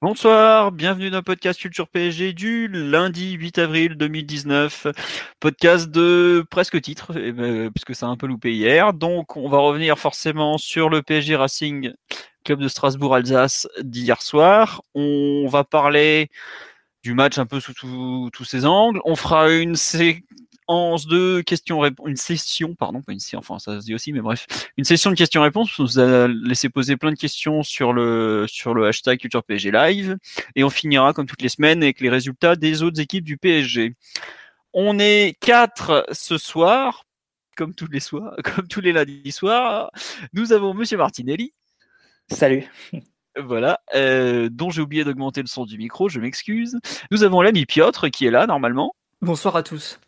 Bonsoir, bienvenue dans le podcast Culture PSG du lundi 8 avril 2019. Podcast de presque titre, eh ben, puisque ça a un peu loupé hier. Donc, on va revenir forcément sur le PSG Racing Club de Strasbourg-Alsace d'hier soir. On va parler du match un peu sous tous ses angles. On fera une, séquence de questions une session, pardon, pas une session, enfin ça se dit aussi, mais bref, une session de questions-réponses. On nous a laissé poser plein de questions sur le sur le hashtag Culture PSG Live, et on finira comme toutes les semaines avec les résultats des autres équipes du PSG. On est quatre ce soir, comme tous les soirs, comme tous les lundis soirs. Nous avons Monsieur Martinelli. Salut. Voilà, euh, dont j'ai oublié d'augmenter le son du micro, je m'excuse. Nous avons l'ami Piotr qui est là normalement. Bonsoir à tous.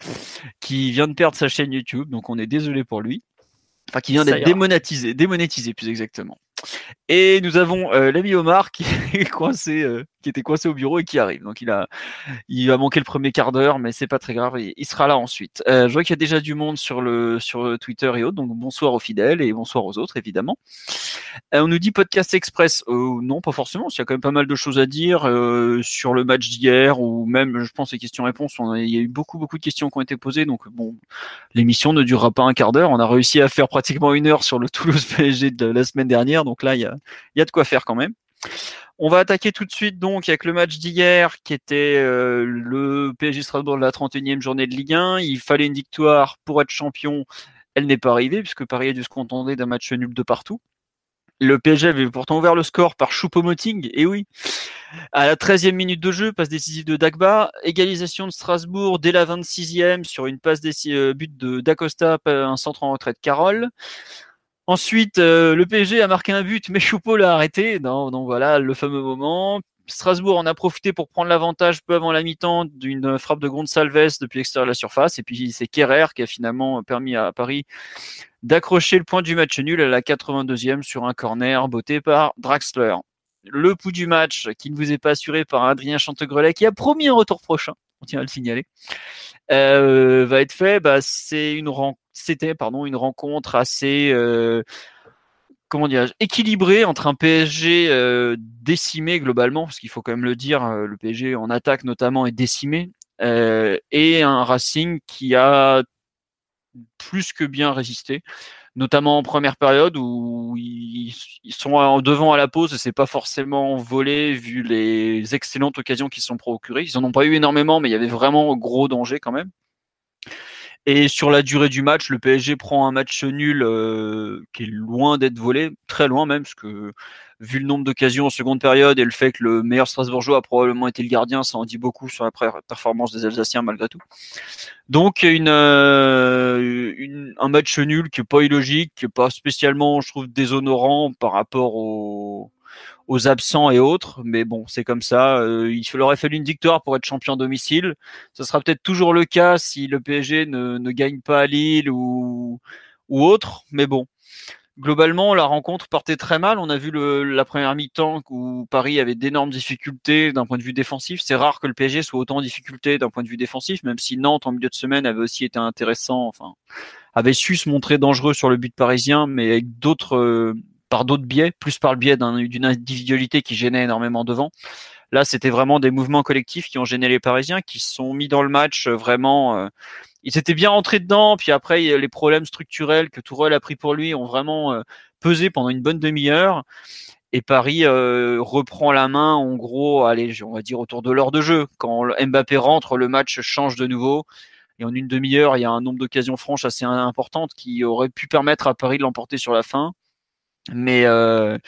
Qui vient de perdre sa chaîne YouTube, donc on est désolé pour lui. Enfin, qui vient d'être démonétisé, démonétisé plus exactement. Et nous avons euh, l'ami Omar qui est coincé, euh, qui était coincé au bureau et qui arrive. Donc il a, il a manqué le premier quart d'heure, mais c'est pas très grave. Il, sera là ensuite. Euh, je vois qu'il y a déjà du monde sur le sur Twitter et autres. Donc bonsoir aux fidèles et bonsoir aux autres évidemment. on nous dit podcast express. non, pas forcément. Il y a quand même pas mal de choses à dire sur le match d'hier ou même, je pense, les questions-réponses. Il y a eu beaucoup beaucoup de questions qui ont été posées. Donc bon, l'émission ne durera pas un quart d'heure. On a réussi à faire pratiquement une heure sur le Toulouse PSG de la semaine dernière. Là, il y a, de quoi faire quand même. On va attaquer tout de suite donc avec le match d'hier qui était euh, le PSG Strasbourg de la 31e journée de Ligue 1. Il fallait une victoire pour être champion. Elle n'est pas arrivée puisque Paris a dû se contenter d'un match nul de partout. Le PSG avait pourtant ouvert le score par Choupo-Moting, et oui. À la 13e minute de jeu, passe décisive de Dagba, égalisation de Strasbourg dès la 26e sur une passe euh, but de Dacosta, un centre en retraite Carole. Ensuite, euh, le PSG a marqué un but, mais Choupo l'a arrêté. Donc, voilà, le fameux moment. Strasbourg en a profité pour prendre l'avantage peu avant la mi-temps d'une frappe de Gonçalves depuis l'extérieur de la surface. Et puis c'est Kerrer qui a finalement permis à Paris d'accrocher le point du match nul à la 82e sur un corner botté par Draxler. Le pouls du match qui ne vous est pas assuré par Adrien Chantegrelet qui a promis un retour prochain, on tient à le signaler, euh, va être fait. Bah, c'est une c'était pardon une rencontre assez euh, comment dirais équilibrée entre un PSG euh, décimé globalement, parce qu'il faut quand même le dire, euh, le PSG en attaque notamment est décimé, et un Racing qui a plus que bien résisté, notamment en première période où ils, sont en devant à la pause et c'est pas forcément volé vu les excellentes occasions qui sont procurées. Ils en ont pas eu énormément, mais il y avait vraiment gros danger quand même. Et sur la durée du match, le PSG prend un match nul euh, qui est loin d'être volé, très loin même, parce que vu le nombre d'occasions en seconde période et le fait que le meilleur Strasbourgeois a probablement été le gardien, ça en dit beaucoup sur la performance des Alsaciens malgré tout. Donc une, euh, une un match nul qui est pas illogique, qui est pas spécialement, je trouve, déshonorant par rapport au aux absents et autres. Mais bon, c'est comme ça. Euh, il leur aurait fallu une victoire pour être champion domicile. Ce sera peut-être toujours le cas si le PSG ne, ne gagne pas à Lille ou, ou autre. Mais bon, globalement, la rencontre partait très mal. On a vu le, la première mi-temps où Paris avait d'énormes difficultés d'un point de vue défensif. C'est rare que le PSG soit autant en difficulté d'un point de vue défensif, même si Nantes en milieu de semaine avait aussi été intéressant. Enfin, avait su se montrer dangereux sur le but parisien, mais avec d'autres par d'autres biais, plus par le biais d'une individualité qui gênait énormément devant. Là, c'était vraiment des mouvements collectifs qui ont gêné les Parisiens, qui se sont mis dans le match euh, vraiment. Euh, ils étaient bien rentrés dedans, puis après les problèmes structurels que Tourelle a pris pour lui ont vraiment euh, pesé pendant une bonne demi-heure. Et Paris reprend la main, en gros, allez, on va dire autour de l'heure de jeu. Quand Mbappé rentre, le match change de nouveau. Et en une demi-heure, il y a un nombre d'occasions franches assez importantes qui auraient pu permettre à Paris de l'emporter sur la fin. Mais euh,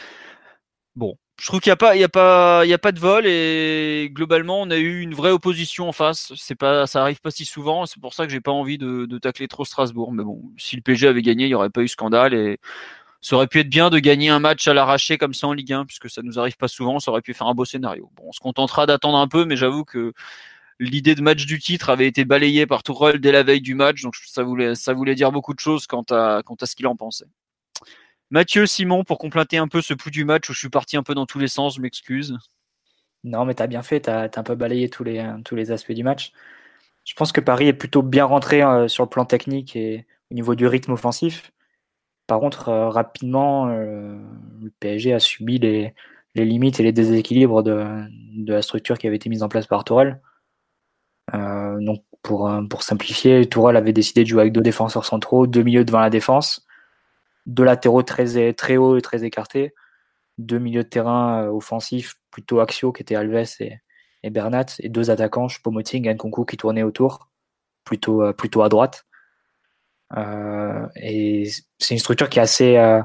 bon, je trouve qu'il n'y a pas, il a pas, a pas de vol et globalement, on a eu une vraie opposition en face. C'est pas, ça arrive pas si souvent. C'est pour ça que j'ai pas envie de, de, tacler trop Strasbourg. Mais bon, si le PG avait gagné, il n'y aurait pas eu scandale et ça aurait pu être bien de gagner un match à l'arraché comme ça en Ligue 1 puisque ça nous arrive pas souvent. Ça aurait pu faire un beau scénario. Bon, on se contentera d'attendre un peu, mais j'avoue que l'idée de match du titre avait été balayée par Tourelle dès la veille du match, donc ça voulait, ça voulait dire beaucoup de choses quant à, quant à ce qu'il en pensait. Mathieu, Simon, pour compléter un peu ce pouls du match où je suis parti un peu dans tous les sens, je m'excuse. Non, mais tu as bien fait, tu as, un peu balayé tous les, tous les aspects du match. Je pense que Paris est plutôt bien rentré euh, sur le plan technique et au niveau du rythme offensif. Par contre, euh, rapidement, euh, le PSG a subi les, limites et les déséquilibres de, la structure qui avait été mise en place par Tourelle. donc, pour, pour simplifier, Tourelle avait décidé de jouer avec deux défenseurs centraux, deux milieux devant la défense deux latéraux très, très hauts et très écartés, deux milieux de terrain euh, offensifs plutôt axiaux qui étaient Alves et, Bernat, et deux attaquants, Choupo-Moting et Nkunku qui tournaient autour, plutôt, euh, plutôt à droite. Euh, et c'est une structure qui est assez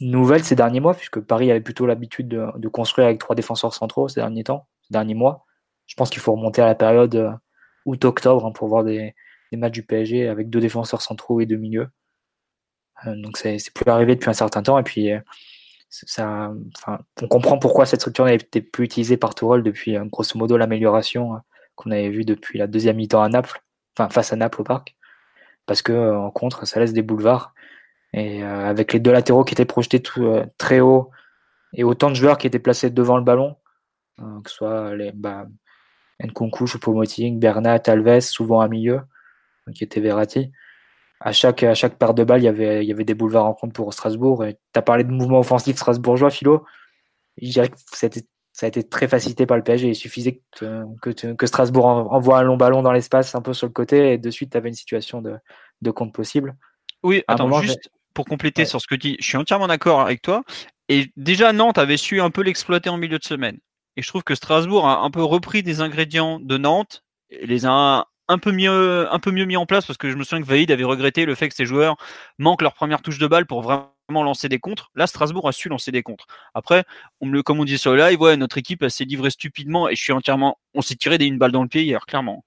nouvelle ces derniers mois, puisque Paris avait plutôt l'habitude de, construire avec trois défenseurs centraux ces derniers temps, ces derniers mois. Je pense qu'il faut remonter à la période août-octobre hein, pour voir des, matchs du PSG avec deux défenseurs centraux et deux milieux. Euh, donc c'est plus arrivé depuis un certain temps. Et puis euh, ça, enfin, on comprend pourquoi cette structure été plus utilisée par Tourelle depuis euh, grosso modo l'amélioration qu'on avait vue depuis la deuxième mi-temps à Naples, enfin face à Naples au parc, parce que en contre ça laisse des boulevards. Et avec les deux latéraux qui étaient projetés tout, très haut et autant de joueurs qui étaient placés devant le ballon, que ce soit les bah, Nkunku, Choupo-Moting, Bernat, Alves, souvent à milieu, qui était Verratti à chaque, à chaque paire de balles, il y avait, il y avait des boulevards en compte pour Strasbourg. Tu as parlé de mouvement offensif strasbourgeois, Philo. Je dirais que ça a, été, très facilité par le PSG. Il suffisait que, que, que Strasbourg envoie un long ballon dans l'espace, un peu sur le côté, et de suite, tu avais une situation de, de compte possible. Oui, attends, juste pour compléter sur ce que tu dis, je suis entièrement d'accord avec toi. Et déjà, Nantes avait su un peu l'exploiter en milieu de semaine. Et je trouve que Strasbourg a un peu repris des ingrédients de Nantes, et les a un peu mieux, mis en place parce que je me souviens que Vaïd avait regretté le fait que ses joueurs manquent leur première touche de balle pour vraiment lancer des contres. Là, Strasbourg a su lancer des contres. Après, comme on dit sur le live, ouais, notre équipe s'est livrée stupidement et je suis entièrement, on s'est tiré une balle dans le pied hier, clairement.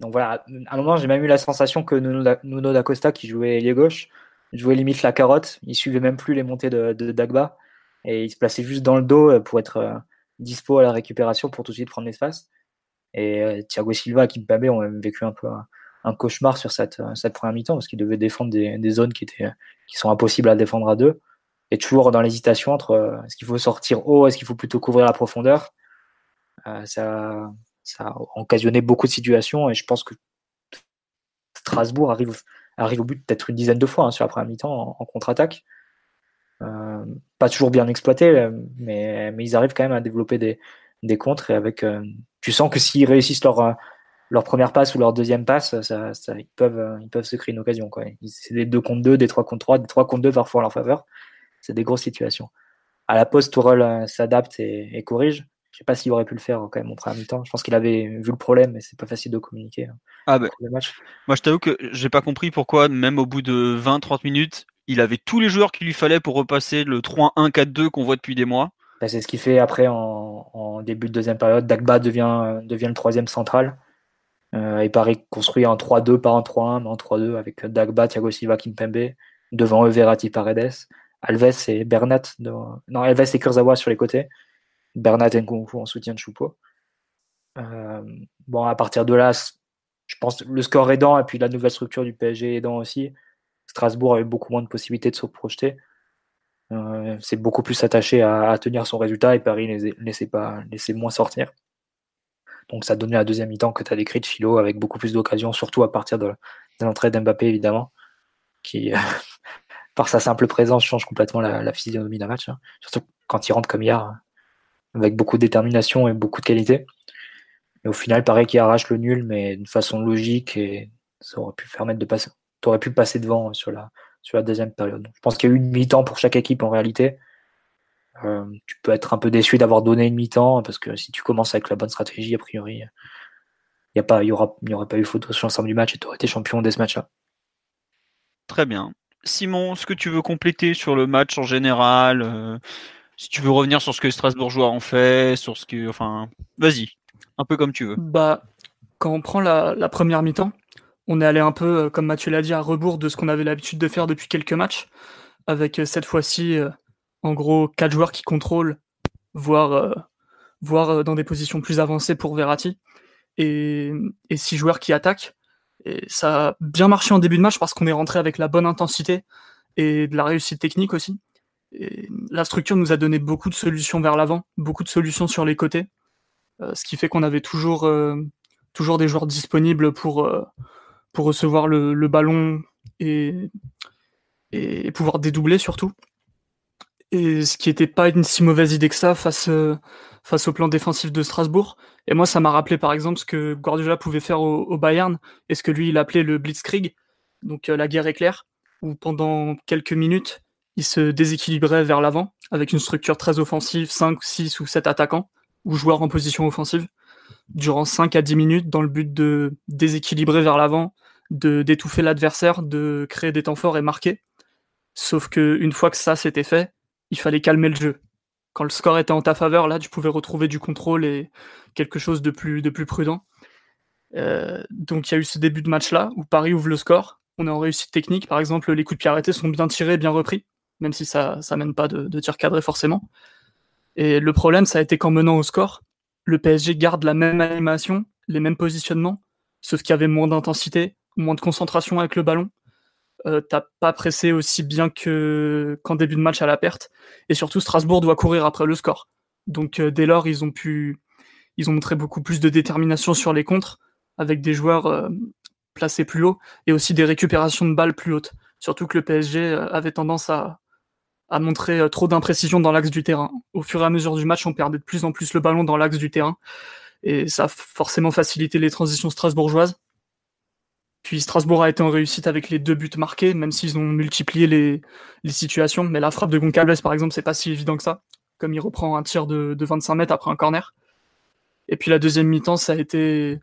Donc voilà, à un moment, j'ai même eu la sensation que Nuno D'Acosta, qui jouait ailier gauche, jouait limite la carotte. Il suivait même plus les montées de, Dagba et il se plaçait juste dans le dos euh, pour être euh, dispo à la récupération pour tout de suite prendre l'espace. Et euh, Thiago Silva et Kimpembe ont même vécu un peu un, cauchemar sur cette, euh, cette première mi-temps parce qu'ils devaient défendre des, des, zones qui, étaient, qui sont impossibles à défendre à deux. Et toujours dans l'hésitation entre euh, est-ce qu'il faut sortir haut, est-ce qu'il faut plutôt couvrir la profondeur? ça, ça a occasionné beaucoup de situations et je pense que Strasbourg arrive, arrive au but peut-être une dizaine de fois hein, sur la première mi-temps en, contre-attaque. pas toujours bien exploité, mais, mais, ils arrivent quand même à développer des, des contres et avec tu sens que s'ils réussissent leur, euh, leur première passe ou leur deuxième passe, ça, ça, ils, peuvent, euh, ils peuvent se créer une occasion. C'est des 2 contre 2, des 3 contre 3, des 3 contre 2 parfois en leur faveur. C'est des grosses situations. À la poste, Tourelle euh, s'adapte et, corrige. Je sais pas s'il aurait pu le faire quand même en premier mi-temps. Je pense qu'il avait vu le problème, mais c'est pas facile de communiquer. Hein, ah ben, moi, je t'avoue que j'ai pas compris pourquoi, même au bout de 20-30 minutes, il avait tous les joueurs qu'il lui fallait pour repasser le 3-1-4-2 qu'on voit depuis des mois. Bah, c'est ce qu'il fait après en, début de deuxième période. Dagba devient, devient le troisième central. Euh, et Paris construit en 3-2, pas en 3-1, mais en 3-2 avec Dagba, Thiago Silva, Kimpembe. Devant eux, Verratti, Paredes. Alves et Bernat. Non, Alves et Kurzawa sur les côtés. Bernat et Nkunku en soutien de Choupo. Euh, bon, à partir de là, je pense le score aidant et puis la nouvelle structure du PSG aidant aussi. Strasbourg a eu beaucoup moins de possibilités de se projeter. Euh, c'est beaucoup plus attaché à, tenir son résultat et Paris ne laissait, pas, laissait moins sortir. Donc ça donnait la deuxième mi-temps que tu as décrit de Philo avec beaucoup plus d'occasions, surtout à partir de, l'entrée d'Mbappé évidemment, qui par sa simple présence change complètement la, physionomie d'un match, hein. surtout quand il rentre comme hier, avec beaucoup de détermination et beaucoup de qualité. Et au final, pareil qu'il arrache le nul, mais d'une façon logique et ça aurait pu permettre de passer. Pu passer devant sur la, sur la deuxième période. Je pense qu'il y a eu une mi-temps pour chaque équipe en réalité. Euh, tu peux être un peu déçu d'avoir donné une mi-temps parce que si tu commences avec la bonne stratégie, a priori, il n'y a pas, il y aura, il y aurait pas eu photo sur l'ensemble du match et tu aurais été champion dès ce match-là. Très bien. Simon, est-ce que tu veux compléter sur le match en général, euh, si tu veux revenir sur ce que les Strasbourgeois ont fait, sur ce que, enfin, vas-y, un peu comme tu veux. Bah, quand on prend la, première mi-temps, on est allé un peu, comme Mathieu l'a dit, à rebours de ce qu'on avait l'habitude de faire depuis quelques matchs, avec cette fois-ci, en gros, quatre joueurs qui contrôlent, voire, voire dans des positions plus avancées pour Verratti, et, six joueurs qui attaquent. Et ça a bien marché en début de match parce qu'on est rentré avec la bonne intensité et de la réussite technique aussi. La structure nous a donné beaucoup de solutions vers l'avant, beaucoup de solutions sur les côtés, euh, ce qui fait qu'on avait toujours, euh, des joueurs disponibles pour, euh, pour recevoir le, ballon et, et pouvoir dédoubler surtout. Et ce qui n'était pas une si mauvaise idée que ça face, face au plan défensif de Strasbourg. Et moi, ça m'a rappelé par exemple ce que Guardiola pouvait faire au, Bayern et ce que lui, il appelait le Blitzkrieg, donc la guerre éclair, où pendant quelques minutes, il se déséquilibrait vers l'avant avec une structure très offensive, 5, 6 ou 7 attaquants ou joueurs en position offensive durant 5 à 10 minutes dans le but de déséquilibrer vers l'avant, d'étouffer l'adversaire, de créer des temps forts et marquer. Sauf que une fois que ça s'était fait, il fallait calmer le jeu. Quand le score était en ta faveur, là, tu pouvais retrouver du contrôle et quelque chose de plus, de prudent. Euh, donc il y a eu ce début de match-là où Paris ouvre le score. On est en réussite technique, par exemple, les coups de pied arrêtés sont bien tirés, bien repris même si ça ça mène pas de, tir cadré forcément. Et le problème, ça a été qu'en menant au score, le PSG garde la même animation, les mêmes positionnements, sauf qu'il y avait moins d'intensité, moins de concentration avec le ballon. Euh, T'as pas pressé aussi bien que qu'en début de match à la perte. Et surtout, Strasbourg doit courir après le score. Donc euh, dès lors, ils ont pu, ils ont montré beaucoup plus de détermination sur les contres, avec des joueurs euh, placés plus haut et aussi des récupérations de balles plus hautes. Surtout que le PSG euh, avait tendance à, a montré euh, trop d'imprécision dans l'axe du terrain. Au fur et à mesure du match, on perdait de plus en plus le ballon dans l'axe du terrain. Et ça a forcément facilité les transitions strasbourgeoises. Puis Strasbourg a été en réussite avec les deux buts marqués, même s'ils ont multiplié les, situations. Mais la frappe de Goncalves, par exemple, c'est pas si évident que ça, comme il reprend un tir de, de 25 mètres après un corner. Et puis la deuxième mi-temps, ça a été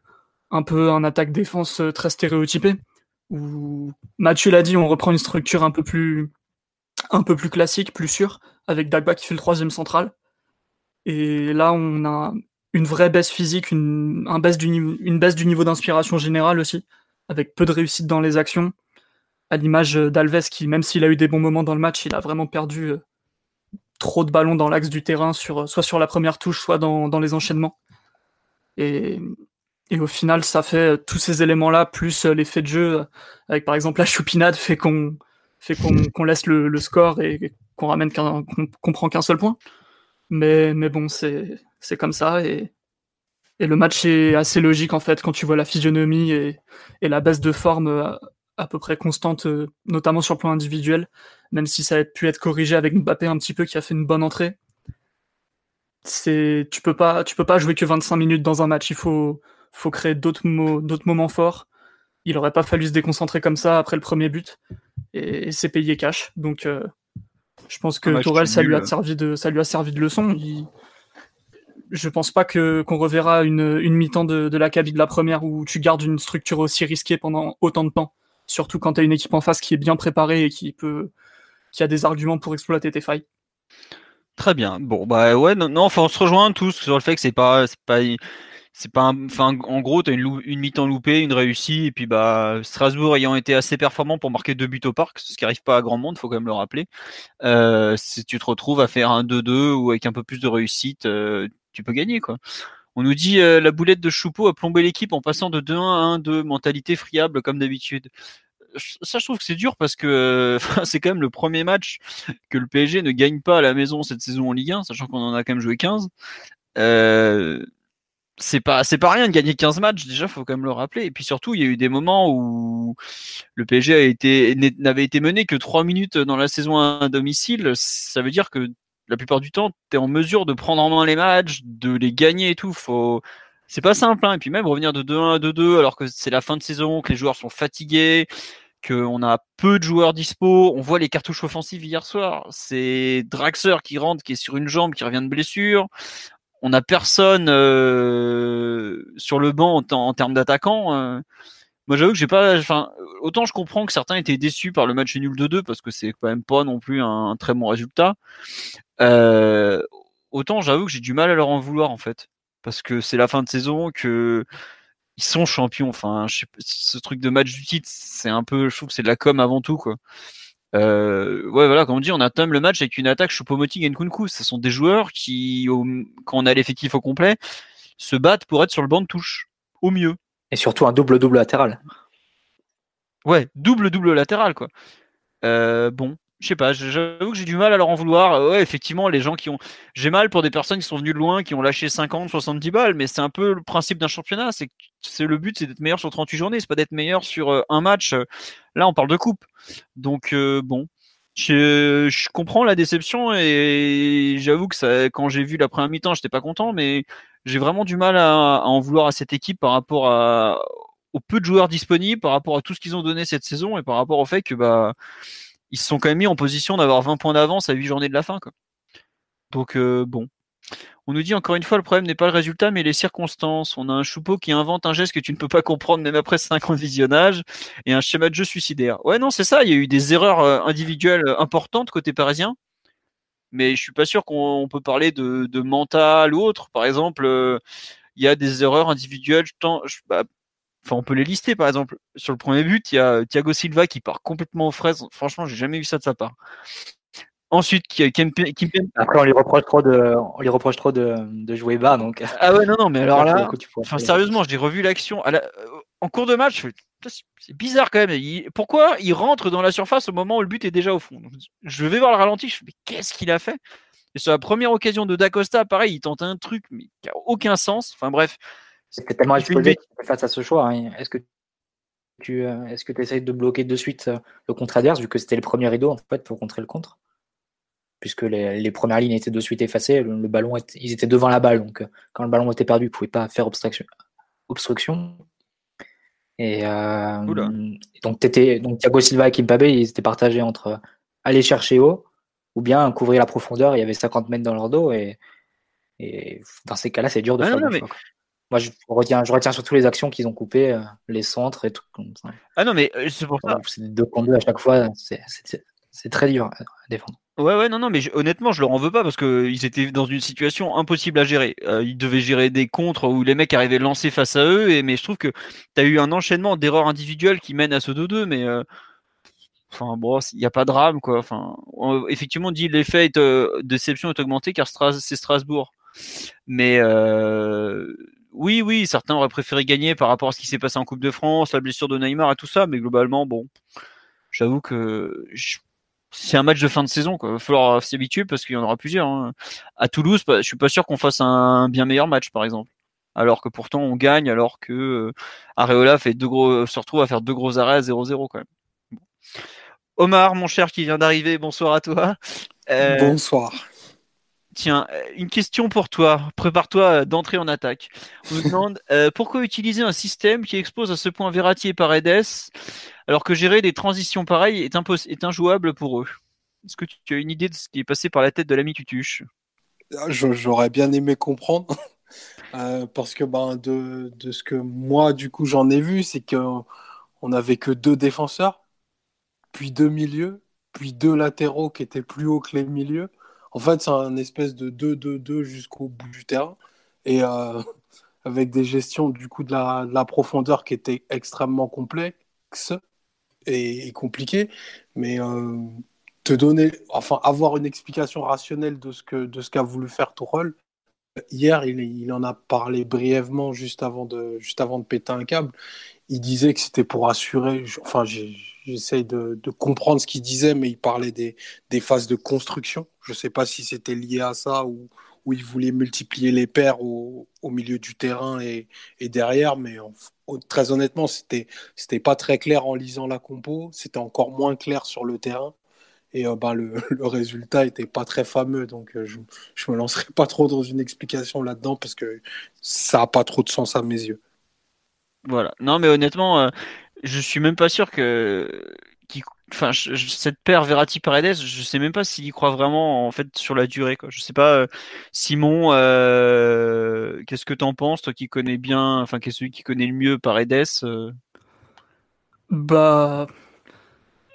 un peu un attaque-défense euh, très stéréotypé, où Mathieu l'a dit, on reprend une structure un peu plus un peu plus classique, plus sûr, avec Dagba qui fait le troisième central. Et là, on a une vraie baisse physique, une, baisse, du, une baisse du niveau d'inspiration générale aussi, avec peu de réussite dans les actions, à l'image d'Alves qui, même s'il a eu des bons moments dans le match, il a vraiment perdu euh, trop de ballons dans l'axe du terrain, sur, soit sur la première touche, soit dans, les enchaînements. Et, au final, ça fait euh, tous ces éléments-là, plus euh, l'effet de jeu, avec par exemple la choupinade, fait qu'on laisse le, score et qu'on ramène prend qu'un seul point. Mais, mais bon, c'est comme ça. Et, et le match est assez logique en fait quand tu vois la physionomie et, et la baisse de forme à, peu près constante, euh, notamment sur le plan individuel, même si ça a pu être corrigé avec Mbappé un petit peu qui a fait une bonne entrée. C'est tu peux pas tu peux pas jouer que 25 minutes dans un match, il faut faut créer d'autres d'autres moments forts. Il aurait pas fallu se déconcentrer comme ça après le premier but et, c'est payé cash. Donc, euh, je pense que Tourelle, ça lui a servi de, ça lui a servi de leçon. Il, je pense pas que qu'on reverra une, une mi-temps de, de la cabine de la première où tu gardes une structure aussi risquée pendant autant de temps. Surtout quand tu as une équipe en face qui est bien préparée et qui peut, qui a des arguments pour exploiter tes failles. Très bien. Bon, bah ouais, non, enfin, on se rejoint tous sur le fait que c'est pas, c'est pas, c'est pas en gros tu as une, une mi-temps loupée une réussie et puis bah Strasbourg ayant été assez performant pour marquer deux buts au parc ce qui arrive pas à grand monde faut quand même le rappeler euh, si tu te retrouves à faire un 2-2 ou avec un peu plus de réussite euh, tu peux gagner quoi. On nous dit euh, la boulette de Choupeau a plombé l'équipe en passant de 2-1 à 1-2 mentalité friable comme d'habitude. Ça je trouve que c'est dur parce que c'est quand même le premier match que le PSG ne gagne pas à la maison cette saison en Ligue 1 sachant qu'on en a quand même joué 15 euh, c'est pas c'est pas rien de gagner 15 matchs déjà faut quand même le rappeler. Et puis surtout il y a eu des moments où le PSG a été n'avait été mené que 3 minutes dans la saison à domicile. Ça veut dire que la plupart du temps tu es en mesure de prendre en main les matchs de les gagner et tout faut c'est pas simple hein. et puis même revenir de 2-1 à 2-2 alors que c'est la fin de saison que les joueurs sont fatigués qu'on a peu de joueurs dispo, on voit les cartouches offensives hier soir, c'est Draxler qui rentre, qui est sur une jambe, qui revient de blessure, on n'a personne euh, sur le banc en, termes d'attaquants. Euh. Moi, j'avoue que j'ai pas. Enfin, autant je comprends que certains étaient déçus par le match nul de 2 parce que c'est quand même pas non plus un, très bon résultat. Autant j'avoue que j'ai du mal à leur en vouloir en fait, parce que c'est la fin de saison, que ils sont champions. Enfin, ce truc de match du titre, c'est un peu, je trouve que c'est de la com avant tout quoi. ouais, voilà, comme on dit, on atteint le match avec une attaque Choupo-Moting et Nkunku. Ce sont des joueurs qui, quand on a l'effectif au complet, se battent pour être sur le banc de touche, au mieux. Et surtout un double-double latéral. Ouais, double-double latéral, quoi. Euh, bon, je sais pas, j'avoue que j'ai du mal à leur en vouloir. Euh, ouais, effectivement, les gens qui ont. J'ai mal pour des personnes qui sont venues de loin, qui ont lâché 50, 70 balles, mais c'est un peu le principe d'un championnat. C'est c'est le but, c'est d'être meilleur sur 38 journées, c'est pas d'être meilleur sur euh, un match. Là, on parle de coupe. Donc, bon. Je, je, comprends la déception et j'avoue que ça, quand j'ai vu la première mi-temps, j'étais pas content, mais j'ai vraiment du mal à, à, en vouloir à cette équipe par rapport à, au peu de joueurs disponibles par rapport à tout ce qu'ils ont donné cette saison et par rapport au fait que bah ils se sont quand même mis en position d'avoir 20 points d'avance à 8 journées de la fin. Quoi. Donc euh, bon. On nous dit encore une fois, le problème n'est pas le résultat, mais les circonstances. On a un choupeau qui invente un geste que tu ne peux pas comprendre même après 5 ans de visionnage et un schéma de jeu suicidaire. Ouais, non, c'est ça. Il y a eu des erreurs euh, individuelles importantes côté parisien, mais je suis pas sûr qu'on peut parler de, mental ou autre. Par exemple, euh, il y a des erreurs individuelles. Bah, Enfin, on peut les lister, par exemple. Sur le premier but, il y a Thiago Silva qui part complètement aux fraises. Franchement, j'ai jamais vu ça de sa part. Ensuite, Après, on lui reproche trop de, on lui reproche trop de, de jouer bas, donc. Ah ouais, non, non, mais alors là, enfin, sérieusement, j'ai revu l'action en cours de match. C'est bizarre quand même. Pourquoi il rentre dans la surface au moment où le but est déjà au fond? Je vais voir le ralenti. Je fais, mais qu'est-ce qu'il a fait? Et sur la première occasion de Dacosta, pareil, il tente un truc mais qui a aucun sens. Enfin bref, c'était tellement exposé face à ce choix. Hein. Est-ce que tu euh, est-ce que tu essayes de bloquer de suite euh, le contre adverse, vu que c'était le premier rideau en fait pour contrer le contre? Puisque les, premières lignes étaient de suite effacées, le, ballon ils étaient devant la balle, donc euh, quand le ballon était perdu, ils ne pouvaient pas faire obstruction. obstruction. Et donc, étais, donc Thiago Silva et Kimpembe, ils étaient partagés entre aller chercher haut ou bien couvrir la profondeur. Il y avait 50 mètres dans leur dos et, et dans ces cas-là, c'est dur de faire le choix. Moi, je retiens, je retiens surtout les actions qu'ils ont coupées, euh, les centres et tout. Ah non, mais euh, c'est pour ça. C'est deux contre deux à chaque fois. C'est très dur à défendre. Ouais, ouais, non, non, mais honnêtement, je leur en veux pas parce qu'ils étaient dans une situation impossible à gérer. Euh, ils devaient gérer des contres où les mecs arrivaient lancer face à eux, et mais je trouve que tu as eu un enchaînement d'erreurs individuelles qui mènent à ce 2-2, mais enfin bon, il n'y a pas de drame, quoi. Enfin, effectivement, on dit l'effet de déception est augmenté car c'est Strasbourg, mais oui, oui, certains auraient préféré gagner par rapport à ce qui s'est passé en Coupe de France, la blessure de Neymar et tout ça, mais globalement, bon, j'avoue que c'est un match de fin de saison, quoi. Il va s'y parce qu'il y en aura plusieurs. Hein. À Toulouse, je suis pas sûr qu'on fasse un bien meilleur match, par exemple. Alors que pourtant on gagne, alors que euh, Areola fait deux gros, se retrouve à faire deux gros arrêts à 0-0 quand même. Omar, mon cher qui vient d'arriver, bonsoir à toi. Euh, bonsoir. Tiens, euh, une question pour toi. Prépare-toi euh, d'entrer en attaque. On nous demande euh, pourquoi utiliser un système qui expose à ce point Verratti et Paredes alors que gérer des transitions pareilles est, est injouable pour eux? Est-ce que tu as une idée de ce qui est passé par la tête de l'ami Tutuche? Ah, J'aurais bien aimé comprendre. parce que ben, de, de, ce que moi, du coup, j'en ai vu, c'est qu'on n'avait que deux défenseurs, puis deux milieux, puis deux latéraux qui étaient plus hauts que les milieux. En fait, c'est un espèce de 2-2-2 jusqu'au bout du terrain. Et euh, avec des gestions du coup de la, profondeur qui étaient extrêmement complexes et, compliquées. Mais euh, te donner, enfin, avoir une explication rationnelle de ce que de ce qu'a voulu faire Tourelle. Hier, il, il, en a parlé brièvement juste avant de, juste avant de péter un câble. Il disait que c'était pour assurer, enfin, j'essaye de, comprendre ce qu'il disait, mais il parlait des, phases de construction. Je ne sais pas si c'était lié à ça ou, il voulait multiplier les paires au, milieu du terrain et, derrière, mais très honnêtement, c'était c'était pas très clair en lisant la compo, c'était encore moins clair sur le terrain. Et euh, bah, le, résultat était pas très fameux, donc euh, je, je me lancerai pas trop dans une explication là-dedans parce que ça a pas trop de sens à mes yeux. Voilà. Non, mais honnêtement, euh, je suis même pas sûr que enfin cette paire Verratti Paredes, je sais même pas s'il y croit vraiment en fait sur la durée. Je sais pas euh, Simon euh, qu'est-ce que t'en penses toi qui connais bien enfin qui est celui qui connaît le mieux Paredes? Bah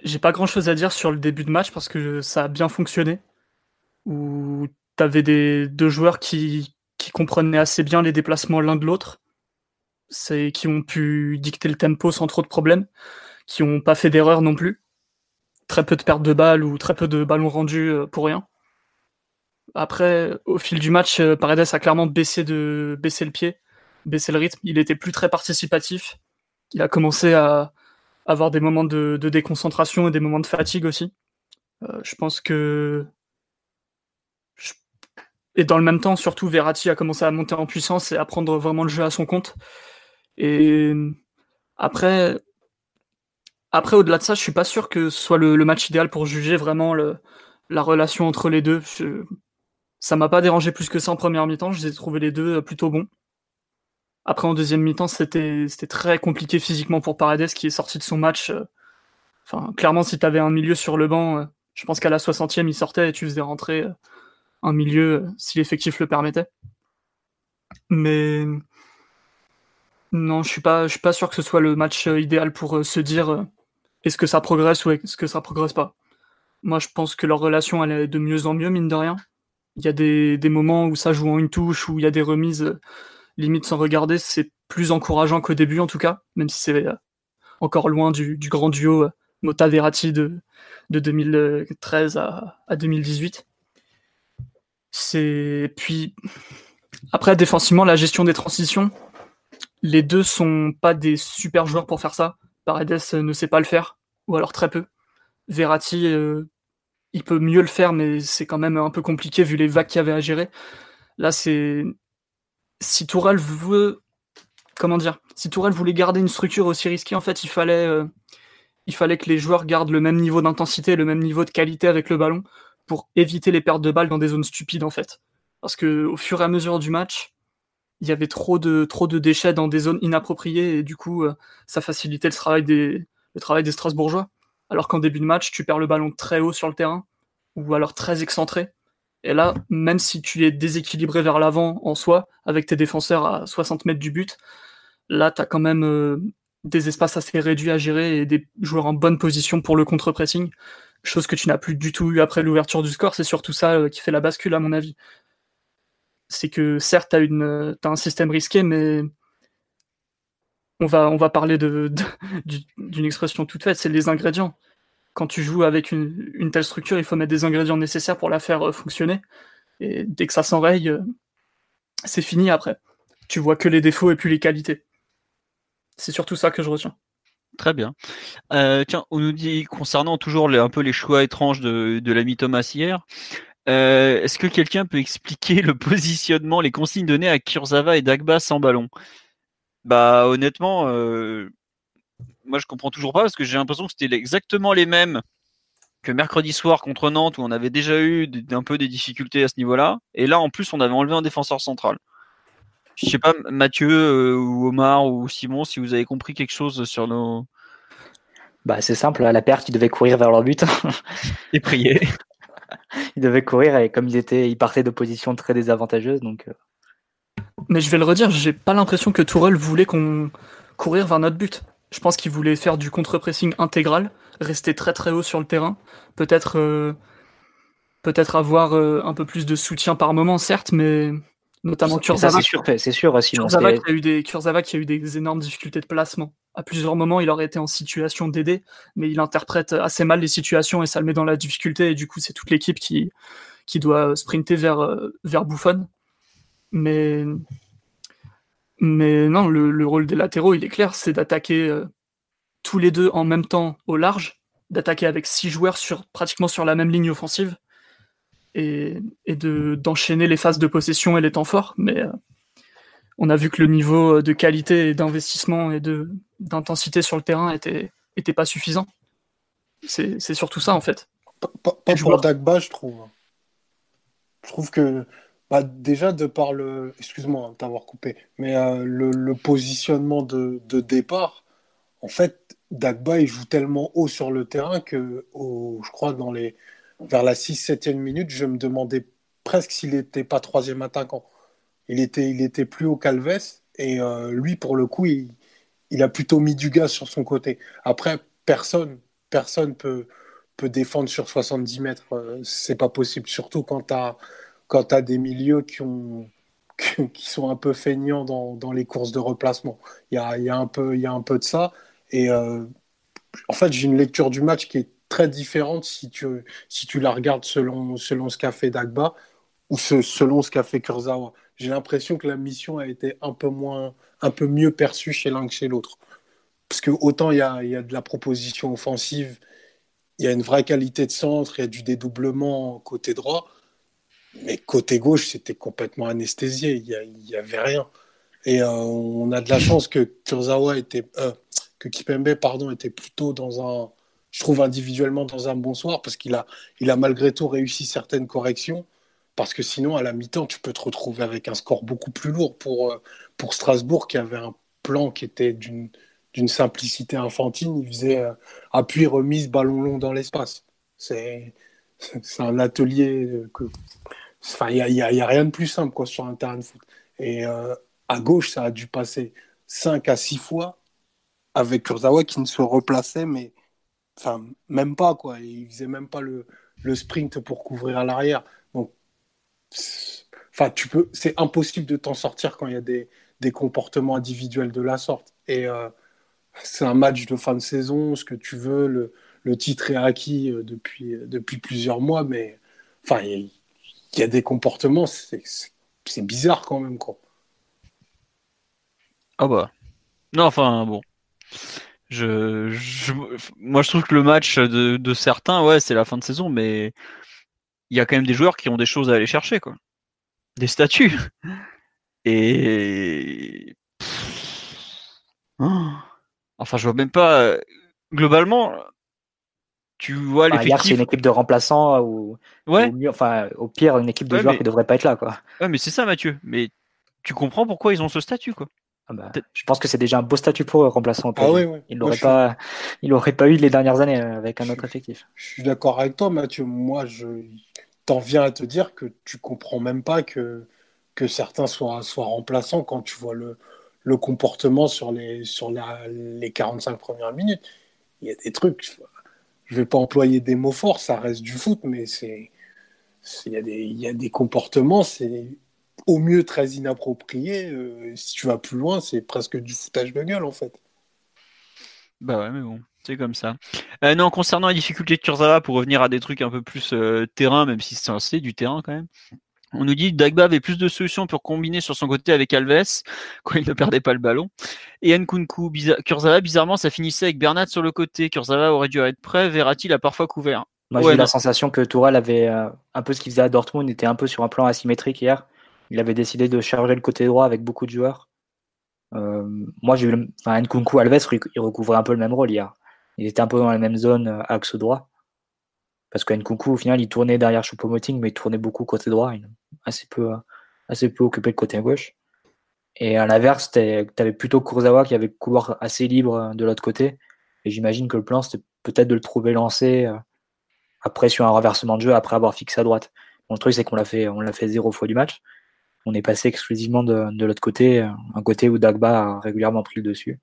j'ai pas grand-chose à dire sur le début de match parce que ça a bien fonctionné. où tu avais des deux joueurs qui, qui comprenaient assez bien les déplacements l'un de l'autre, c'est qui ont pu dicter le tempo sans trop de problèmes, qui n'ont pas fait d'erreur non plus, très peu de pertes de balles ou très peu de ballons rendus euh, pour rien. Après, au fil du match, euh, Paredes a clairement baissé, de, baissé le pied, baissé le rythme. Il était plus très participatif. Il a commencé à avoir des moments de, déconcentration et des moments de fatigue aussi. Euh, je pense que. Et dans le même temps, surtout, Verratti a commencé à monter en puissance et à prendre vraiment le jeu à son compte. Et après, après au-delà de ça, je suis pas sûr que ce soit le, match idéal pour juger vraiment la relation entre les deux. Je, ça m'a pas dérangé plus que ça en première mi-temps. Je les ai trouvés les deux euh, plutôt bons. Après, en deuxième mi-temps, c'était très compliqué physiquement pour Paredes qui est sorti de son match. Euh. Enfin, clairement, si tu avais un milieu sur le banc, euh, je pense qu'à la 60e, il sortait et tu faisais rentrer un milieu si l'effectif le permettait. Mais non, je suis pas, je suis pas sûr que ce soit le match idéal pour se dire est-ce que ça progresse ou est-ce que ça progresse pas. Moi, je pense que leur relation elle est de mieux en mieux, mine de rien. Il y a des, moments où ça joue en une touche, où il y a des remises euh, limite sans regarder. C'est plus encourageant qu'au début, en tout cas, même si c'est euh, encore loin du, grand duo euh, Mota-Verratti de, de 2013 à, à 2018. C'est puis après défensivement la gestion des transitions, les deux sont pas des super joueurs pour faire ça. Paredes ne sait pas le faire ou alors très peu. Verratti il peut mieux le faire, mais c'est quand même un peu compliqué vu les vagues qu'il y avait à gérer. Là, c'est si Tourelle veut, comment dire, si Tourelle voulait garder une structure aussi risquée, en fait, il fallait, euh, il fallait que les joueurs gardent le même niveau d'intensité, le même niveau de qualité avec le ballon pour éviter les pertes de balles dans des zones stupides, en fait. Parce que au fur et à mesure du match, il y avait trop de déchets dans des zones inappropriées et du coup, euh, ça facilitait le travail des Strasbourgeois alors qu'en début de match, tu perds le ballon très haut sur le terrain, ou alors très excentré. Et là, même si tu es déséquilibré vers l'avant en soi, avec tes défenseurs à 60 mètres du but, là, tu quand même euh, des espaces assez réduits à gérer et des joueurs en bonne position pour le contre-pressing, chose que tu n'as plus du tout eu après l'ouverture du score. C'est surtout ça euh, qui fait la bascule, à mon avis. C'est que certes, tu as, un système risqué, mais on va, parler d'une expression toute faite, c'est les ingrédients. Quand tu joues avec une, telle structure, il faut mettre des ingrédients nécessaires pour la faire euh, fonctionner. Et dès que ça s'enraye, euh, c'est fini après. Tu vois que les défauts et plus les qualités. C'est surtout ça que je retiens. Très bien. Euh, tiens, on nous dit concernant toujours un peu les choix étranges de l'ami Thomas hier. Est-ce que quelqu'un peut expliquer le positionnement, les consignes données à Kurzawa et Dagba sans ballon? Bah honnêtement, euh, moi je comprends toujours pas parce que j'ai l'impression que c'était exactement les mêmes que mercredi soir contre Nantes où on avait déjà eu un peu des difficultés à ce niveau-là. Et là en plus on avait enlevé un défenseur central. Je sais pas Mathieu euh, ou Omar ou Simon si vous avez compris quelque chose sur nos. Bah c'est simple, la perte ils devaient courir vers leur but. et prier. ils devaient courir et comme ils étaient, ils partaient de positions très désavantageuses donc. Euh, mais je vais le redire, j'ai pas l'impression que Tourelle voulait qu'on courir vers notre but. Je pense qu'il voulait faire du contre-pressing intégral, rester très très haut sur le terrain, peut-être euh, peut-être avoir euh, un peu plus de soutien par moment, certes, mais notamment Kurzawa. C'est sûr, c'est sûr. Kurzawa qui a eu des Kurzawa qui a eu des énormes difficultés de placement. À plusieurs moments, il aurait été en situation d'aider, mais il interprète assez mal les situations et ça le met dans la difficulté. Et du coup, c'est toute l'équipe qui qui doit sprinter vers euh, vers Buffon. Mais, mais non, le, rôle des latéraux, il est clair, c'est d'attaquer euh, tous les deux en même temps au large, d'attaquer avec six joueurs sur, pratiquement sur la même ligne offensive et, et de, d'enchaîner les phases de possession et les temps forts. Mais euh, on a vu que le niveau de qualité et d'investissement et de, d'intensité sur le terrain était, était pas suffisant. C'est, c'est surtout ça en fait. Pas, pour Dagba, je trouve. Je trouve que bah, déjà, de par le. Excuse-moi hein, d'avoir coupé, mais euh, le, positionnement de, départ, en fait, Dagba, il joue tellement haut sur le terrain que, je crois, dans les, vers la 6-7e minute, je me demandais presque s'il n'était pas troisième attaquant. Il était, il était plus haut qu'Alves, et euh, lui, pour le coup, il, a plutôt mis du gaz sur son côté. Après, personne personne peut, peut défendre sur 70 mètres. Euh, c'est pas possible, surtout quand tu as, as des milieux qui, ont, sont un peu feignants dans, dans les courses de replacement. Il y a, y, a un peu, y a un peu de ça. Et euh, en fait, j'ai une lecture du match qui est très différente si tu, si tu la regardes selon, selon ce qu'a fait Dagba ou selon ce qu'a fait Kurzawa. J'ai l'impression que la mission a été un peu, moins, un peu mieux perçue chez l'un que chez l'autre. Parce que autant il y a, y a de la proposition offensive, il y a une vraie qualité de centre, il y a du dédoublement côté droit, mais côté gauche, c'était complètement anesthésié, il n'y avait rien. Et euh, on a de la chance que Kurzawa était, euh, que Kipembe pardon, était plutôt dans un, je trouve individuellement dans un bon soir, parce qu'il a, il a malgré tout réussi certaines corrections. Parce que sinon, à la mi-temps, tu peux te retrouver avec un score beaucoup plus lourd pour, euh, pour Strasbourg, qui avait un plan qui était d'une simplicité infantile. Il faisait euh, appui, remise, ballon long dans l'espace. C'est un atelier que. Enfin, il n'y a, a, rien de plus simple quoi, sur un terrain de foot. Et euh, à gauche, ça a dû passer 5 à 6 fois avec Kurzawa qui ne se replaçait, mais enfin, même pas. Quoi. Il faisait même pas le, le sprint pour couvrir à l'arrière. Donc, enfin, tu peux, c'est impossible de t'en sortir quand il y a des, des, comportements individuels de la sorte. Et euh, c'est un match de fin de saison, ce que tu veux, le, le titre est acquis euh, depuis, euh, depuis plusieurs mois, mais enfin, il y, a des comportements, c'est bizarre quand même. Quoi. Ah bah. Non, enfin, bon. Je, moi, je trouve que le match de, de certains, ouais, c'est la fin de saison, mais il y a quand même des joueurs qui ont des choses à aller chercher, quoi. Des statuts. Et. Oh. Enfin, je vois même pas. Euh, globalement, tu vois l'effectif. Hier, c'est une équipe de remplaçants ou, ouais. mieux, enfin, au pire, une équipe de joueurs qui ne devrait pas être là, quoi. Ouais, mais c'est ça, Mathieu. Mais tu comprends pourquoi ils ont ce statut, quoi. Ah bah, je pense que c'est déjà un beau statut pour eux, remplaçant. Ah oui, Il n'aurait pas, il aurait pas eu les dernières années euh, avec un autre effectif. Je suis d'accord avec toi, Mathieu. Moi, je t'en viens à te dire que tu comprends même pas que que certains soient soient remplaçants quand tu vois le le comportement sur les, sur les 45 premières minutes. Il y a des trucs, je ne vais pas employer des mots forts, ça reste du foot, mais c'est il y, a des, il y a des comportements, c'est au mieux très inapproprié. Euh, si tu vas plus loin, c'est presque du foutage de gueule en fait. Bah ouais, mais bon, c'est comme ça. Euh, non, concernant les difficultés de Kurzawa, pour revenir à des trucs un peu plus euh, terrain, même si c'est du terrain quand même. On nous dit que Dagba avait plus de solutions pour combiner sur son côté avec Alves quand il ne perdait pas le ballon. Et Nkunku, bizarre, Kurzawa, bizarrement, ça finissait avec Bernat sur le côté. Kurzawa aurait dû être prêt. Verratti l'a parfois couvert. Moi, j'ai eu la sensation que Toural avait euh, un peu ce qu'il faisait à Dortmund, était un peu sur un plan asymétrique hier. Il avait décidé de charger le côté droit avec beaucoup de joueurs. Euh, moi, j'ai eu enfin, Nkunku, Alves, il recouvrait un peu le même rôle hier. Il était un peu dans la même zone, euh, axe droit. Parce que Nkunku, au final, il tournait derrière Choupo-Moting, mais il tournait beaucoup côté droit. Il assez peu, assez peu occupé le côté gauche. Et à l'inverse, tu avais plutôt Kurzawa qui avait le couloir assez libre de l'autre côté. Et j'imagine que le plan, c'était peut-être de le trouver lancé euh, après sur un renversement de jeu, après avoir fixé à droite. Bon, le truc, c'est qu'on l'a fait, on l'a fait zéro fois du match. On est passé exclusivement de, l'autre côté, un côté où Dagba a régulièrement pris le dessus.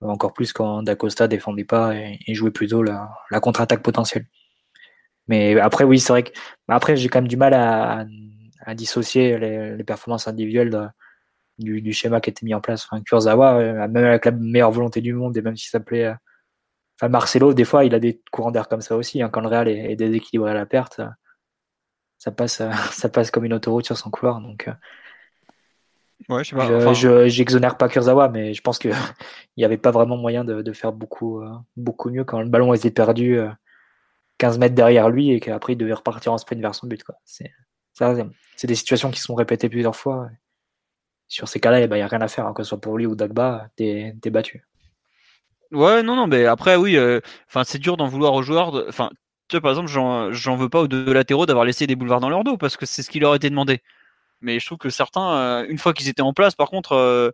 Encore plus quand Dacosta défendait pas et, jouait plutôt la, la contre-attaque potentielle. Mais après, oui, c'est vrai que. Après, j'ai quand même du mal à, dissocier les, performances individuelles du, schéma qui été mis en place. Enfin, Kurzawa, euh, même avec la meilleure volonté du monde, et même s'il s'appelait. Euh, enfin, Marcelo, des fois, il a des courants d'air comme ça aussi. Hein, quand le Real est, est, déséquilibré à la perte, ça passe, ça passe comme une autoroute sur son couloir. Donc. Euh, ouais, je sais je, j'exonère pas Kurzawa, mais je pense qu'il n'y avait pas vraiment moyen de, de faire beaucoup, beaucoup mieux quand le ballon était perdu 15 mètres derrière lui et qu'après il devait repartir en sprint vers son but. C'est, c'est des situations qui sont répétées plusieurs fois. Sur ces cas-là, il n'y a rien à faire, hein, que ce soit pour lui ou Dagba, t'es, es battu. Ouais, non, non, mais après, oui, euh, c'est dur d'en vouloir aux joueurs. Enfin, tu par exemple, j'en, veux pas aux deux latéraux d'avoir laissé des boulevards dans leur dos parce que c'est ce qui leur a été demandé. Mais je trouve que certains, euh, une fois qu'ils étaient en place, par contre, euh,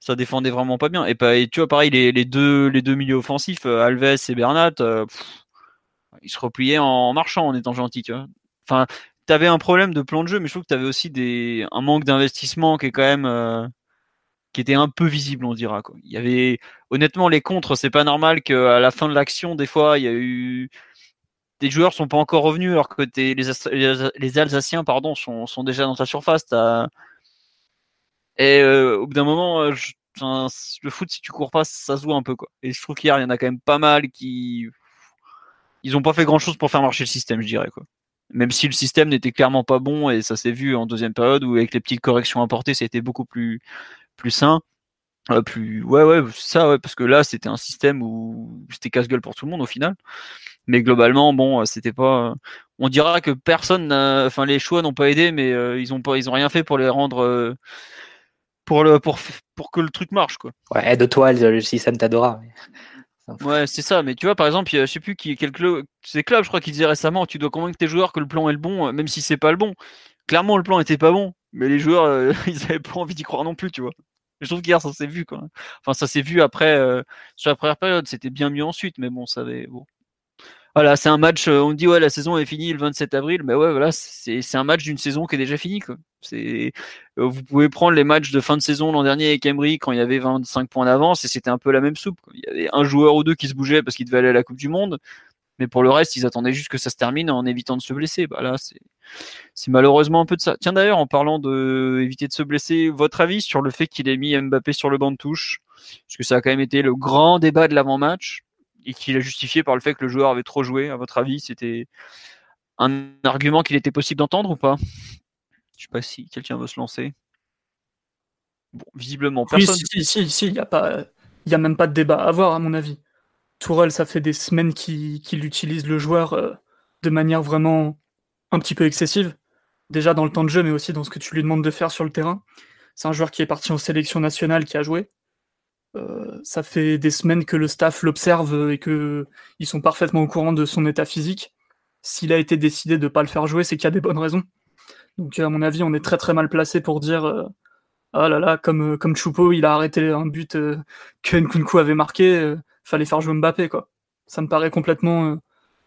ça défendait vraiment pas bien. Et, tu vois, pareil, les, deux, les deux milieux offensifs, Alves et Bernat, il se repliait en marchant, en étant gentil, tu vois. Enfin, t'avais un problème de plan de jeu, mais je trouve que t'avais aussi des, un manque d'investissement qui est quand même, euh, qui était un peu visible, on dira. Il y avait, honnêtement, les contres, c'est pas normal qu'à la fin de l'action, des fois, il y a eu, tes joueurs sont pas encore revenus alors que les, Alsaciens pardon, sont, déjà dans ta surface. Et euh, au bout d'un moment, euh, le foot, si tu cours pas, ça se voit un peu. Quoi. Et je trouve qu'hier, il y en a quand même pas mal qui. Ils ont pas fait grand chose pour faire marcher le système, je dirais. Quoi. Même si le système n'était clairement pas bon, et ça s'est vu en deuxième période, où avec les petites corrections apportées, été beaucoup plus, plus sain. Euh, plus ouais ouais ça ouais parce que là c'était un système où c'était casse-gueule pour tout le monde au final mais globalement bon c'était pas on dira que personne enfin les choix n'ont pas aidé mais euh, ils ont pas ils ont rien fait pour les rendre euh, pour le pour pour que le truc marche quoi ouais aide-toi le système t'adora ouais c'est ça mais tu vois par exemple je sais plus qui quel club c'est club je crois qui disait récemment tu dois convaincre tes joueurs que le plan est le bon même si c'est pas le bon clairement le plan était pas bon mais les joueurs ils avaient pas envie d'y croire non plus tu vois je trouve qu'hier, ça s'est vu, quoi. Enfin, ça s'est vu après, euh, sur la première période. C'était bien mieux ensuite, mais bon, ça avait. Bon. Voilà, c'est un match. Euh, on dit, ouais, la saison est finie le 27 avril. Mais ouais, voilà, c'est un match d'une saison qui est déjà finie, quoi. Euh, vous pouvez prendre les matchs de fin de saison l'an dernier avec Emery quand il y avait 25 points d'avance et c'était un peu la même soupe. Il y avait un joueur ou deux qui se bougeait parce qu'il devait aller à la Coupe du Monde. Mais pour le reste, ils attendaient juste que ça se termine en évitant de se blesser. Bah là, c'est malheureusement un peu de ça. Tiens d'ailleurs, en parlant de éviter de se blesser, votre avis sur le fait qu'il ait mis Mbappé sur le banc de touche? Parce que ça a quand même été le grand débat de l'avant-match et qu'il a justifié par le fait que le joueur avait trop joué. À votre avis, c'était un argument qu'il était possible d'entendre ou pas? Je sais pas si quelqu'un veut se lancer. Bon, visiblement personne. Oui, si, si, si, il n'y a pas, y a même pas de débat à avoir à mon avis. Tourelle, ça fait des semaines qu'il utilise le joueur euh, de manière vraiment un petit peu excessive. Déjà dans le temps de jeu, mais aussi dans ce que tu lui demandes de faire sur le terrain. C'est un joueur qui est parti en sélection nationale, qui a joué. Euh, ça fait des semaines que le staff l'observe et qu'ils sont parfaitement au courant de son état physique. S'il a été décidé de ne pas le faire jouer, c'est qu'il y a des bonnes raisons. Donc à mon avis, on est très très mal placé pour dire euh, ah là là, comme comme Choupo, il a arrêté un but que Nkunku avait marqué fallait faire jouer Mbappé, quoi. Ça me paraît complètement euh,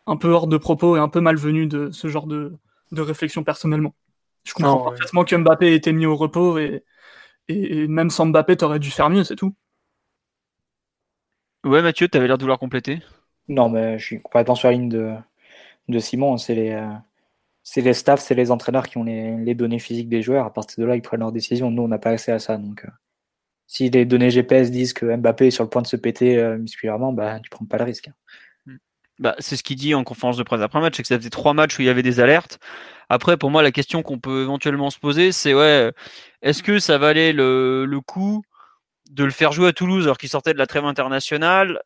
un peu hors de propos et un peu malvenu de ce genre de, réflexion personnellement. Je comprends parfaitement que Mbappé ait été mis au repos et, et, même sans Mbappé, t'aurais dû faire mieux, c'est tout. Ouais, Mathieu, t'avais l'air de vouloir compléter. Non, mais je suis complètement sur la ligne de, de Simon. C'est les, euh, c'est les staffs, c'est les entraîneurs qui ont les, données physiques des joueurs. À partir de là, ils prennent leurs décisions. Nous, on n'a pas accès à ça. Donc, euh, si les données GPS disent que Mbappé est sur le point de se péter euh, musculairement, bah, tu prends pas le risque. Bah, c'est ce qu'il dit en conférence de presse après match, c'est que ça faisait trois matchs où il y avait des alertes. Après, pour moi, la question qu'on peut éventuellement se poser, c'est ouais, est-ce que ça valait le, le coup de le faire jouer à Toulouse alors qu'il sortait de la trêve internationale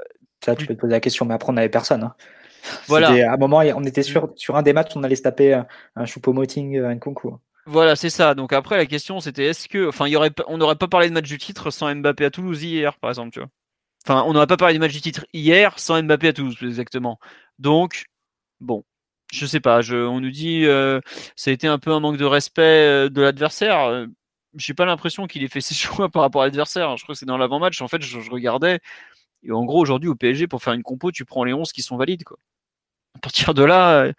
Ça, tu peux te poser la question, mais après, on n'avait personne. Hein. Voilà. À un moment, on était sûr, sur un des matchs, on allait se taper un, un Choupo-Moting, un concours. Voilà, c'est ça. Donc après, la question, c'était est-ce que, enfin, y aurait, on n'aurait pas parlé de match du titre sans Mbappé à Toulouse hier, par exemple, tu vois. Enfin, on n'aurait pas parlé du match du titre hier sans Mbappé à Toulouse, exactement. Donc, bon, je sais pas. Je, on nous dit, euh, ça a été un peu un manque de respect euh, de l'adversaire. Euh, j'ai pas l'impression qu'il ait fait ses choix par rapport à l'adversaire. Je crois que c'est dans l'avant-match. En fait, je, je, regardais. Et en gros, aujourd'hui, au PSG, pour faire une compo, tu prends les 11 qui sont valides, quoi. À partir de là,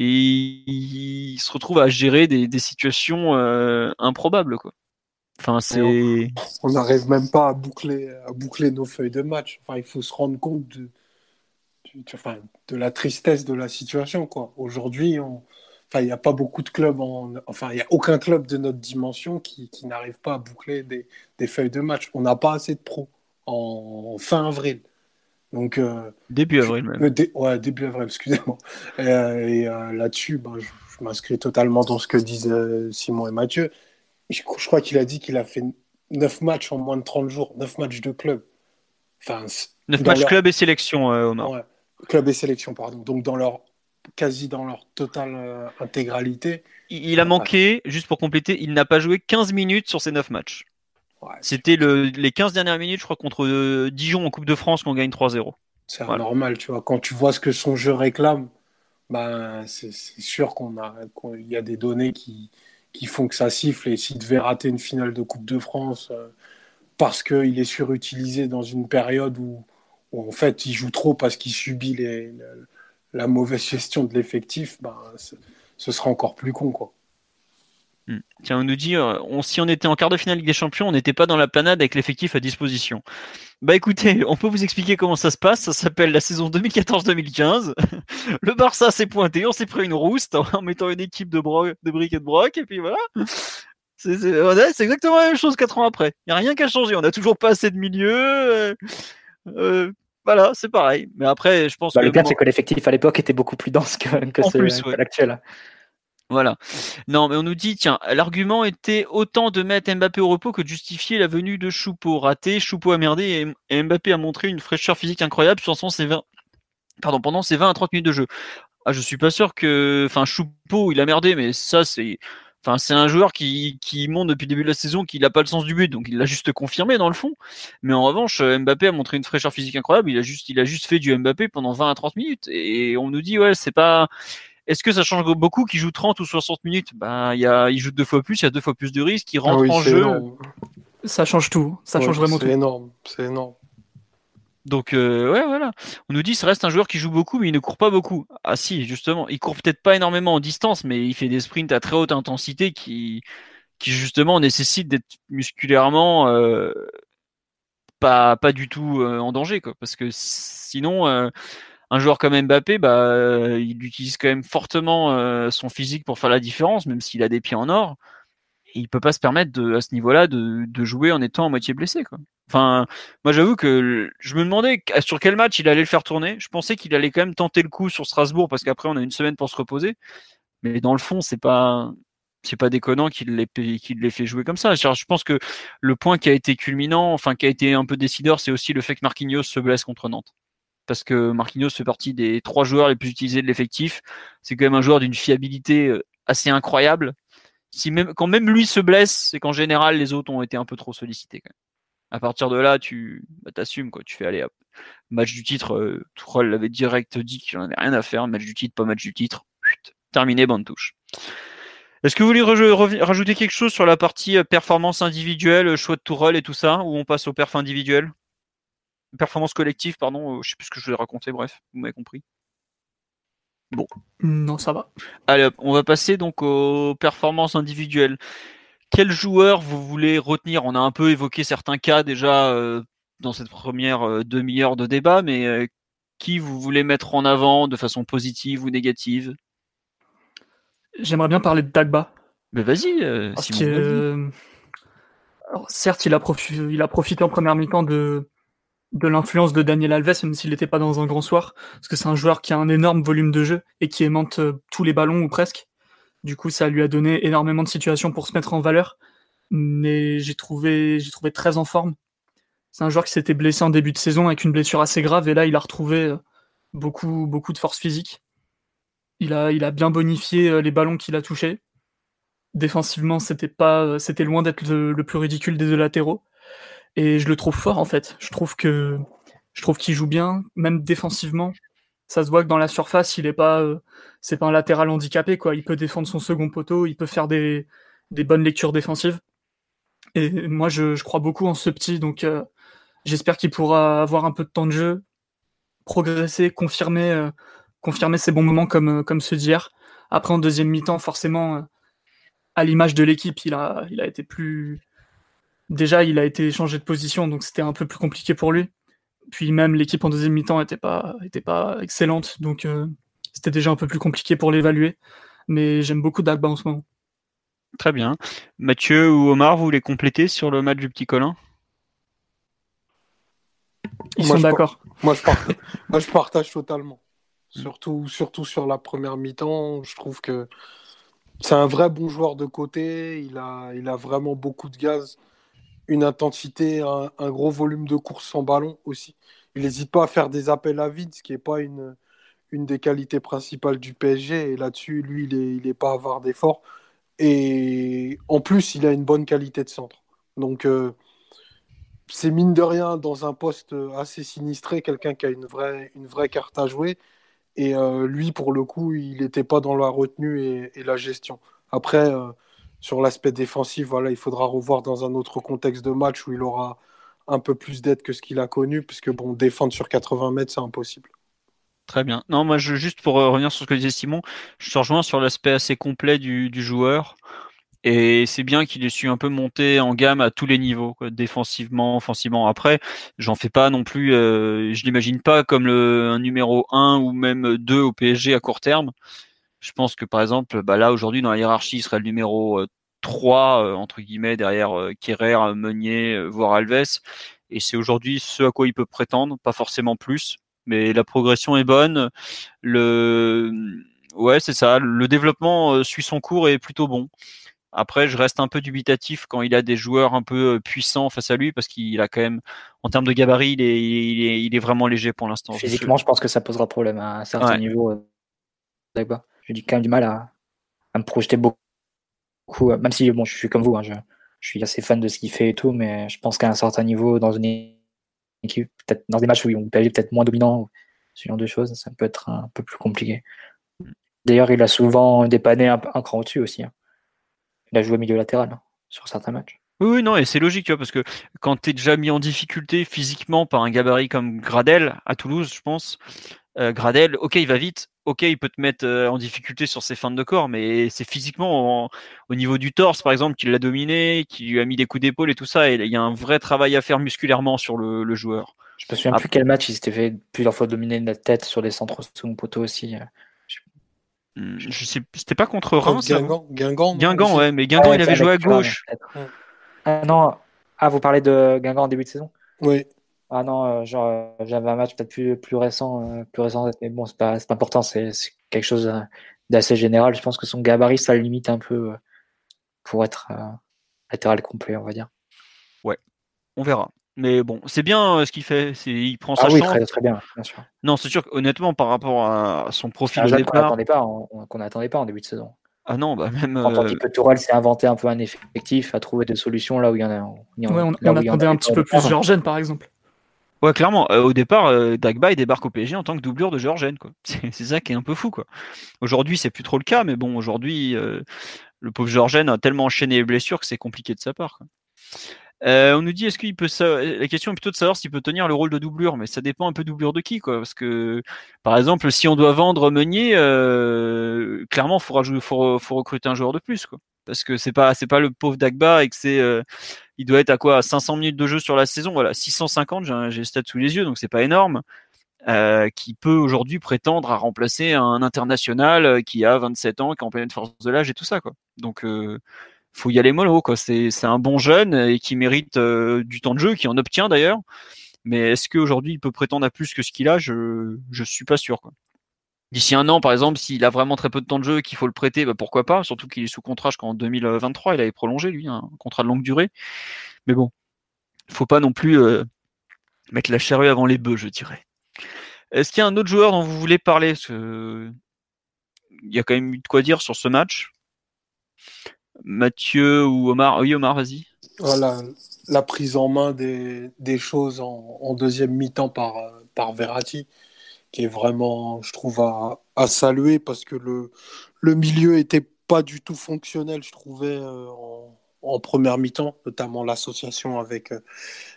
et il se retrouve à gérer des, des situations euh, improbables quoi. Enfin c'est on n'arrive même pas à boucler à boucler nos feuilles de match. Enfin il faut se rendre compte de enfin, de la tristesse de la situation quoi. Aujourd'hui on enfin il n'y a pas beaucoup de clubs en... enfin il n'y a aucun club de notre dimension qui, qui n'arrive pas à boucler des, des feuilles de match. On n'a pas assez de pros en fin avril. Donc, euh, début avril même. ouais, début avril, excusez-moi. Et, euh, euh, là-dessus, ben, je, m'inscris totalement dans ce que disent Simon et Mathieu. Je, crois qu'il a dit qu'il a fait 9 matchs en moins de 30 jours, 9 matchs de club. Enfin, 9 matchs club et sélection, Omar. Ouais, club et sélection, pardon. Donc, dans leur quasi dans leur totale intégralité. Il, a manqué, juste pour compléter, il n'a pas joué 15 minutes sur ces 9 matchs. C'était le, les 15 dernières minutes, je crois, contre euh, Dijon en Coupe de France qu'on gagne 3-0. C'est normal, tu vois. Quand tu vois ce que son jeu réclame, ben, c'est sûr qu'on a, qu'il y a des données qui, qui font que ça siffle. Et s'il devait rater une finale de Coupe de France euh, parce qu'il est surutilisé dans une période où, en fait il joue trop parce qu'il subit les, la mauvaise gestion de l'effectif, ben, ce sera encore plus con. Quoi. Hmm. Tiens, on nous dit, euh, si on était en quart de finale Ligue des Champions, on n'était pas dans la planade avec l'effectif à disposition. Bah écoutez, on peut vous expliquer comment ça se passe. Ça s'appelle la saison 2014-2015. Le Barça s'est pointé, on s'est pris une rouste en mettant une équipe de, bro briques et de broc, et puis voilà. C'est exactement la même chose quatre ans après. Il n'y a rien qui a changé. On n'a toujours pas assez de milieu. Euh, euh, voilà, c'est pareil. Mais après, je pense bah, que. Le bien, c'est que l'effectif à l'époque était beaucoup plus dense que, que, l'actuel. Voilà. Non, mais on nous dit, tiens, l'argument était autant de mettre Mbappé au repos que de justifier la venue de Choupo. Raté, Choupo a merdé et Mbappé a montré une fraîcheur physique incroyable pendant ses 20, pardon, pendant ses 20 à 30 minutes de jeu. Ah, je suis pas sûr que, enfin, Choupo, il a merdé, mais ça, c'est, enfin, c'est un joueur qui, qui monte depuis le début de la saison qu'il n'a pas le sens du but, donc il l'a juste confirmé dans le fond. Mais en revanche, Mbappé a montré une fraîcheur physique incroyable. Il a juste, il a juste fait du Mbappé pendant 20 à 30 minutes. Et on nous dit, ouais, c'est pas, est-ce que ça change beaucoup qu'il joue 30 ou 60 minutes? Ben, il, y a, il joue deux fois plus, il y a deux fois plus de risques, il rentre ah en jeu. Ça change tout, ça change vraiment tout. C'est énorme, c'est énorme. Donc euh, ouais voilà, on nous dit ça reste un joueur qui joue beaucoup mais il ne court pas beaucoup. Ah si justement, il court peut-être pas énormément en distance mais il fait des sprints à très haute intensité qui justement nécessitent d'être musculairement euh, pas du tout euh, en danger quoi parce que sinon un joueur comme Mbappé, bah, il utilise quand même fortement son physique pour faire la différence, même s'il a des pieds en or. Et il peut pas se permettre de, à ce niveau-là de, de, jouer en étant à moitié blessé. Quoi. Enfin, moi j'avoue que je me demandais sur quel match il allait le faire tourner. Je pensais qu'il allait quand même tenter le coup sur Strasbourg parce qu'après on a une semaine pour se reposer. Mais dans le fond, c'est pas c'est pas déconnant qu'il l'ait qu'il l'ait fait jouer comme ça. Je pense que le point qui a été culminant, enfin qui a été un peu décideur, c'est aussi le fait que Marquinhos se blesse contre Nantes parce que Marquinhos fait partie des trois joueurs les plus utilisés de l'effectif. C'est quand même un joueur d'une fiabilité euh, assez incroyable. Si même, quand même lui se blesse, c'est qu'en général les autres ont été un peu trop sollicités. Quand même. À partir de là, tu bah, t'assumes quoi. Tu fais aller match du titre. Euh, Troll l'avait direct dit qu'il n'en avait rien à faire. Match du titre, pas match du titre. terminé, bonne touche. Est-ce que vous voulez rajouter quelque chose sur la partie euh, performance individuelle, choix de Tourelle et tout ça, ou on passe au perf individuel? Performance collective, pardon, euh, je sais plus ce que je voulais raconter, bref, vous m'avez compris. Bon. Non, ça va. Allez, on va passer donc aux performances individuelles. Quel joueur vous voulez retenir? On a un peu évoqué certains cas déjà euh, dans cette première euh, demi-heure de débat, mais qui vous voulez mettre en avant de façon positive ou négative? J'aimerais bien parler de Dagba. Mais vas-y, certes, il a, il a profité en première mi-temps de, de l'influence de Daniel Alves, même s'il n'était pas dans un grand soir, parce que c'est un joueur qui a un énorme volume de jeu et qui aimante euh, tous les ballons ou presque. Du coup, ça lui a donné énormément de situations pour se mettre en valeur. Mais j'ai trouvé, j'ai trouvé très en forme. C'est un joueur qui s'était blessé en début de saison avec une blessure assez grave et là, il a retrouvé euh, beaucoup, beaucoup de force physique. Il a, il a bien bonifié euh, les ballons qu'il a touchés. Défensivement, c'était pas, c'était loin d'être le plus ridicule des deux latéraux. Et je le trouve fort en fait. Je trouve que je trouve qu'il joue bien, même défensivement. Ça se voit que dans la surface, il est pas, euh, c'est pas un latéral handicapé quoi. Il peut défendre son second poteau, il peut faire des, des bonnes lectures défensives. Et moi, je, crois beaucoup en ce petit, donc euh, j'espère qu'il pourra avoir un peu de temps de jeu, progresser, confirmer, euh, confirmer ses bons moments comme comme ceux d'hier. Après, en deuxième mi-temps, forcément, à l'image de l'équipe, il a, il a été plus, déjà il a été changé de position, donc c'était un peu plus compliqué pour lui. Puis même l'équipe en deuxième mi-temps était pas, était pas excellente, donc euh, c'était déjà un peu plus compliqué pour l'évaluer. Mais j'aime beaucoup Dagba en ce moment. Très bien. Mathieu ou Omar, vous voulez compléter sur le match du petit Colin? Ils sont d'accord. Moi, je partage, moi, je partage totalement. Surtout, surtout sur la première mi-temps, je trouve que c'est un vrai bon joueur de côté. Il a, il a vraiment beaucoup de gaz une intensité, un, gros volume de course sans ballon aussi. Il n'hésite pas à faire des appels à vide, ce qui n'est pas une, une des qualités principales du PSG. Et là-dessus, lui, il n'est pas à avoir d'effort. Et en plus, il a une bonne qualité de centre. Donc, euh, c'est mine de rien, dans un poste assez sinistré, quelqu'un qui a une vraie, une vraie carte à jouer. Et euh, lui, pour le coup, il n'était pas dans la retenue et, la gestion. Après, euh, sur l'aspect défensif, il faudra revoir dans un autre contexte de match où il aura un peu plus d'aide que ce qu'il a connu, puisque bon, défendre sur 80 mètres, c'est impossible. Très bien. Non, moi, je, juste pour euh, revenir sur ce que disait Simon, je te rejoins sur l'aspect assez complet du, joueur. Et c'est bien qu'il ait su un peu monter en gamme à tous les niveaux, défensivement, offensivement. Après, j'en fais pas non plus, euh, je l'imagine pas comme un numéro 1 ou même 2 au PSG à court terme. Je pense que par exemple, bah là aujourd'hui dans la hiérarchie, il serait le numéro 3 euh, entre guillemets derrière euh, Kerrer, Meunier, voire Alves. Et c'est aujourd'hui ce à quoi il peut prétendre, pas forcément plus. Mais la progression est bonne. Le ouais, c'est ça. Le développement suit son cours et est plutôt bon. Après, je reste un peu dubitatif quand il a des joueurs un peu euh, puissants face à lui parce qu'il a quand même, en termes de gabarit, il est, il est, il est vraiment léger pour l'instant. Physiquement, je pense que ça posera problème à un certain niveau. Euh, dis quand même du mal à, me projeter beaucoup, euh, même si bon, je suis comme vous, hein, je, suis assez fan de ce qu'il fait et tout, mais je pense qu'à un certain niveau, dans une équipe, peut-être dans des matchs où on peut aller peut-être moins dominant, ce genre de choses, ça peut être un peu plus compliqué. D'ailleurs, il a souvent dépanné un, cran au-dessus aussi. Hein il a joué milieu latéral hein, sur certains matchs. Oui, non, et c'est logique, tu vois, parce que quand tu es déjà mis en difficulté physiquement par un gabarit comme Gradel à Toulouse, je pense, euh, Gradel, ok, il va vite, ok, il peut te mettre euh, en difficulté sur ses fins de corps, mais c'est physiquement au niveau du torse, par exemple, qu'il l'a dominé, qui lui a mis des coups d'épaule et tout ça, et il y a un vrai travail à faire musculairement sur le, joueur. Je me souviens plus quel match il s'était fait plusieurs fois dominer la tête sur les centres sous poteau aussi. Euh. Hmm, je sais, c'était pas contre Reims. Guingamp, Guingamp, Guingamp, ouais, mais Guingamp, il avait joué à gauche. Ah non, ah, vous parlez de Guingamp en début de saison? Oui. Ah non, euh, genre, euh, j'avais un match peut-être plus, plus récent, euh, plus récent, mais bon, c'est pas, pas important, c'est quelque chose d'assez général. Je pense que son gabarit, ça limite un peu pour être latéral complet, on va dire. Ouais, on verra. Mais bon, c'est bien euh, ce qu'il fait. Il prend sa ah oui, chance. Très, très bien, bien sûr. Non, c'est sûr honnêtement, par rapport à son profil au départ, qu'on n'attendait pas, en début de saison. Ah non, bah même. On dit que Tourelle s'est inventé un peu un effectif, a trouvé des solutions là où il y en a. ouais, on, attendait un petit peu plus Georgène, par exemple. Ouais, clairement. Euh, au départ, euh, Dagba il débarque au PSG en tant que doublure de Georgène. C'est ça qui est un peu fou. quoi. Aujourd'hui, c'est plus trop le cas, mais bon, aujourd'hui, le pauvre Georgène a tellement enchaîné les blessures que c'est compliqué de sa part. Quoi. Euh, on nous dit est-ce qu'il peut la question est plutôt de savoir s'il peut tenir le rôle de doublure, mais ça dépend un peu doublure de qui quoi. Parce que par exemple, si on doit vendre Meunier, euh, clairement, faut, faut, faut recruter un joueur de plus quoi. Parce que c'est pas c'est pas le pauvre Dagba et que c'est euh, il doit être à quoi 500 minutes de jeu sur la saison. Voilà, 650, j'ai le stade sous les yeux, donc c'est pas énorme. Euh, qui peut aujourd'hui prétendre à remplacer un international qui a 27 ans, qui est en pleine force de l'âge et tout ça quoi. Donc euh, faut y aller mollo quoi. C'est un bon jeune et qui mérite euh, du temps de jeu, qui en obtient d'ailleurs. Mais est-ce qu'aujourd'hui il peut prétendre à plus que ce qu'il a? Je je suis pas sûr. D'ici un an, par exemple, s'il a vraiment très peu de temps de jeu et qu'il faut le prêter, bah pourquoi pas Surtout qu'il est sous contrat jusqu'en 2023, il avait prolongé lui, un contrat de longue durée. Mais bon, faut pas non plus euh, mettre la charrue avant les bœufs, je dirais. Est-ce qu'il y a un autre joueur dont vous voulez parler? Il y a quand même eu de quoi dire sur ce match. Mathieu ou Omar? Oui, Omar, vas-y. Voilà, la prise en main des, choses en, deuxième mi-temps par, par Verratti, qui est vraiment, je trouve, à, à saluer parce que le, le milieu était pas du tout fonctionnel, je trouvais, euh, en, en, première mi-temps, notamment l'association avec, euh,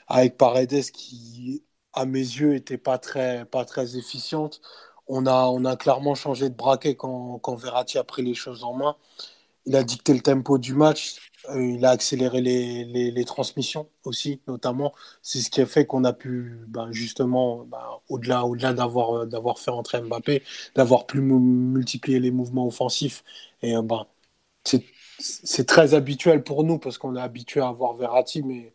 avec Paredes qui, à mes yeux, était pas très, pas très efficiente. On a, on a clairement changé de braquet quand, quand Verratti a pris les choses en main il a dicté le tempo du match, il a accéléré les, les, transmissions aussi, notamment. C'est ce qui a fait qu'on a pu, ben, justement, ben, au-delà au euh, d'avoir fait entrer Mbappé, d'avoir pu multiplier les mouvements offensifs. Et euh, ben, c'est très habituel pour nous parce qu'on est habitué à avoir Verratti, mais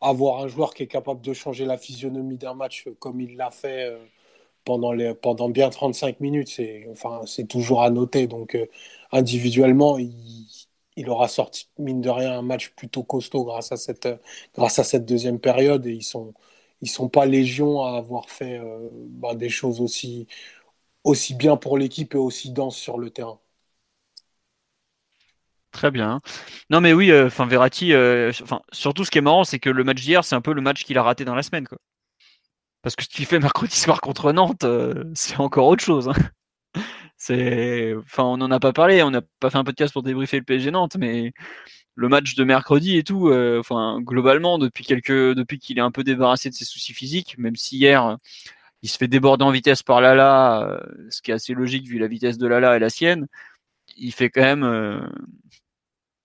avoir un joueur qui est capable de changer la physionomie d'un match comme il l'a fait pendant, les, pendant bien 35 minutes, c'est enfin, toujours à noter. Donc, individuellement, il, aura sorti, mine de rien, un match plutôt costaud grâce à cette, grâce à cette deuxième période. Et ils sont, ils sont pas légion à avoir fait euh, bah, des choses aussi, bien pour l'équipe et aussi denses sur le terrain. Très bien. Non mais oui, euh, enfin Verratti, euh, surtout ce qui est marrant, c'est que le match d'hier, c'est un peu le match qu'il a raté dans la semaine. Parce que ce qu'il fait mercredi soir contre Nantes, c'est encore autre chose. Hein. C'est, enfin, on n'en a pas parlé, on n'a pas fait un podcast pour débriefer le PSG Nantes, mais le match de mercredi et tout, euh, enfin, globalement, depuis quelques, depuis qu'il est un peu débarrassé de ses soucis physiques, même si hier, il se fait déborder en vitesse par Lala, euh, ce qui est assez logique vu la vitesse de Lala et la sienne, il fait quand même, euh,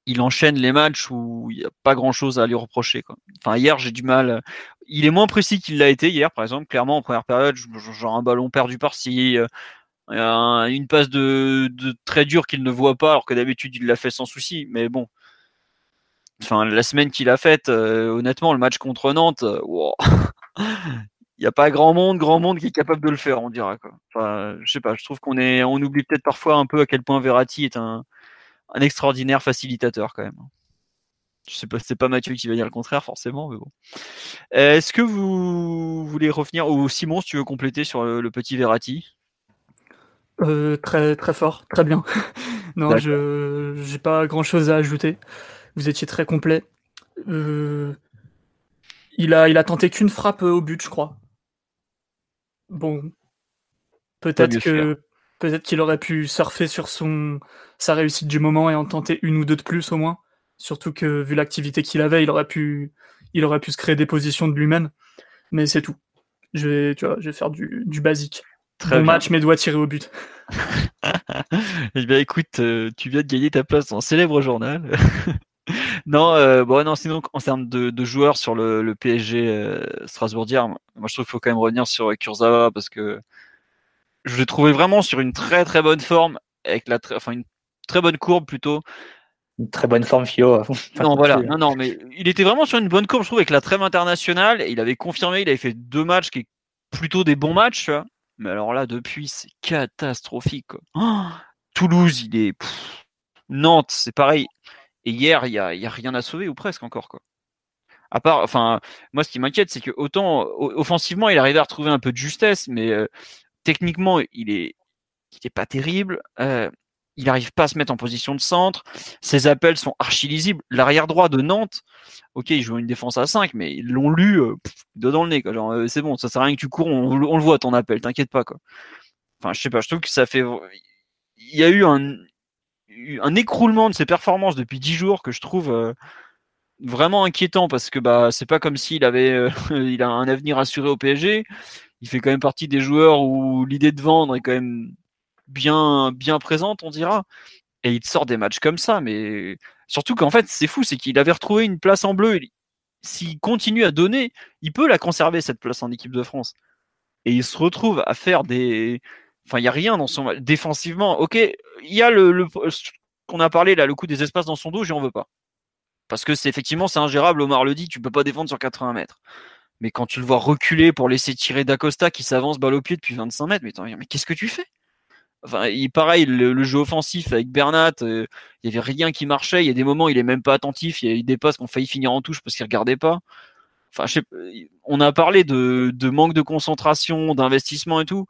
il enchaîne les matchs où il n'y a pas grand chose à lui reprocher. Quoi. Enfin, hier, j'ai du mal. Il est moins précis qu'il l'a été hier, par exemple. Clairement, en première période, genre un ballon perdu par-ci, euh, une passe de, très dur qu'il ne voit pas, alors que d'habitude, il l'a fait sans souci. Mais bon. Enfin, la semaine qu'il a faite, euh, honnêtement, le match contre Nantes, euh, il n'y a pas grand monde, grand monde qui est capable de le faire, on dira. Quoi. Enfin, je sais pas, je trouve qu'on est, on oublie peut-être parfois un peu à quel point Verratti est un, un extraordinaire facilitateur quand même. Je sais pas, c'est pas Mathieu qui va dire le contraire forcément, mais bon. Est-ce que vous voulez revenir ou Simon, si tu veux compléter sur le, petit Verratti? Euh, Très très fort, très bien. non, je j'ai pas grand chose à ajouter. Vous étiez très complet. Euh, il a il a tenté qu'une frappe au but, je crois. Bon, peut-être que peut-être qu'il aurait pu surfer sur son sa réussite du moment et en tenter une ou deux de plus au moins. Surtout que vu l'activité qu'il avait, il aurait pu, il aurait pu se créer des positions de lui-même. Mais c'est tout. Je vais, tu vois, je vais faire du, du basique. Très bon match, mais doit tirer au but. eh bien, écoute, euh, tu viens de gagner ta place dans un célèbre journal. non, euh, bon, non, sinon, en termes de, joueurs sur le, PSG euh, Strasbourgien, moi je trouve qu'il faut quand même revenir sur Kurzawa parce que je l'ai trouvé vraiment sur une très très bonne forme, avec la enfin une très bonne courbe plutôt. Une très bonne forme, Fio. non, voilà. Non, non, mais il était vraiment sur une bonne courbe, je trouve, avec la trêve internationale. Il avait confirmé, il avait fait deux matchs qui est plutôt des bons matchs, tu vois. Mais alors là, depuis, c'est catastrophique. Toulouse, il est. Nantes, c'est pareil. Et hier, il n'y a, y a rien à sauver, ou presque encore, quoi. À part, enfin, moi, ce qui m'inquiète, c'est que autant offensivement, il arrivait à retrouver un peu de justesse, mais techniquement, il est, il est pas terrible. Il n'arrive pas à se mettre en position de centre. Ses appels sont archi lisibles. L'arrière droit de Nantes, ok, il joue une défense à 5, mais ils l'ont lu euh, dedans le nez. Genre, euh, c'est bon, ça sert à rien que tu cours, on, le voit ton appel, t'inquiète pas. Quoi. Enfin, je sais pas, je trouve que ça fait. Il y a eu un, un écroulement de ses performances depuis 10 jours que je trouve euh, vraiment inquiétant parce que bah c'est pas comme s'il avait il a un avenir assuré au PSG. Il fait quand même partie des joueurs où l'idée de vendre est quand même bien, bien présente, on dira. Et il sort des matchs comme ça, mais surtout qu'en fait, c'est fou, c'est qu'il avait retrouvé une place en bleu. S'il continue à donner, il peut la conserver, cette place en équipe de France. Et il se retrouve à faire des. Enfin, il n'y a rien dans son. Défensivement, ok, il y a le, qu'on a parlé là, le coup des espaces dans son dos, j'en veux pas. Parce que c'est effectivement, c'est ingérable, Omar le dit, tu peux pas défendre sur 80 mètres. Mais quand tu le vois reculer pour laisser tirer D'Acosta qui s'avance balle au pied depuis 25 mètres, mais, mais qu'est-ce que tu fais? Enfin, il, pareil, le, jeu offensif avec Bernat, euh, il y avait rien qui marchait. Il y a des moments, il est même pas attentif. Il y a eu des passes qu'on failli finir en touche parce qu'il regardait pas. Enfin, je sais, on a parlé de, de manque de concentration, d'investissement et tout,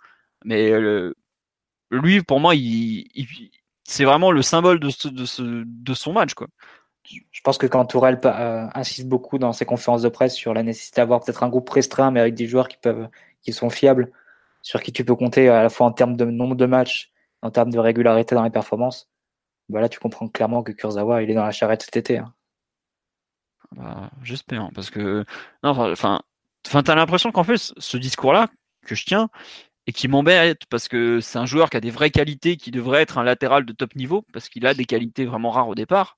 mais euh, lui, pour moi, il, c'est vraiment le symbole de, de, son match, quoi. Je pense que quand Tourelle euh, insiste beaucoup dans ses conférences de presse sur la nécessité d'avoir peut-être un groupe restreint, mais avec des joueurs qui peuvent, qui sont fiables, sur qui tu peux compter à la fois en termes de nombre de matchs, en termes de régularité dans les performances, bah là tu comprends clairement que Kurzawa il est dans la charrette cet été. Hein. Bah, J'espère, parce que non, enfin, enfin, t'as l'impression qu'en fait ce discours-là que je tiens et qui m'embête parce que c'est un joueur qui a des vraies qualités, qui devrait être un latéral de top niveau parce qu'il a des qualités vraiment rares au départ.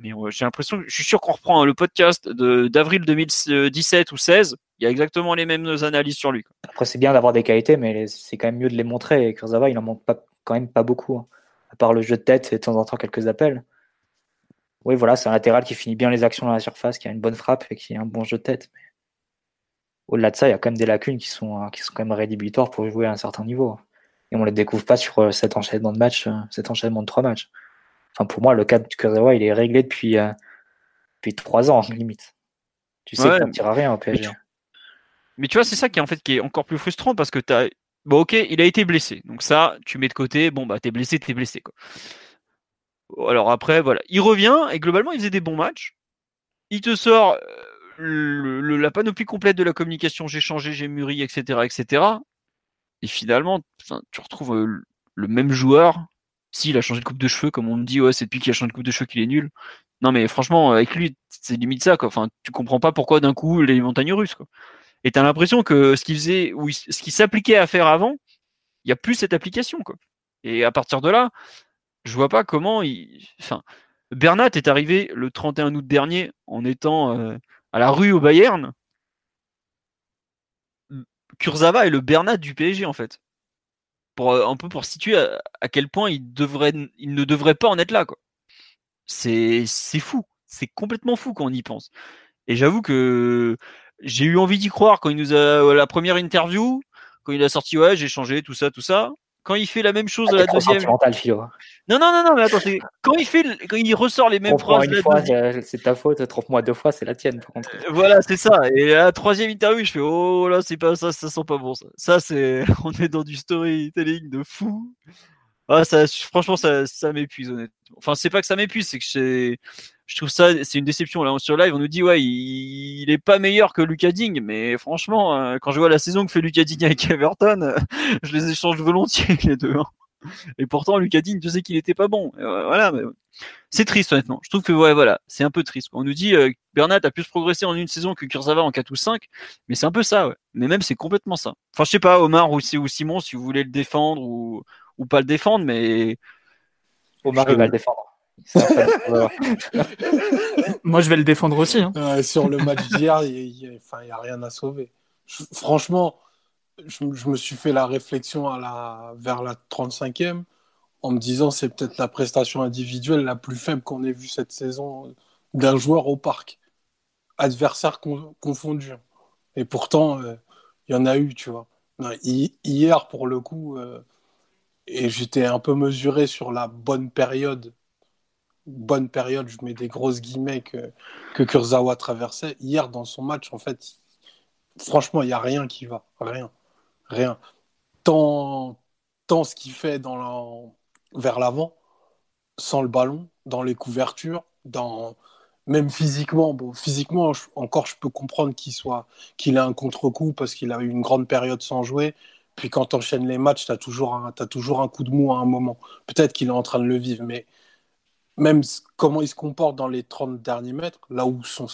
Mais j'ai l'impression, je suis sûr qu'on reprend le podcast d'avril 2017 ou 16, il y a exactement les mêmes analyses sur lui. Après, c'est bien d'avoir des qualités, mais c'est quand même mieux de les montrer. Et Kurzawa, il en manque pas, quand même pas beaucoup. Hein. À part le jeu de tête et de temps en temps quelques appels. Oui, voilà, c'est un latéral qui finit bien les actions dans la surface, qui a une bonne frappe et qui a un bon jeu de tête. Au-delà de ça, il y a quand même des lacunes qui sont, hein, qui sont quand même rédhibitoires pour jouer à un certain niveau. Et on ne les découvre pas sur euh, cet enchaînement de matchs, euh, cet enchaînement de trois matchs. Enfin, pour moi, le cas de Kurzawa, il est réglé depuis, euh, depuis trois ans, limite. Tu sais qu'il ne rien au PSG. Mais tu vois, c'est ça qui est en fait qui est encore plus frustrant parce que tu as. Bon, ok, il a été blessé. Donc ça, tu mets de côté. Bon, bah, t'es blessé, t'es blessé. Quoi. Alors après, voilà. Il revient et globalement, il faisait des bons matchs. Il te sort euh, la panoplie complète de la communication. J'ai changé, j'ai mûri, etc., etc. Et finalement, tu retrouves euh, le même joueur. S'il a changé de coupe de cheveux, comme on me dit, ouais, c'est depuis qu'il a changé de coupe de cheveux qu'il est nul. Non, mais franchement, avec lui, c'est limite ça, quoi. Enfin, tu comprends pas pourquoi d'un coup les montagnes russes, quoi. Et tu as l'impression que ce qu'il faisait, ou ce qui s'appliquait à faire avant, il n'y a plus cette application. Et à partir de là, je vois pas comment il. Bernat est arrivé le 31 août dernier en étant euh, à la rue au Bayern. Kurzawa est le Bernat du PSG en fait. Pour, un peu pour situer à, quel point il, ne devrait pas en être là. C'est fou. C'est complètement fou quand on y pense. Et j'avoue que j'ai eu envie d'y croire quand il nous a la première interview, quand il a sorti ouais j'ai changé tout ça tout ça. Quand il fait la même chose à la deuxième. Non non non non mais attends quand il fait quand il ressort les mêmes phrases. Une fois c'est ta faute, trompe-moi deux fois c'est la tienne par contre. Euh, voilà c'est ça et la troisième interview je fais oh là c'est pas ça ça sent pas bon ça. Ça c'est on est dans du storytelling de fou. Ah, ça, franchement, ça, ça m'épuise, honnêtement. Enfin, c'est pas que ça m'épuise, c'est que c'est, je trouve ça, c'est une déception. Là, sur live, on nous dit, ouais, il, il est pas meilleur que Lucas Ding, mais franchement, euh, quand je vois la saison que fait Lucas Ding avec Everton, je les échange volontiers, les deux. Hein. Et pourtant, Lucas Ding, je sais qu'il était pas bon. Euh, voilà, mais c'est triste, honnêtement. Je trouve que, ouais, voilà, c'est un peu triste. On nous dit, euh, Bernat a plus progressé en une saison que Kurzawa en 4 ou 5, mais c'est un peu ça, ouais. Mais même, c'est complètement ça. Enfin, je sais pas, Omar ou, ou Simon, si vous voulez le défendre ou, ou pas le défendre, mais. Omar, il va le défendre. Moi, je vais le défendre aussi. Hein. sur le match d'hier, il n'y a, rien à sauver. franchement, je, me suis fait la réflexion à la, vers la 35e en me disant c'est peut-être la prestation individuelle la plus faible qu'on ait vue cette saison d'un joueur au parc, adversaire confondu. Et pourtant, euh, il y en a eu, tu vois. Hier, pour le coup, euh, et j'étais un peu mesuré sur la bonne période, bonne période, je mets des grosses guillemets que, que Kurzawa traversait. Hier, dans son match, en fait, franchement, il n'y a rien qui va. Rien. Rien. Tant, tant ce qu'il fait dans vers l'avant, sans le ballon, dans les couvertures, dans même physiquement, bon, physiquement, encore, je peux comprendre qu'il soit, qu'il a un contre-coup parce qu'il a eu une grande période sans jouer. Puis quand tu enchaînes les matchs, tu as, toujours un, as toujours un coup de mou à un moment. Peut-être qu'il est en train de le vivre, mais même comment il se comporte dans les 30 derniers mètres, là où, sont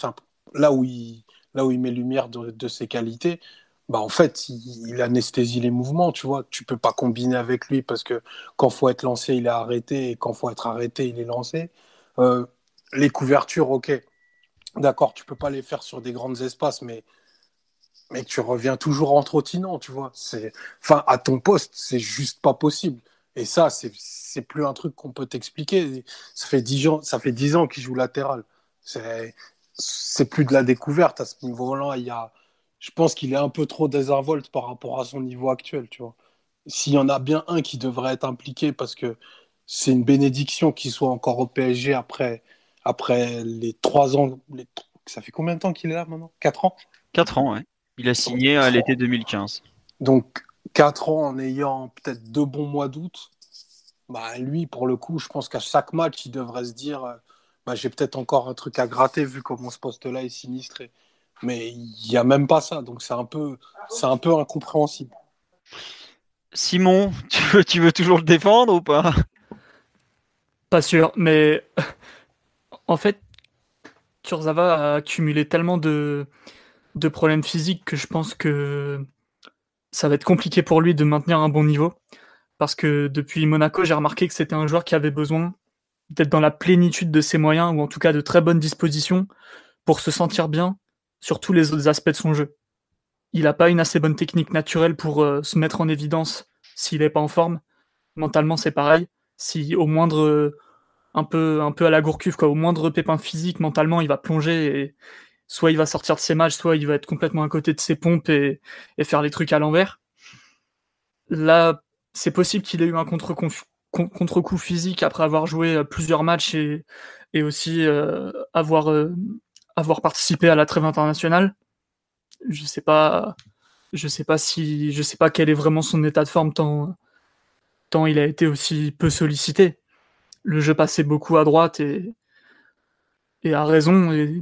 là où, il, là où il met lumière de, ses qualités, bah en fait, il, anesthésie les mouvements, tu vois. Tu peux pas combiner avec lui parce que quand faut être lancé, il est arrêté, et quand faut être arrêté, il est lancé. Euh, les couvertures, ok. D'accord, tu peux pas les faire sur des grands espaces, mais mais tu reviens toujours en trottinant, tu vois. C'est, enfin, à ton poste, c'est juste pas possible. Et ça, c'est, plus un truc qu'on peut t'expliquer. Ça fait dix ans, ça fait dix ans qu'il joue latéral. C'est, c'est plus de la découverte à ce niveau-là. Il y a, je pense qu'il est un peu trop désinvolte par rapport à son niveau actuel, tu vois. S'il y en a bien un qui devrait être impliqué parce que c'est une bénédiction qu'il soit encore au PSG après, après les trois ans. Les... Ça fait combien de temps qu'il est là maintenant? Quatre ans? Quatre ans, ouais. Il a signé à l'été 2015. Donc, 4 ans en ayant peut-être deux bons mois d'août, bah, lui, pour le coup, je pense qu'à chaque match, il devrait se dire euh, bah, j'ai peut-être encore un truc à gratter vu comment ce poste-là est sinistré. Mais il n'y a même pas ça, donc c'est un, peu, un peu incompréhensible. Simon, tu veux, tu veux toujours le défendre ou pas? Pas sûr, mais en fait, Kurzawa a accumulé tellement de, de problèmes physiques que je pense que ça va être compliqué pour lui de maintenir un bon niveau. Parce que depuis Monaco, j'ai remarqué que c'était un joueur qui avait besoin d'être dans la plénitude de ses moyens, ou en tout cas de très bonnes dispositions, pour se sentir bien sur tous les autres aspects de son jeu. Il n'a pas une assez bonne technique naturelle pour euh, se mettre en évidence s'il n'est pas en forme. Mentalement, c'est pareil. Si au moindre, un peu, un peu à la gourcuve, au moindre pépin physique, mentalement, il va plonger et, soit il va sortir de ses matchs, soit il va être complètement à côté de ses pompes et, faire les trucs à l'envers. Là, c'est possible qu'il ait eu un contre-coup physique après avoir joué euh, plusieurs matchs et, aussi euh, avoir, euh, avoir participé à la trêve internationale. Je sais pas, je sais pas si, je sais pas quel est vraiment son état de forme tant, tant il a été aussi peu sollicité. Le jeu passait beaucoup à droite et, et à raison. Et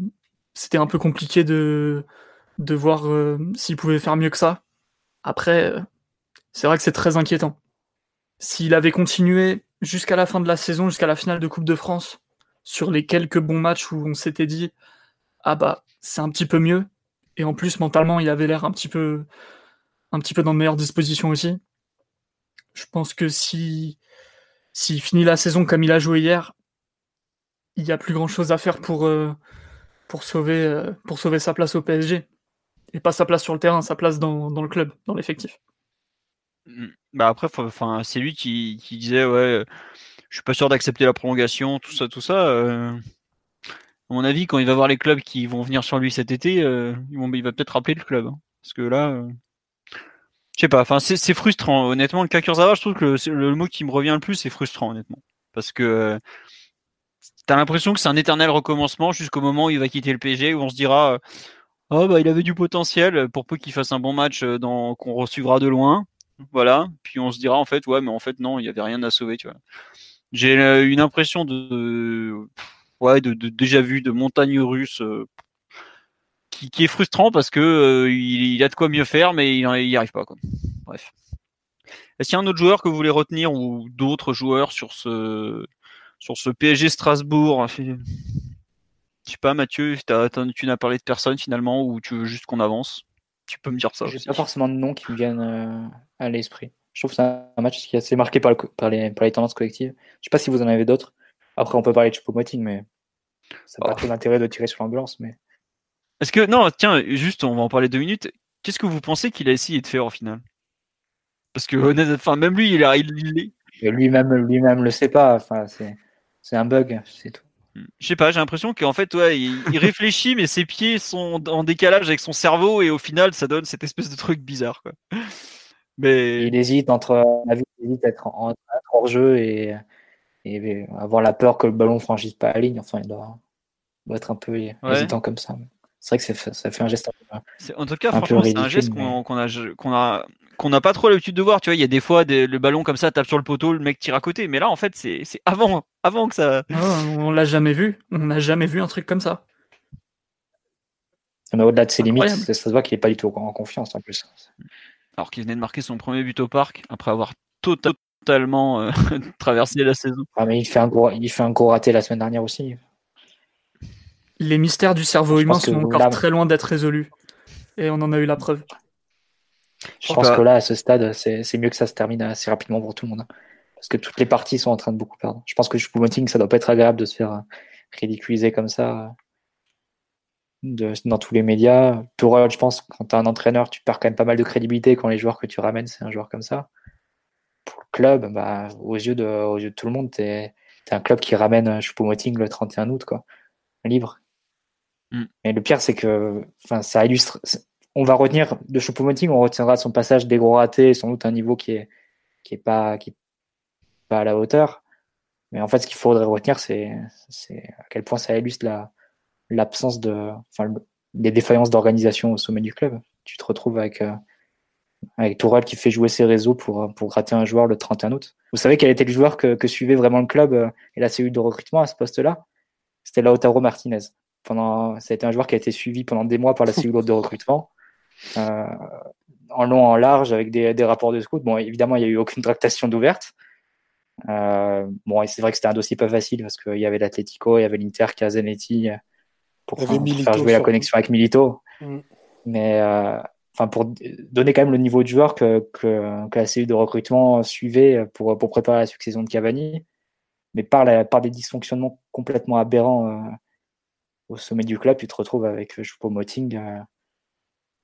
c'était un peu compliqué de, de voir euh, s'il pouvait faire mieux que ça. Après, euh, c'est vrai que c'est très inquiétant. S'il avait continué jusqu'à la fin de la saison, jusqu'à la finale de Coupe de France, sur les quelques bons matchs où on s'était dit ah bah c'est un petit peu mieux, et en plus mentalement il avait l'air un petit peu un petit peu dans de meilleures dispositions aussi. Je pense que si s'il finit la saison comme il a joué hier, il n'y a plus grand chose à faire pour, pour, sauver, pour sauver sa place au PSG. Et pas sa place sur le terrain, sa place dans, dans le club, dans l'effectif. Mmh. Bah après, c'est lui qui, qui, disait ouais, je suis pas sûr d'accepter la prolongation, tout ça, tout ça. Euh, à mon avis, quand il va voir les clubs qui vont venir sur lui cet été, euh, il va peut-être rappeler le club, hein. parce que là, euh, je sais pas. Enfin, c'est frustrant. Honnêtement, le cas Kurzawa, je trouve que le, le, mot qui me revient le plus, c'est frustrant, honnêtement, parce que t'as l'impression que c'est un éternel recommencement jusqu'au moment où il va quitter le PSG, où on se dira. Oh bah il avait du potentiel pour peu qu'il fasse un bon match dans qu'on reçuvra de loin voilà. Puis on se dira en fait, ouais, mais en fait non, il y avait rien à sauver, tu vois. J'ai euh, une impression de, ouais, de, déjà vu de montagne russe euh, qui, est frustrant parce que euh, il, a de quoi mieux faire, mais il n'y arrive pas. Quoi. Bref. Est-ce qu'il y a un autre joueur que vous voulez retenir ou d'autres joueurs sur ce sur ce PSG Strasbourg Je sais pas, Mathieu, tu n'as parlé de personne finalement ou tu veux juste qu'on avance? Tu peux me dire ça. J'ai pas forcément de noms qui me viennent euh, à l'esprit. Je trouve que c'est un match qui est assez marqué par, par, les, par les tendances collectives. Je sais pas si vous en avez d'autres. Après, on peut parler de Choupo-Moting, mais ça n'a pas oh. trop d'intérêt de tirer sur l'ambulance. Mais... Est-ce que, non, tiens, juste, on va en parler deux minutes. Qu'est-ce que vous pensez qu'il a essayé de faire au final? Parce que, enfin, même lui, il, a, il, Lui-même lui-même le sait pas. Enfin, c'est un bug, c'est tout. Je sais pas, j'ai l'impression qu'en fait, ouais, il, réfléchit, mais ses pieds sont en décalage avec son cerveau, et au final, ça donne cette espèce de truc bizarre. Quoi. Mais... Il hésite entre il hésite être en, hors jeu et, et, avoir la peur que le ballon franchisse pas la ligne. Enfin, il doit, être un peu hésitant comme ça. C'est vrai que ça fait un geste un peu. En tout cas, franchement, c'est un geste qu'on a, qu'on a, qu'on n'a pas trop l'habitude de voir. Tu vois, il y a des fois le ballon comme ça tape sur le poteau, le mec tire à côté. Mais là, en fait, c'est avant, avant que ça. Ah, on l'a jamais vu. On n'a jamais vu un truc comme ça. Mais au-delà de ses limites, ça se voit qu'il n'est pas du tout en confiance en plus. Alors qu'il venait de marquer son premier but au parc après avoir totalement euh, traversé la saison. Ah, mais il fait un gros, il fait un gros raté la semaine dernière aussi. Les mystères du cerveau humain sont encore très loin d'être résolus. Et on en a eu la preuve. Je pense que là, à ce stade, c'est mieux que ça se termine assez rapidement pour tout le monde. Hein. Parce que toutes les parties sont en train de beaucoup perdre. Je pense que Choupo-Moting, ça doit pas être agréable de se faire euh, ridiculiser comme ça euh, dans tous les médias. Tourelle, je pense, quand tu es un entraîneur, tu perds quand même pas mal de crédibilité quand les joueurs que tu ramènes, c'est un joueur comme ça. Pour le club, bah, aux, yeux de, aux yeux de tout le monde, tu es, un club qui ramène euh, Choupo-Moting le 31 août, quoi, libre. Mm. Et le pire, c'est que ça illustre on va retenir de Choupo-Moting, on retiendra son passage des gros ratés, sans doute un niveau qui est qui est pas qui pas à la hauteur. Mais en fait, ce qu'il faudrait retenir, c'est à quel point ça illustre la l'absence de, enfin, défaillances d'organisation au sommet du club. Tu te retrouves avec euh, avec qui fait jouer ses réseaux pour pour gratter un joueur le 31 août. Vous savez quel était le joueur que, que suivait vraiment le club euh, et la cellule de recrutement à ce poste-là? C'était Lautaro Martinez. Pendant, ça a été un joueur qui a été suivi pendant des mois par la cellule de recrutement. Euh, en long, en large, avec des, rapports de scout. Bon, évidemment, il n'y a eu aucune tractation d'ouverte. Euh, bon, c'est vrai que c'était un dossier pas facile parce qu'il y avait l'Atletico, il y avait l'Inter qui a Zanetti pour, faire jouer la connexion avec Milito. Mm. Mais euh, enfin, pour donner quand même le niveau de joueur que, que, la cellule de recrutement suivait pour, pour préparer la succession de Cavani, mais par, la, par des dysfonctionnements complètement aberrants au sommet du club, tu te retrouves avec Choupo-Moting euh,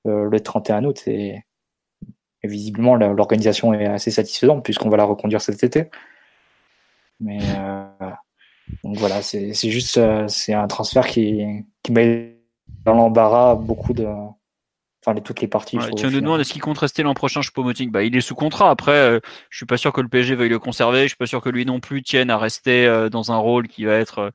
le 31 août. Et, visiblement, l'organisation est assez satisfaisante puisqu'on va la reconduire cet été. Mais euh, donc voilà, c'est juste euh, c'est un transfert qui, qui met dans l'embarras beaucoup de. Enfin, les, toutes les parties. Ouais, tu me demandes est-ce qu'il compte rester l'an prochain chez Pomoting? Bah, Il est sous contrat. Après, je suis pas sûr que le PSG veuille le conserver. Je suis pas sûr que lui non plus tienne à rester dans un rôle qui va être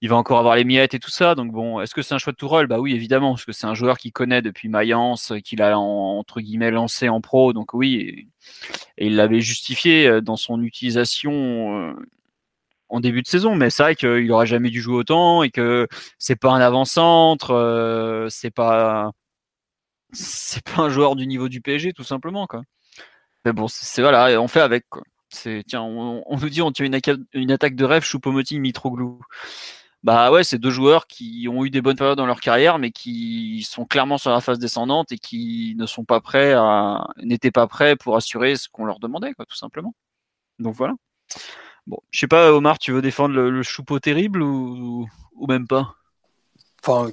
il va encore avoir les miettes et tout ça. Donc bon, est-ce que c'est un choix de Tourelle? Bah oui, évidemment, parce que c'est un joueur qu'il connaît depuis Mayence, qu'il a entre guillemets lancé en pro. Donc oui, et, il l'avait justifié euh, dans son utilisation euh, en début de saison. Mais c'est vrai qu'il aurait jamais dû jouer autant et que c'est pas un avant-centre, euh, c'est pas c'est pas un joueur du niveau du PSG tout simplement quoi. Mais bon, c'est voilà, on fait avec tiens, on, nous dit on tient une, attaque de rêve, Choupo-Moting, Mitroglou bah ouais, c'est deux joueurs qui ont eu des bonnes périodes dans leur carrière, mais qui sont clairement sur la phase descendante et qui ne sont pas prêts à, n'étaient pas prêts pour assurer ce qu'on leur demandait, quoi, tout simplement. Donc voilà. Bon, je sais pas, Omar, tu veux défendre le, le choupeau terrible ou, ou même pas? Enfin,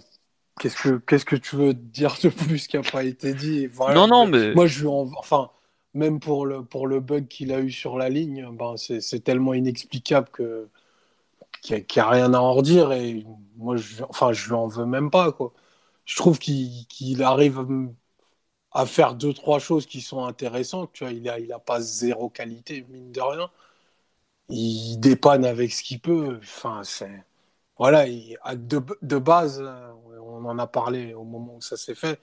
qu'est-ce que qu'est-ce que tu veux dire de plus qui n'a pas été dit? Non, non, mais moi je enfin même pour le pour le bug qu'il a eu sur la ligne, ben c'est tellement inexplicable que qu'il n'y a, rien à en redire et moi je enfin je en veux même pas quoi. Je trouve qu'il arrive à faire deux trois choses qui sont intéressantes. Tu vois, il a il a pas zéro qualité mine de rien. Il dépanne avec ce qu'il peut. Enfin c'est voilà, de, de, base, on en a parlé au moment où ça s'est fait.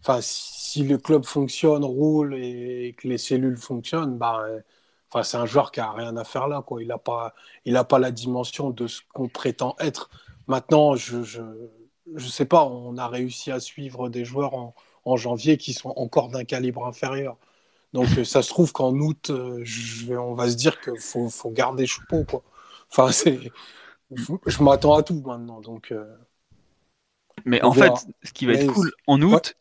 Enfin, si le club fonctionne, roule et que les cellules fonctionnent, bah, enfin, c'est un joueur qui a rien à faire là. Quoi. Il n'a pas, il a pas la dimension de ce qu'on prétend être. Maintenant, je, je, je, sais pas, on a réussi à suivre des joueurs en, en janvier qui sont encore d'un calibre inférieur. Donc, ça se trouve qu'en août, euh, je, on va se dire qu'il faut, faut garder Choupeau. Quoi. Enfin, c'est je, m'attends à tout maintenant. Donc, euh, Mais en fait, ce qui va être cool en août,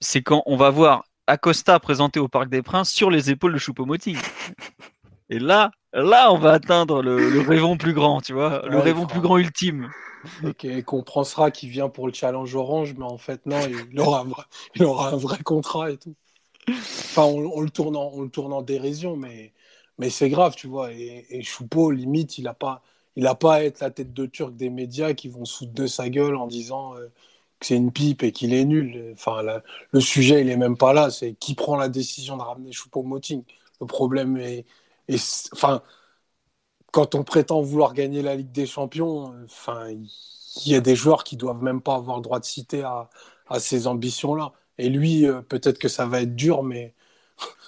c'est quand on va voir Acosta présenté au Parc des Princes sur les épaules de Choupo-Moting. Et là, là, on va atteindre le, le rêvon plus grand, tu vois, le rêvon plus grand ultime. Et qu'on pensera qu'il vient pour le challenge orange, mais en fait, non, il aura un vrai, il aura un vrai contrat et tout. Enfin, on, le tourne en, on le tourne en dérision, mais, mais c'est grave, tu vois. Et, et Choupo, limite, il a pas, il n'a pas à être la tête de turc des médias qui vont foutre de sa gueule en disant euh, c'est une pipe et qu'il est nul. Enfin, le sujet, il est même pas là. C'est qui prend la décision de ramener Choupo-Moting. Le problème est, enfin, quand on prétend vouloir gagner la Ligue des Champions, enfin, il y a des joueurs qui doivent même pas avoir le droit de citer à, à ces ambitions-là. Et lui, euh, peut-être que ça va être dur, mais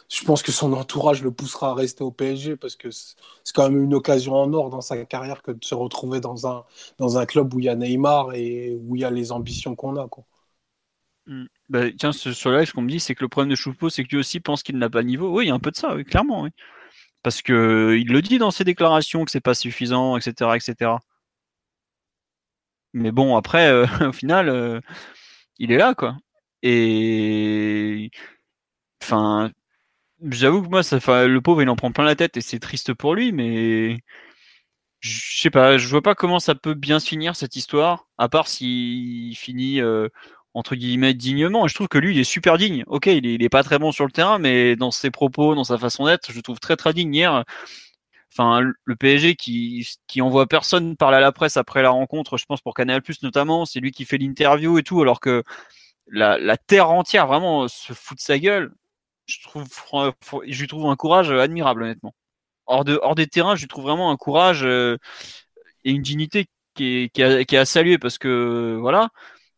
je pense que son entourage le poussera à rester au PSG parce que c'est quand même une occasion en or dans sa carrière que de se retrouver dans un, dans un club où il y a Neymar et où il y a les ambitions qu'on a. Quoi. Hmm. Bah, tiens, sur là, ce qu'on me dit, c'est que le problème de Choupo, c'est que lui aussi pense qu'il n'a pas le niveau. Oui, il y a un peu de ça, oui, clairement. Oui. Parce que il le dit dans ses déclarations que c'est pas suffisant, etc., etc. Mais bon, après, euh, au final, euh, il est là, quoi. Et enfin, J'avoue que moi, ça, le pauvre, il en prend plein la tête et c'est triste pour lui, mais je sais pas, je vois pas comment ça peut bien se finir cette histoire, à part s'il finit euh, entre guillemets dignement. Je trouve que lui, il est super digne. Ok, il est, pas très bon sur le terrain, mais dans ses propos, dans sa façon d'être, je trouve très très digne hier. Enfin, le PSG qui, qui envoie personne parler à la presse après la rencontre, je pense pour Canal Plus notamment, c'est lui qui fait l'interview et tout, alors que la, la terre entière vraiment se fout de sa gueule je trouve, je lui trouve un courage euh, admirable, honnêtement. Hors, de, hors des terrains, je lui trouve vraiment un courage euh, et une dignité qui est, qui, est à saluer parce que voilà.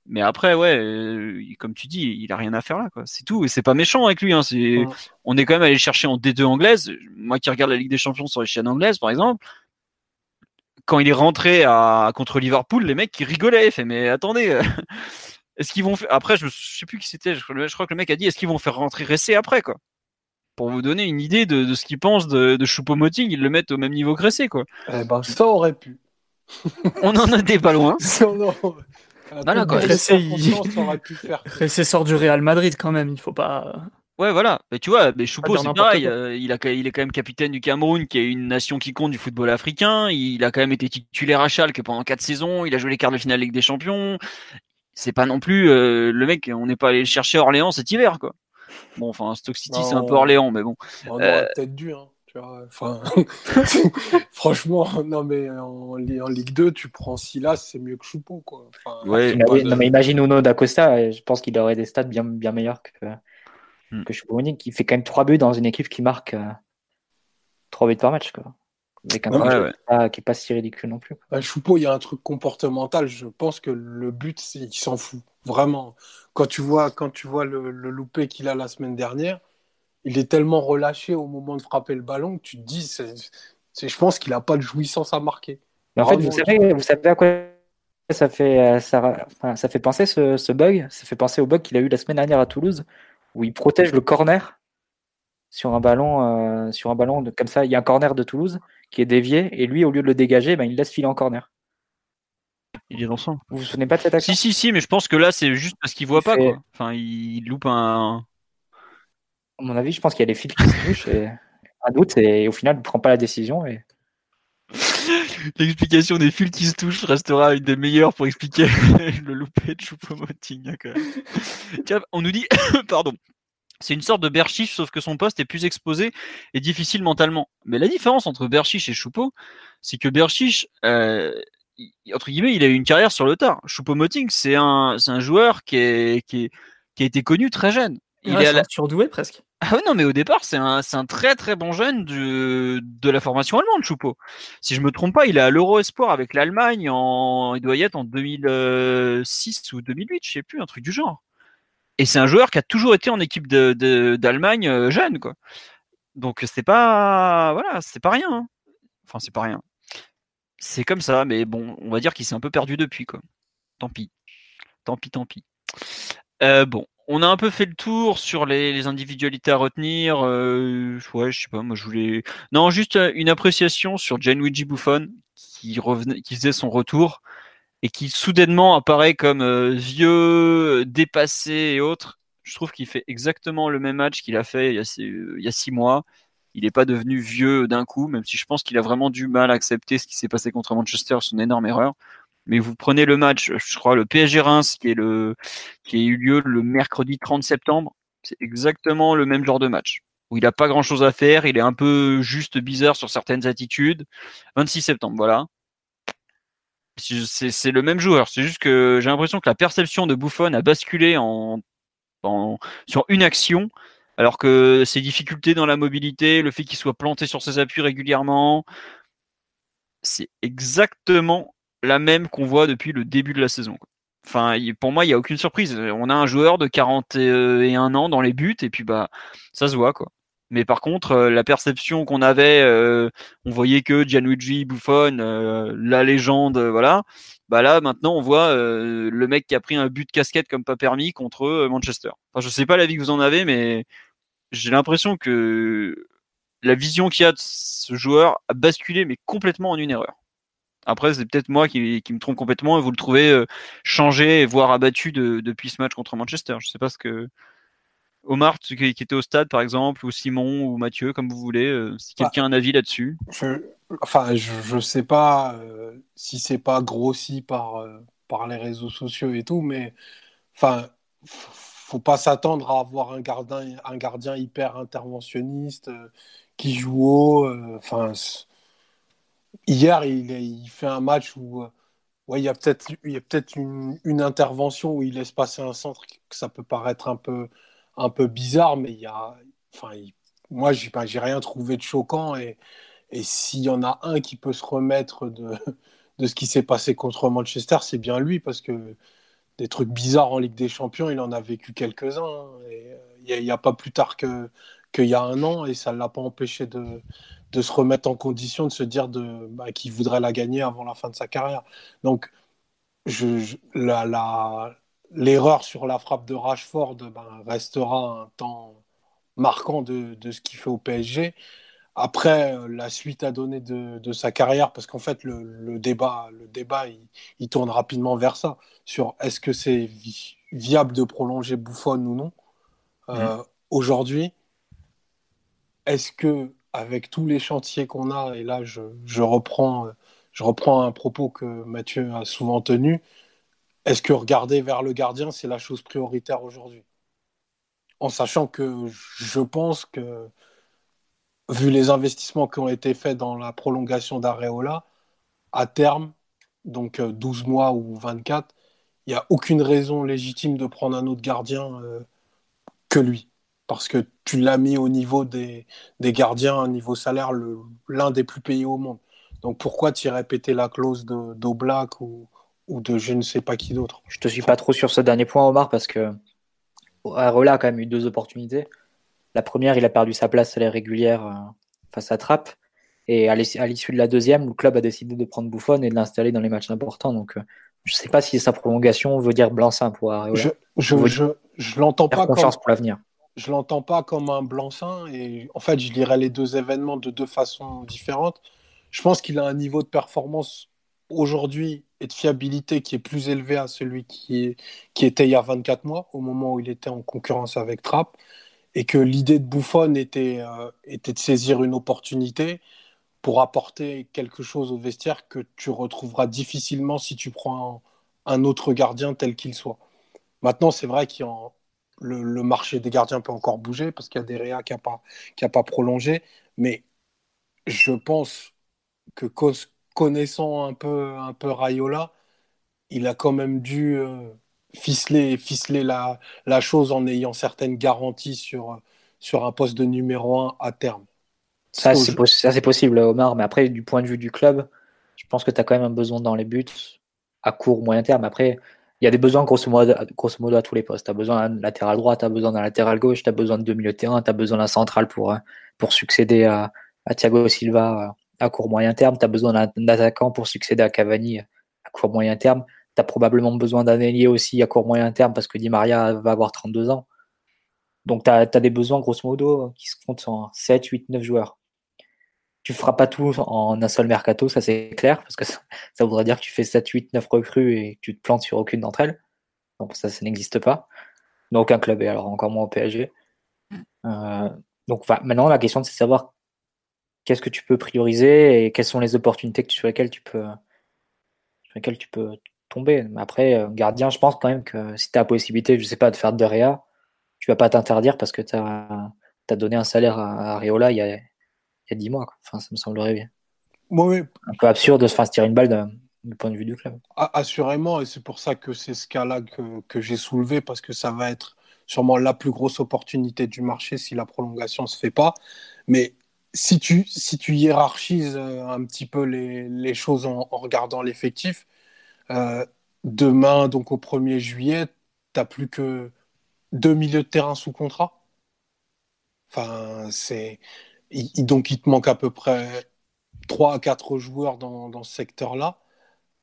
Mais après, ouais, euh, comme tu dis, il a rien à faire là, quoi. C'est tout. Et c'est pas méchant avec lui. Hein. C'est, on est quand même allé chercher en D2 anglaise. Moi qui regarde la Ligue des Champions sur les chaînes anglaises, par exemple, quand il est rentré à, contre Liverpool, les mecs qui rigolaient. Fait, mais attendez, Est-ce qu'ils vont faire... Après, je, ne sais plus qui c'était. Je, crois que le mec a dit est-ce qu'ils vont faire rentrer Ressé après, quoi? Pour vous donner une idée de, ce qu'ils pensent de, de Choupo-Moting, ils le mettent au même niveau que Ressé, quoi. Eh ben, ça aurait pu. On en était pas loin. non, non. quoi. Ressé, sort du Real Madrid quand même, il faut pas. Ouais, voilà. Mais tu vois, mais Choupo, c'est pareil. Euh, il, a, il est quand même capitaine du Cameroun, qui est une nation qui compte du football africain. Il a quand même été titulaire à Schalke pendant quatre saisons. Il a joué les quarts de finale Ligue des Champions c'est pas non plus euh, le mec, on n'est pas allé le chercher à Orléans cet hiver, quoi. Bon, enfin, Stock City, c'est un peu Orléans, mais bon. On aurait euh, peut-être dû, hein. Tu vois, enfin, franchement, non mais en, Ligue 2, tu prends Silas, c'est mieux que Choupo, quoi. ouais, Non mais imagine Uno d'Acosta, je pense qu'il aurait des stats bien, bien meilleurs que, hmm. que Choupo qui fait quand même 3 buts dans une équipe qui marque 3 euh, buts par match, quoi. Avec un qui n'est pas si ridicule non plus. Choupo, il y a un truc comportemental. Je pense que le but, il s'en fout. Vraiment. Quand tu vois, quand tu vois le, le loupé qu'il a la semaine dernière, il est tellement relâché au moment de frapper le ballon que tu te dis, c'est, je pense qu'il n'a pas de jouissance à marquer. en fait, vous savez, vous savez à quoi ça fait, euh, ça, ça fait penser ce, ce, bug? Ça fait penser au bug qu'il a eu la semaine dernière à Toulouse, où il protège le corner sur un ballon, euh, sur un ballon de, comme ça. Il y a un corner de Toulouse qui est dévié et lui, au lieu de le dégager, ben, il laisse filer en corner. Il est dans son. Vous vous souvenez pas de cette action Si, si, si, mais je pense que là, c'est juste parce qu'il voit pas. Quoi. Enfin, il loupe un. À mon avis, je pense qu'il y a les fils qui se touchent et un doute et au final, il ne prend pas la décision et L'explication des fils qui se touchent restera une des meilleures pour expliquer le loupé de Choupo-Moting. Hein, on nous dit, pardon, c'est une sorte de Berchiche, sauf que son poste est plus exposé et difficile mentalement. Mais la différence entre Berchiche et Choupo, c'est que Berchiche, euh, entre guillemets, il a eu une carrière sur le tard. Choupo-Moting, c'est un, c'est un joueur qui, est, qui, qui a été connu très jeune. Il est la... surdoué presque. Ah non, mais au départ, c'est un, un, très très bon jeune de, de la formation allemande, Choupo. Si je me trompe pas, il est à l'Euro Espoir avec l'Allemagne en, il doit y être en 2006 ou 2008, je sais plus, un truc du genre. Et c'est un joueur qui a toujours été en équipe d'Allemagne euh, jeune, quoi. Donc c'est pas, voilà, c'est pas rien. Hein. Enfin, c'est pas rien. C'est comme ça, mais bon, on va dire qu'il s'est un peu perdu depuis. Tant pis. Tant pis, tant pis. Euh, bon, on a un peu fait le tour sur les, individualités à retenir. Euh, ouais, je sais pas, moi je voulais. Non, juste une appréciation sur Gianluigi Buffon qui revenait, qui faisait son retour et qui soudainement apparaît comme euh, vieux, dépassé et autres. Je trouve qu'il fait exactement le même match qu'il a fait il y a, six mois. Il n'est pas devenu vieux d'un coup, même si je pense qu'il a vraiment du mal à accepter ce qui s'est passé contre Manchester, son énorme erreur mais vous prenez le match, je crois, le PSG Reims qui est le qui a eu lieu le mercredi 30 septembre, c'est exactement le même genre de match où il a pas grand chose à faire, il est un peu juste bizarre sur certaines attitudes. 26 septembre, voilà. C'est le même joueur, c'est juste que j'ai l'impression que la perception de Buffon a basculé en, sur une action, alors que ses difficultés dans la mobilité, le fait qu'il soit planté sur ses appuis régulièrement, c'est exactement la même qu'on voit depuis le début de la saison. Enfin, pour moi, il n'y a aucune surprise. On a un joueur de 41 ans dans les buts et puis bah ça se voit quoi. Mais par contre, euh, la perception qu'on avait, euh, on voyait que Gianluigi Buffon, euh, la légende, voilà. Bah là, maintenant, on voit le mec qui a pris un but de casquette comme pas permis contre Manchester. Enfin, je sais pas l'avis que vous en avez, mais j'ai l'impression que la vision qu'il y a de ce joueur a basculé, mais complètement en une erreur. Après, c'est peut-être moi qui, me trompe complètement et vous le trouvez euh, changé, voire abattu depuis ce match contre Manchester. Je sais pas ce que. Omar, qui, était au stade par exemple, ou Simon, ou Mathieu, comme vous voulez, euh, si bah, quelqu'un a un avis là-dessus. enfin, je ne sais pas euh, si c'est pas grossi par, par les réseaux sociaux et tout, mais enfin, faut pas s'attendre à avoir un gardien, un gardien hyper interventionniste qui joue haut. Enfin, Hier, il, fait un match où euh, ouais, il y a peut-être peut une, une, intervention où il laisse passer un centre que ça peut paraître un peu, un peu bizarre, mais il y a, enfin, moi, j'ai n'ai rien trouvé de choquant. Et, et s'il y en a un qui peut se remettre de, de ce qui s'est passé contre Manchester, c'est bien lui, parce que des trucs bizarres en Ligue des Champions, il en a vécu quelques-uns. Hein. Euh, il n'y a, pas plus tard qu'il y a un an, et ça ne l'a pas empêché de, de se remettre en condition de se dire bah, qu'il voudrait la gagner avant la fin de sa carrière. Donc, je, l'erreur sur la frappe de Rashford ben, restera un temps marquant de, ce qu'il fait au PSG. Après, la suite à donner de, sa carrière, parce qu'en fait, le, débat, le débat il, tourne rapidement vers ça, sur est-ce que c'est viable de prolonger Buffon ou non. Euh, aujourd'hui, est-ce que avec tous les chantiers qu'on a, et là je, reprends, je reprends un propos que Mathieu a souvent tenu, est-ce que regarder vers le gardien, c'est la chose prioritaire aujourd'hui? En sachant que je pense que, vu les investissements qui ont été faits dans la prolongation d'Areola, à terme, donc 12 euh, mois ou 24, il n'y a aucune raison légitime de prendre un autre gardien euh, que lui parce que tu l'as mis au niveau des, gardiens, un niveau salaire l'un des plus payés au monde. Donc pourquoi tu irais péter la clause d'Oblak ou, ou de je ne sais pas qui d'autre Je te suis pas trop sur ce dernier point, Omar, parce que Areola a quand même eu deux opportunités. La première, il a perdu sa place à la régulière euh, face à Trapp. Et à l'issue de la deuxième, le club a décidé de prendre Bouffon et de l'installer dans les matchs importants. Donc, euh, je ne sais pas si sa prolongation veut dire blanc-seing pour Areola. Je, je, je, je l'entends pas. Confiance pour l'avenir je l'entends pas comme un blanc-seing et en fait, je lirai les deux événements de deux façons différentes. Je pense qu'il a un niveau de performance aujourd'hui et de fiabilité qui est plus élevé à celui qui, qui était il y a 24 mois, au moment où il était en concurrence avec Trapp, et que l'idée de Buffon était, euh, était de saisir une opportunité pour apporter quelque chose au vestiaire que tu retrouveras difficilement si tu prends un, autre gardien tel qu'il soit. Maintenant, c'est vrai que le, le, marché des gardiens peut encore bouger parce qu'il y a des Réa qui n'a pas, pas prolongé, mais je pense que connaissant un peu, un peu Rayola, il a quand même dû euh, ficeler, ficeler la, la, chose en ayant certaines garanties sur, sur un poste de numéro 1 à terme. Ça, c'est possible, Omar, mais après, du point de vue du club, je pense que tu as quand même un besoin dans les buts à court ou moyen terme. Après, il y a des besoins grosso modo, grosso modo à tous les postes. Tu as besoin d'un latéral droit, tu as besoin d'un latéral gauche, tu as besoin de deux milieux de terrain, tu as besoin d'un central pour, pour succéder à, à Thiago Silva à court moyen terme, tu as besoin d'un attaquant pour succéder à Cavani à court moyen terme. Tu as probablement besoin d'un ailier aussi à court moyen terme parce que Di Maria va avoir 32 ans. Donc tu as, des besoins grosso modo qui se comptent en 7, 8, 9 joueurs. Tu feras pas tout en un seul mercato, ça c'est clair, parce que ça, voudrait dire que tu fais 7, 8, 9 recrues et que tu te plantes sur aucune d'entre elles. Donc ça, ça n'existe pas. Dans aucun club, et alors encore moins au PSG. Euh, donc maintenant, la question c'est de savoir qu'est-ce que tu peux prioriser et quelles sont les opportunités sur lesquelles tu peux, sur lesquelles tu peux tomber. Mais après, euh, gardien, je pense quand même que si tu as la possibilité, je sais pas, de faire de réa, tu vas pas t'interdire parce que tu as, donné un salaire à, à il y a, il y a 10 mois. Enfin, ça me semblerait bien. Un peu absurde de se faire tirer une balle du point de vue du club. Assurément, et c'est pour ça que c'est ce cas-là que, que j'ai soulevé, parce que ça va être sûrement la plus grosse opportunité du marché si la prolongation ne se fait pas. Mais si tu, si tu hiérarchises euh, un petit peu les, les choses en, regardant l'effectif, euh, demain, donc au 1er juillet, tu n'as plus que deux milieux de terrain sous contrat. Enfin, c'est. donc, il te manque à peu près 3 à 4 joueurs dans, dans ce secteur-là.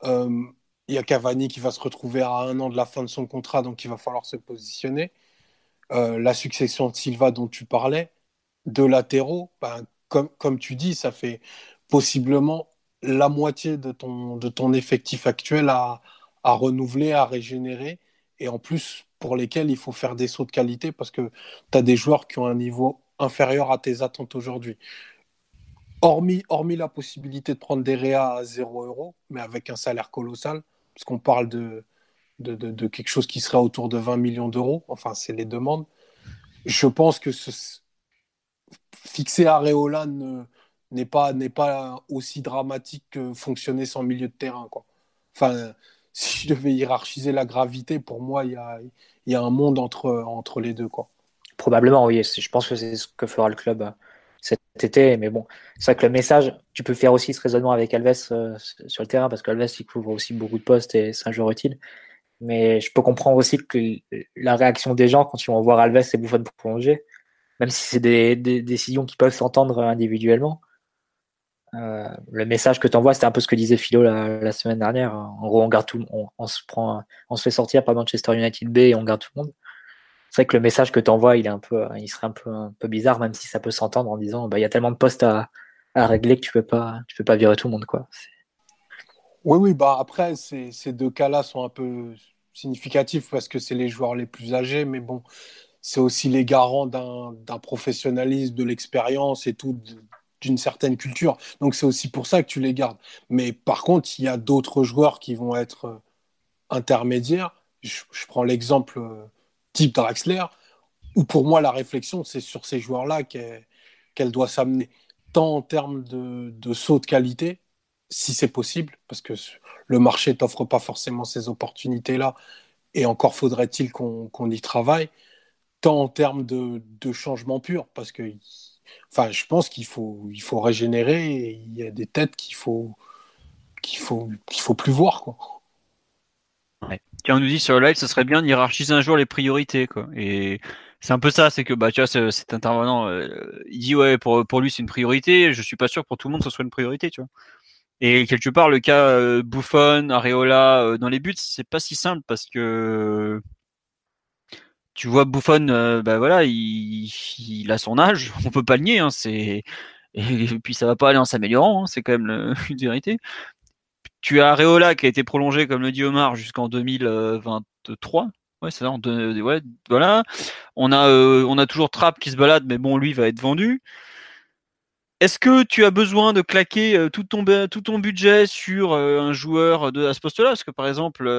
Euh, il y a Cavani qui va se retrouver à un an de la fin de son contrat, donc il va falloir se positionner. la succession de Silva dont tu parlais, de latéraux, ben, comme, tu dis, ça fait possiblement la moitié de ton, effectif actuel à, renouveler, à régénérer, et en plus pour lesquels il faut faire des sauts de qualité parce que tu as des joueurs qui ont un niveau inférieur à tes attentes aujourd'hui. Hormis, hormis la possibilité de prendre des réas à 0 euros, mais avec un salaire colossal, parce qu'on parle de, de, quelque chose qui serait autour de 20 millions d'euros, enfin c'est les demandes, je pense que ce, fixer Areola n'est pas, pas aussi dramatique que fonctionner sans milieu de terrain. Quoi. Enfin, si je devais hiérarchiser la gravité, pour moi, il y a, y a, un monde entre, entre les deux. Quoi. Probablement, oui. Je pense que c'est ce que fera le club euh, cet été. Mais bon, c'est vrai que le message, tu peux faire aussi ce raisonnement avec Alves euh, sur le terrain, parce qu'Alves, il couvre aussi beaucoup de postes et c'est un joueur utile. Mais je peux comprendre aussi que la réaction des gens quand ils vont voir Alves et Buffon pour prolonger, même si c'est des, décisions qui peuvent s'entendre individuellement. Euh, le message que tu envoies, c'était un peu ce que disait Philo la, semaine dernière. En gros, on garde tout, on, se prend, on se fait sortir par Manchester United B et on garde tout le monde. C'est vrai que le message que tu envoies, il est un peu, il serait un peu, un peu bizarre, même si ça peut s'entendre en disant, bah, il y a tellement de postes à, régler que tu peux peux pas virer tout le monde, quoi. Oui, oui, bah après, ces deux cas-là sont un peu significatifs parce que c'est les joueurs les plus âgés, mais bon, c'est aussi les garants d'un professionnalisme, de l'expérience et tout, d'une certaine culture. Donc c'est aussi pour ça que tu les gardes. Mais par contre, il y a d'autres joueurs qui vont être euh, intermédiaires. Je, prends l'exemple euh, type Draxler, où pour moi la réflexion, c'est sur ces joueurs-là qu'elle doit s'amener, tant en termes de, saut de qualité, si c'est possible, parce que le marché t'offre pas forcément ces opportunités-là, et encore faudrait-il qu'on y travaille, en termes de, de changement pur, parce que enfin, je pense qu'il faut, il faut régénérer et il y a des têtes qu'il faut, qu'il faut, qu'il faut plus voir. Quoi. on nous dit sur le live, ce serait bien d'hierarchiser un jour les priorités. Quoi. Et c'est un peu ça, c'est que bah, tu vois, cet intervenant, euh, il dit ouais, pour, pour lui c'est une priorité, je suis pas sûr pour tout le monde ce soit une priorité. Tu vois. Et quelque part, le cas euh, Buffon, Areola euh, dans les buts, c'est pas si simple parce que tu vois Buffon, euh, bah voilà, il, a son âge, on peut pas le nier, hein, c'est et puis ça va pas aller en s'améliorant, hein, c'est quand même le, une vérité. Tu as Areola qui a été prolongé, comme le dit Omar, jusqu'en 2023. Ouais, c'est ça. ouais, voilà. On a, euh, on a toujours Trapp qui se balade, mais bon, lui va être vendu. est-ce que tu as besoin de claquer euh, tout ton, tout ton budget sur un joueur de à ce poste-là? Parce que par exemple,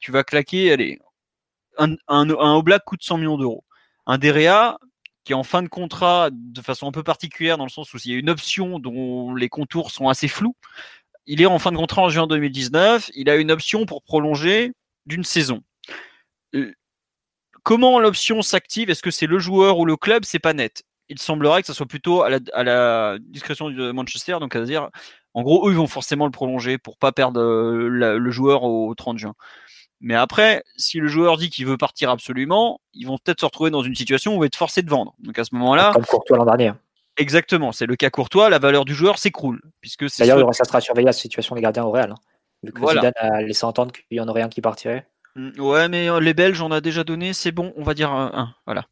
tu vas claquer, allez, un, un, coûte 100 millions d'euros. Un Derea qui est en fin de contrat de façon un peu particulière dans le sens où il y a une option dont les contours sont assez flous. Il est en fin de contrat en juin 2019. Il a une option pour prolonger d'une saison. comment l'option s'active? Est-ce que c'est le joueur ou le club? C'est pas net il semblerait que ça soit plutôt à la, discrétion de Manchester. Donc, à dire, en gros, eux, ils vont forcément le prolonger pour pas perdre euh, le joueur au 30 juin. Mais après, si le joueur dit qu'il veut partir absolument, ils vont peut-être se retrouver dans une situation où ils vont être forcés de vendre. Donc à ce moment-là. Comme Courtois l'an dernier. Exactement, c'est le cas Courtois, la valeur du joueur s'écroule. puisque D'ailleurs, ça sera surveillé la situation des gardiens au Real. Hein. vu que Zidane a laissé entendre qu'il y en aurait un qui partirait. Mm, ouais, mais euh, les Belges, on a déjà donné, c'est bon, on va dire un. Voilà.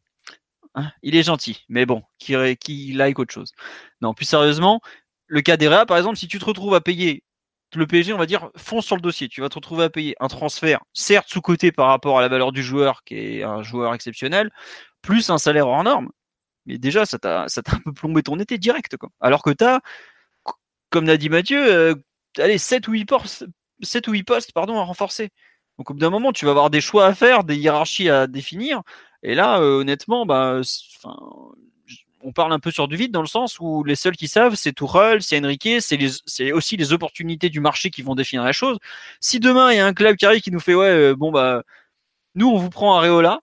Hein, il est gentil, mais bon, qui, qui like autre chose. Non, plus sérieusement, le cas d'Erea, par exemple, si tu te retrouves à payer le PSG, on va dire, fonce sur le dossier. Tu vas te retrouver à payer un transfert, certes sous-côté par rapport à la valeur du joueur, qui est un joueur exceptionnel, plus un salaire hors norme. Mais déjà, ça t'a, ça t'a un peu plombé ton été direct. Quoi. Alors que tu as, comme l'a dit Mathieu, euh, allez, 7 ou 8 postes, 7 ou 8 postes pardon, à renforcer. Donc au bout d'un moment, tu vas avoir des choix à faire, des hiérarchies à définir. Et là, euh, honnêtement, bah, on parle un peu sur du vide dans le sens où les seuls qui savent, c'est Tourelle, c'est Enrique, c'est aussi les opportunités du marché qui vont définir la chose. Si demain il y a un club qui arrive qui nous fait ouais, euh, bon bah, nous on vous prend Areola,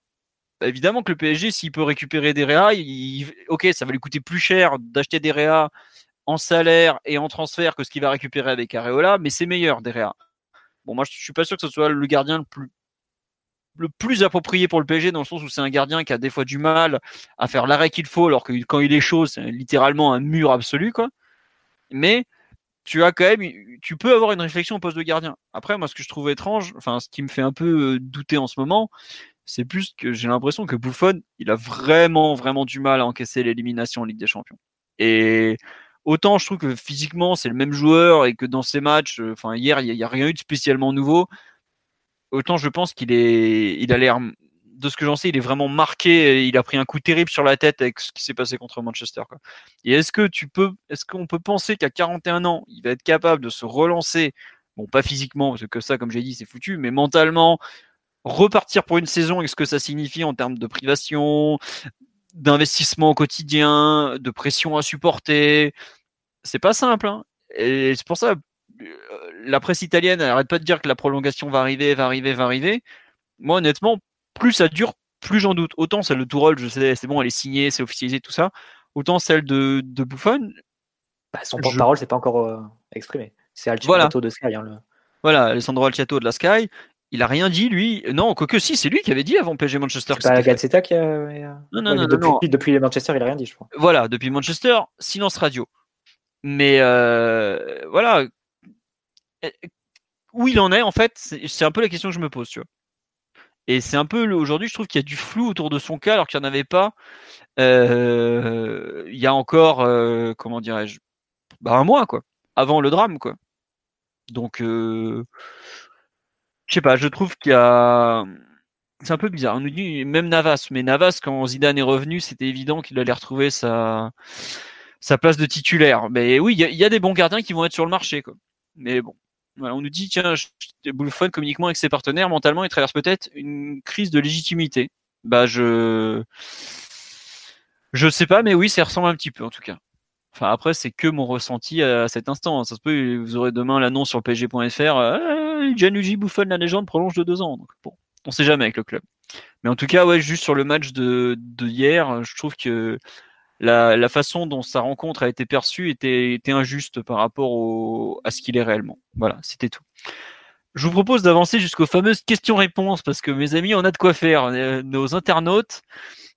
bah, évidemment que le PSG, s'il peut récupérer des Réa, ok, ça va lui coûter plus cher d'acheter des Réa en salaire et en transfert que ce qu'il va récupérer avec Areola, mais c'est meilleur des Réa. Bon, moi je suis pas sûr que ce soit le gardien le plus le plus approprié pour le PSG dans le sens où c'est un gardien qui a des fois du mal à faire l'arrêt qu'il faut alors que quand il est chaud c'est littéralement un mur absolu quoi. Mais tu as quand même tu peux avoir une réflexion au poste de gardien. Après moi ce que je trouve étrange enfin ce qui me fait un peu euh, douter en ce moment c'est plus que j'ai l'impression que Buffon il a vraiment vraiment du mal à encaisser l'élimination en Ligue des Champions. Et autant je trouve que physiquement c'est le même joueur et que dans ces matchs euh, enfin hier il n'y a, a rien eu de spécialement nouveau autant je pense qu'il est, il a l'air, de ce que j'en sais, il est vraiment marqué. Il a pris un coup terrible sur la tête avec ce qui s'est passé contre Manchester. Et est-ce que tu peux, est-ce qu'on peut penser qu'à 41 ans, il va être capable de se relancer, bon, pas physiquement, parce que ça, comme j'ai dit, c'est foutu, mais mentalement, repartir pour une saison et ce que ça signifie en termes de privation, d'investissement au quotidien, de pression à supporter, c'est pas simple. Hein. Et c'est pour ça, la presse italienne n'arrête pas de dire que la prolongation va arriver, va arriver, va arriver. Moi, honnêtement, plus ça dure, plus j'en doute. Autant celle de Tourelle, je sais, c'est bon, elle est signée, c'est officialisé, tout ça. Autant celle de, de Buffon. Bah, son porte-parole, c'est pas encore euh, exprimé. C'est Alciato de Sky. Hein, voilà, Alessandro Alciato de la Sky. Il a rien dit, lui. Non, quoique si, c'est lui qui avait dit avant PSG Manchester. C'est pas Gazzetta qui a. Non, non, non, depuis, depuis, les Manchester, il a rien dit, je crois. Voilà, depuis Manchester, silence radio. Mais euh, voilà, où il en est, en fait, c'est un peu la question que je me pose, tu vois. Et c'est un peu aujourd'hui, je trouve qu'il y a du flou autour de son cas, alors qu'il n'y en avait pas. Euh, il y a encore, euh, comment dirais-je, bah, un mois, quoi, avant le drame, quoi. Donc, euh, je sais pas, je trouve qu'il y a. C'est un peu bizarre. On nous dit même Navas, mais Navas, quand Zidane est revenu, c'était évident qu'il allait retrouver sa, sa place de titulaire. Mais oui, il y, y, a des bons gardiens qui vont être sur le marché, quoi. Mais bon, on nous dit, tiens, Bullfon communiquement avec ses partenaires, mentalement, il traverse peut-être une crise de légitimité. Bah, je, je sais pas, mais oui, ça ressemble un petit peu, en tout cas. Enfin, après, c'est que mon ressenti à, cet instant. Ça se peut, vous aurez demain l'annonce sur pg.fr, euh, Gianluigi Buffon, la légende, prolonge de deux ans. Donc, bon, on sait jamais avec le club. Mais en tout cas, ouais, juste sur le match de, de hier, je trouve que la, façon dont sa rencontre a été perçue était, injuste par rapport à ce qu'il est réellement. Voilà, c'était tout. Je vous propose d'avancer jusqu'aux fameuses questions-réponses parce que mes amis, on a de quoi faire. Euh, nos internautes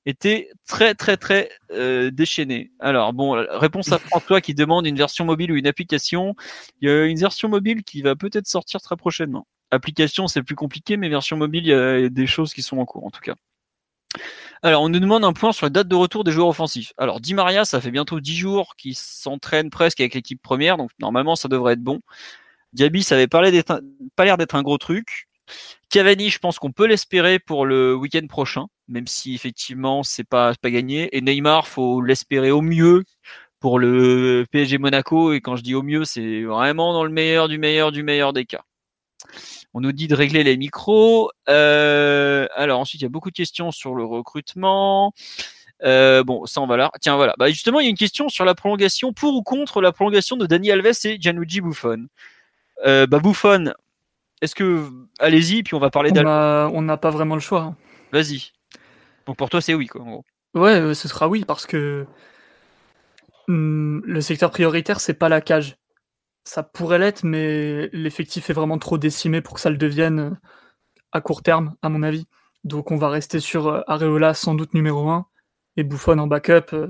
étaient très très très euh, déchaînés. Alors bon, réponse à François qui demande une version mobile ou une application. Il y a une version mobile qui va peut-être sortir très prochainement. Application, c'est plus compliqué, mais version mobile, il y a des choses qui sont en cours en tout cas. Alors, on nous demande un point sur la date de retour des joueurs offensifs. Alors, Di Maria, ça fait bientôt 10 jours qu'il s'entraîne presque avec l'équipe première, donc normalement, ça devrait être bon. Diaby, ça avait pas l'air d'être un gros truc. Cavani, je pense qu'on peut l'espérer pour le week-end prochain, même si effectivement c'est pas pas gagné. Et Neymar, faut l'espérer au mieux pour le PSG Monaco. Et quand je dis au mieux, c'est vraiment dans le meilleur du meilleur du meilleur des cas. On nous dit de régler les micros. Euh, alors ensuite, il y a beaucoup de questions sur le recrutement. Euh, bon, ça on va là. Tiens, voilà. Bah, justement, il y a une question sur la prolongation, pour ou contre la prolongation de Dani Alves et Gianluigi Buffon. Euh, bah, Buffon, est-ce que allez-y, puis on va parler d'Alves. On n'a pas vraiment le choix. Hein. Vas-y. Donc pour toi, c'est oui, quoi, en gros. Ouais, ce sera oui parce que hmm, le secteur prioritaire, c'est pas la cage. Ça pourrait l'être, mais l'effectif est vraiment trop décimé pour que ça le devienne à court terme, à mon avis. Donc on va rester sur euh, Areola sans doute numéro 1 et Buffon en backup. Euh,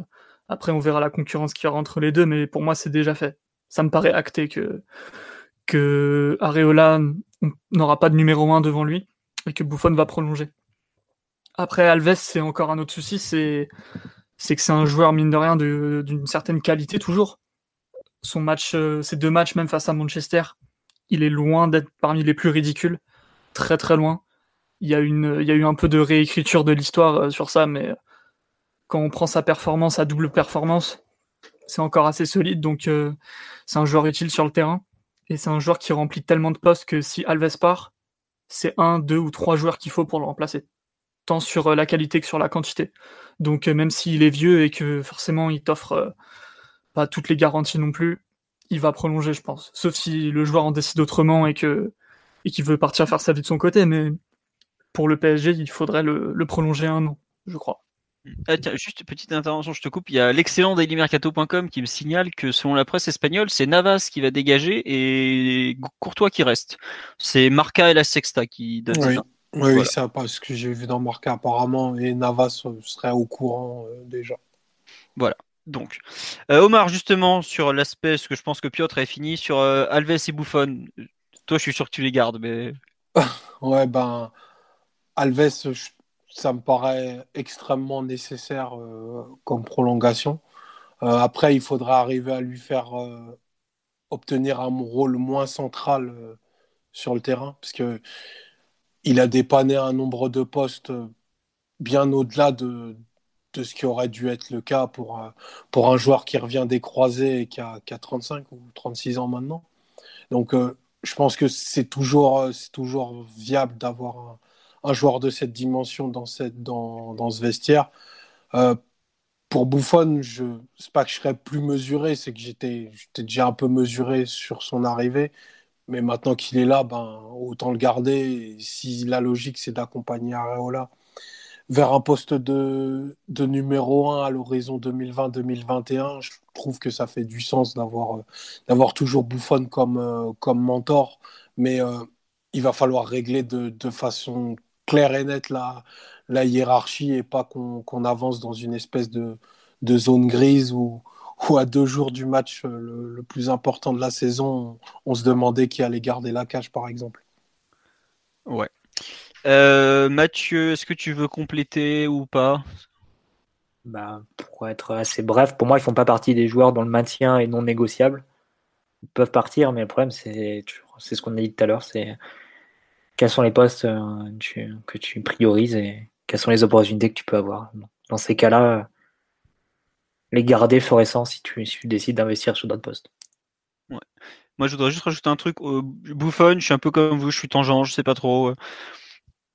après, on verra la concurrence qui y aura entre les deux, mais pour moi, c'est déjà fait. Ça me paraît acté que, que Areola n'aura pas de numéro 1 devant lui et que Buffon va prolonger. Après, Alves, c'est encore un autre souci, c'est que c'est un joueur, mine de rien, d'une certaine qualité toujours son match, euh, ces deux matchs, même face à Manchester, il est loin d'être parmi les plus ridicules. Très très loin. Il y a, eu un peu de réécriture de l'histoire euh, sur ça, mais quand on prend sa performance à double performance, c'est encore assez solide. Donc euh, c'est un joueur utile sur le terrain. Et c'est un joueur qui remplit tellement de postes que si Alves part, c'est un, deux ou trois joueurs qu'il faut pour le remplacer. Tant sur la qualité que sur la quantité. Donc même s'il est vieux et que forcément il t'offre pas toutes les garanties non plus. Il va prolonger, je pense. Sauf si le joueur en décide autrement et que et qu'il veut partir faire sa vie de son côté. Mais pour le PSG, il faudrait le, prolonger un an, je crois. Ah, tiens, juste petite intervention, je te coupe. Il y a l'excellent dailymercato.com qui me signale que selon la presse espagnole, c'est Navas qui va dégager et Courtois qui reste. C'est Marca et la Sexta qui donnent oui. Oui, c'est pas ce que j'ai vu dans Marca apparemment et Navas serait au courant euh, déjà. Voilà. Donc, euh, Omar, justement, sur l'aspect, ce que je pense que Piotr a fini, sur euh, Alves et Buffon. Toi, je suis sûr que tu les gardes, mais. ouais, ben, Alves, ça me paraît extrêmement nécessaire euh, comme prolongation. après, il faudra arriver à lui faire obtenir un rôle moins central sur le terrain, parce que il a dépanné un nombre de postes bien au-delà de, ce qui aurait dû être le cas pour, euh, pour un joueur qui revient des et qui a, 35 ou 36 ans maintenant. Donc, euh, je pense que c'est toujours, euh, toujours viable d'avoir un, joueur de cette dimension dans, cette, dans, dans ce vestiaire. pour Buffon, je c'est pas que je serais plus mesuré, c'est que j'étais, j'étais déjà un peu mesuré sur son arrivée. Mais maintenant qu'il est là, ben, autant le garder. si la logique, c'est d'accompagner Areola vers un poste de, de numéro 1 à l'horizon 2020-2021, je trouve que ça fait du sens d'avoir, euh, toujours Buffon comme, euh, comme mentor, mais euh, il va falloir régler de, de, façon claire et nette la, la hiérarchie et pas qu'on, avance dans une espèce de, de zone grise où, où, à deux jours du match le, le plus important de la saison, on, on se demandait qui allait garder la cage, par exemple. Ouais, euh, Mathieu, est-ce que tu veux compléter ou pas? Bah, Pour être assez bref, pour moi, ils font pas partie des joueurs dont le maintien est non négociable. Ils peuvent partir, mais le problème, c'est ce qu'on a dit tout à l'heure, c'est quels sont les postes euh, que tu priorises et quelles sont les opportunités que tu peux avoir. Dans ces cas-là, les garder ferait sens si tu, décides d'investir sur d'autres postes. Moi, je voudrais juste rajouter un truc. Euh, Bouffon, je suis un peu comme vous, je suis tangent, je sais pas trop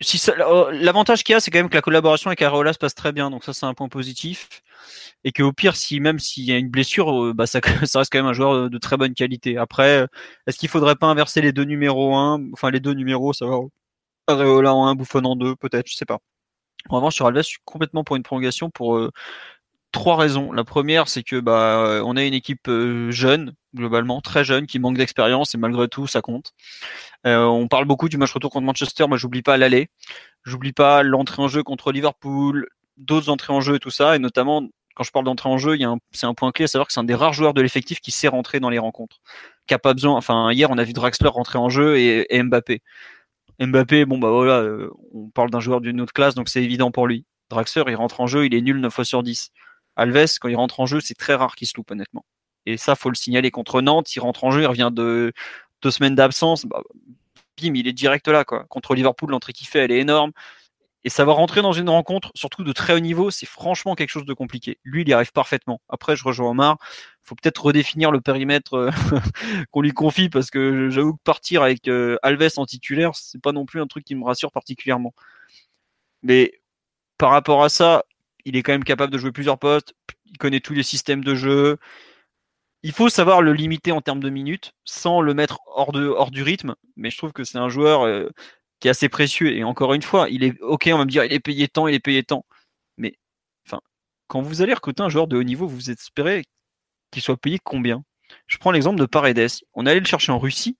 si euh, l'avantage qu'il y a, c'est quand même que la collaboration avec Areola se passe très bien, donc ça c'est un point positif. Et que au pire, si même s'il y a une blessure, euh, bah ça, ça, reste quand même un joueur de très bonne qualité. Après, est-ce qu'il faudrait pas inverser les deux numéros 1, enfin les deux numéros, savoir Areola en 1, Buffon en 2, peut-être, je sais pas. En revanche, sur Alves, je suis complètement pour une prolongation pour euh, trois raisons. La première, c'est que bah on a une équipe jeune, globalement, très jeune, qui manque d'expérience et malgré tout, ça compte. Euh, on parle beaucoup du match retour contre Manchester, moi j'oublie pas l'aller, j'oublie pas l'entrée en jeu contre Liverpool, d'autres entrées en jeu et tout ça, et notamment quand je parle d'entrée en jeu, c'est un point clé à savoir que c'est un des rares joueurs de l'effectif qui sait rentrer dans les rencontres, qui a pas besoin. Enfin hier on a vu Draxler rentrer en jeu et, Mbappé. Mbappé, bon bah voilà, euh, on parle d'un joueur d'une autre classe, donc c'est évident pour lui. Draxler, il rentre en jeu, il est nul 9 fois sur 10. Alves, quand il rentre en jeu, c'est très rare qu'il se loupe honnêtement. Et ça, faut le signaler contre Nantes. Il rentre en jeu, il revient de deux semaines d'absence. Bah, bim, il est direct là. Quoi. Contre Liverpool, l'entrée qu'il fait, elle est énorme. Et savoir rentrer dans une rencontre, surtout de très haut niveau, c'est franchement quelque chose de compliqué. Lui, il y arrive parfaitement. Après, je rejoins Omar. Faut peut-être redéfinir le périmètre euh, qu'on lui confie parce que j'avoue que partir avec euh, Alves en titulaire, c'est pas non plus un truc qui me rassure particulièrement. Mais par rapport à ça, il est quand même capable de jouer plusieurs postes. Il connaît tous les systèmes de jeu. Il faut savoir le limiter en termes de minutes sans le mettre hors, du rythme. Mais je trouve que c'est un joueur euh, qui est assez précieux. Et encore une fois, il est ok, on va me dire, il est payé tant, il est payé tant. Mais enfin, quand vous allez recruter un joueur de haut niveau, vous espérez qu'il soit payé combien? Je prends l'exemple de Paredes. On allait le chercher en Russie.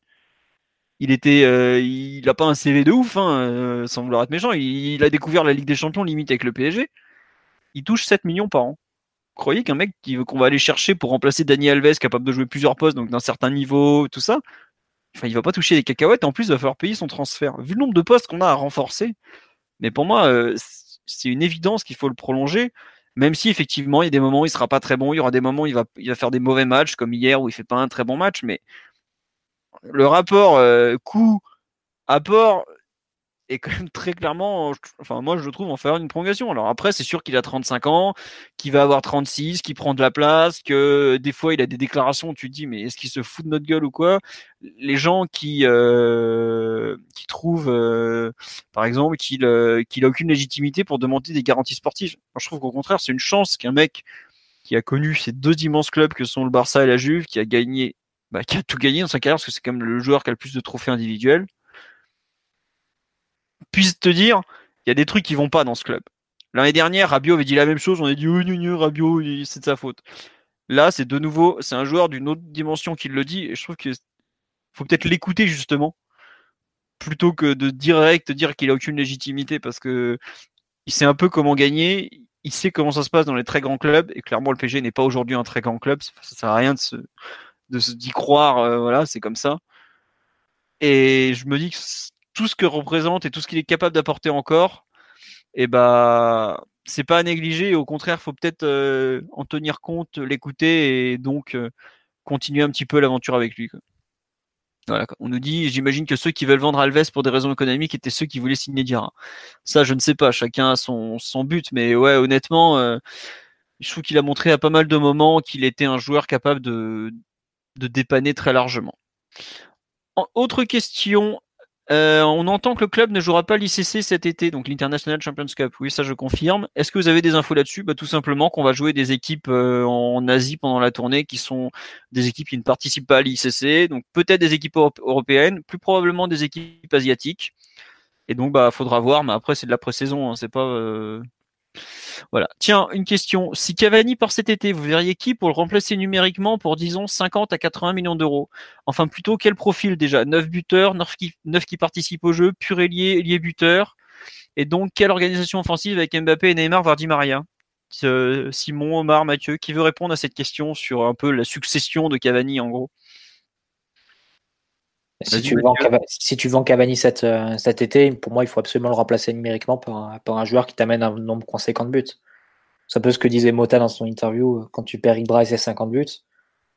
Il était, euh, il n'a pas un CV de ouf, hein, euh, sans vouloir être méchant. Il, a découvert la Ligue des Champions limite avec le PSG. Il touche 7 millions par an. Vous croyez qu'un mec qu'on va aller chercher pour remplacer Dani Alves, capable de jouer plusieurs postes, donc d'un certain niveau, tout ça, Enfin, il va pas toucher les cacahuètes. En plus, il va falloir payer son transfert. Vu le nombre de postes qu'on a à renforcer, mais pour moi, euh, c'est une évidence qu'il faut le prolonger. Même si effectivement, il y a des moments où il sera pas très bon, il y aura des moments où il va, il va faire des mauvais matchs, comme hier où il fait pas un très bon match. Mais le rapport euh, coût-apport, est quand même très clairement, enfin moi je le trouve en faveur d'une prolongation. Alors après, c'est sûr qu'il a 35 ans, qu'il va avoir 36, qu'il prend de la place, que des fois il a des déclarations où tu te dis mais est-ce qu'il se fout de notre gueule ou quoi? Les gens qui euh, qui trouvent, euh, par exemple, qu'il euh, qu'il a aucune légitimité pour demander des garanties sportives. je trouve qu'au contraire, c'est une chance qu'un mec qui a connu ces deux immenses clubs que sont le Barça et la Juve, qui a gagné, bah, qui a tout gagné dans sa carrière parce que c'est quand même le joueur qui a le plus de trophées individuels puisse te dire, il y a des trucs qui vont pas dans ce club. L'année dernière, Rabiot avait dit la même chose, on a dit oh, non, Rabiot, c'est de sa faute. Là, c'est de nouveau, c'est un joueur d'une autre dimension qui le dit, et je trouve qu'il faut peut-être l'écouter justement, plutôt que de direct dire qu'il a aucune légitimité, parce que il sait un peu comment gagner, il sait comment ça se passe dans les très grands clubs, et clairement le PG n'est pas aujourd'hui un très grand club, ça sert à rien de se d'y croire, euh, voilà, c'est comme ça. Et je me dis que tout ce que représente et tout ce qu'il est capable d'apporter encore, et eh bah c'est pas à négliger. au contraire, faut peut-être euh, en tenir compte, l'écouter et donc euh, continuer un petit peu l'aventure avec lui. Voilà, on nous dit, j'imagine que ceux qui veulent vendre Alves pour des raisons économiques étaient ceux qui voulaient signer Dira. Ça, je ne sais pas. Chacun a son, son but, mais ouais, honnêtement, euh, je trouve qu'il a montré à pas mal de moments qu'il était un joueur capable de, de dépanner très largement. autre question, euh, on entend que le club ne jouera pas l'ICC cet été, donc l'International Champions Cup. Oui, ça je confirme. Est-ce que vous avez des infos là-dessus? Bah, Tout simplement qu'on va jouer des équipes euh, en Asie pendant la tournée qui sont des équipes qui ne participent pas à l'ICC, donc peut-être des équipes européennes, plus probablement des équipes asiatiques. Et donc, bah, faudra voir, mais après c'est de la pré-saison, hein, c'est pas, euh, voilà. Tiens, une question. Si Cavani part cet été, vous verriez qui pour le remplacer numériquement pour, disons, 50 à 80 millions d'euros? Enfin, plutôt, quel profil déjà? 9 buteurs, 9 qui, 9 qui participent au jeu, pur ailier, ailier buteur. Et donc, quelle organisation offensive avec Mbappé et Neymar, Vardy Maria? Simon, Omar, Mathieu, qui veut répondre à cette question sur un peu la succession de Cavani en gros? Si tu, vends Cavani, si tu vends Cavani cet, euh, cet, été, pour moi, il faut absolument le remplacer numériquement par, par un joueur qui t'amène un nombre conséquent de buts. C'est un peu ce que disait Mota dans son interview. Quand tu perds Ibra et 50 buts,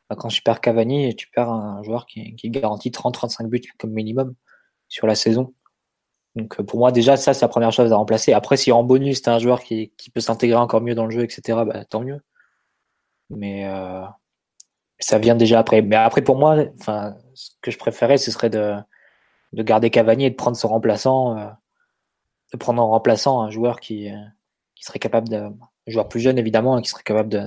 bah, quand tu perds Cavani, tu perds un joueur qui, qui garantit 30-35 buts comme minimum sur la saison. Donc euh, pour moi, déjà, ça, c'est la première chose à remplacer. Après, si en bonus, tu un joueur qui, qui peut s'intégrer encore mieux dans le jeu, etc., bah, tant mieux. Mais euh, ça vient déjà après. Mais après, pour moi, enfin, ce que je préférais, ce serait de, de garder Cavani et de prendre son remplaçant, euh, de prendre en remplaçant un joueur qui, euh, qui serait capable de, un joueur plus jeune évidemment, qui serait capable de,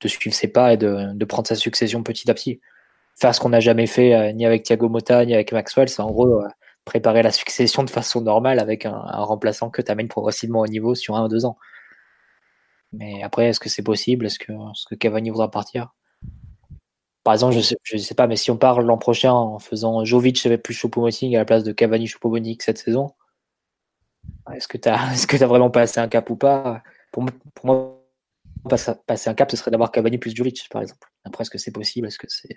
de suivre ses pas et de, de, prendre sa succession petit à petit. Faire ce qu'on n'a jamais fait euh, ni avec Thiago Motta ni avec Maxwell, c'est en gros préparer la succession de façon normale avec un, un remplaçant que tu amènes progressivement au niveau sur un ou deux ans. Mais après, est-ce que c'est possible? Est-ce que, est -ce que Cavani voudra partir? Par exemple, je sais, sais pas, mais si on parle l'an prochain en faisant Jovic plus Choupo-Moting à la place de Cavani Choupo-Moting cette saison, est-ce que tu as, est que as vraiment passé un cap ou pas? Pour, moi, passer un cap, ce serait d'avoir Cavani plus Jovic, par exemple. Après, est-ce que c'est possible? Est-ce que c'est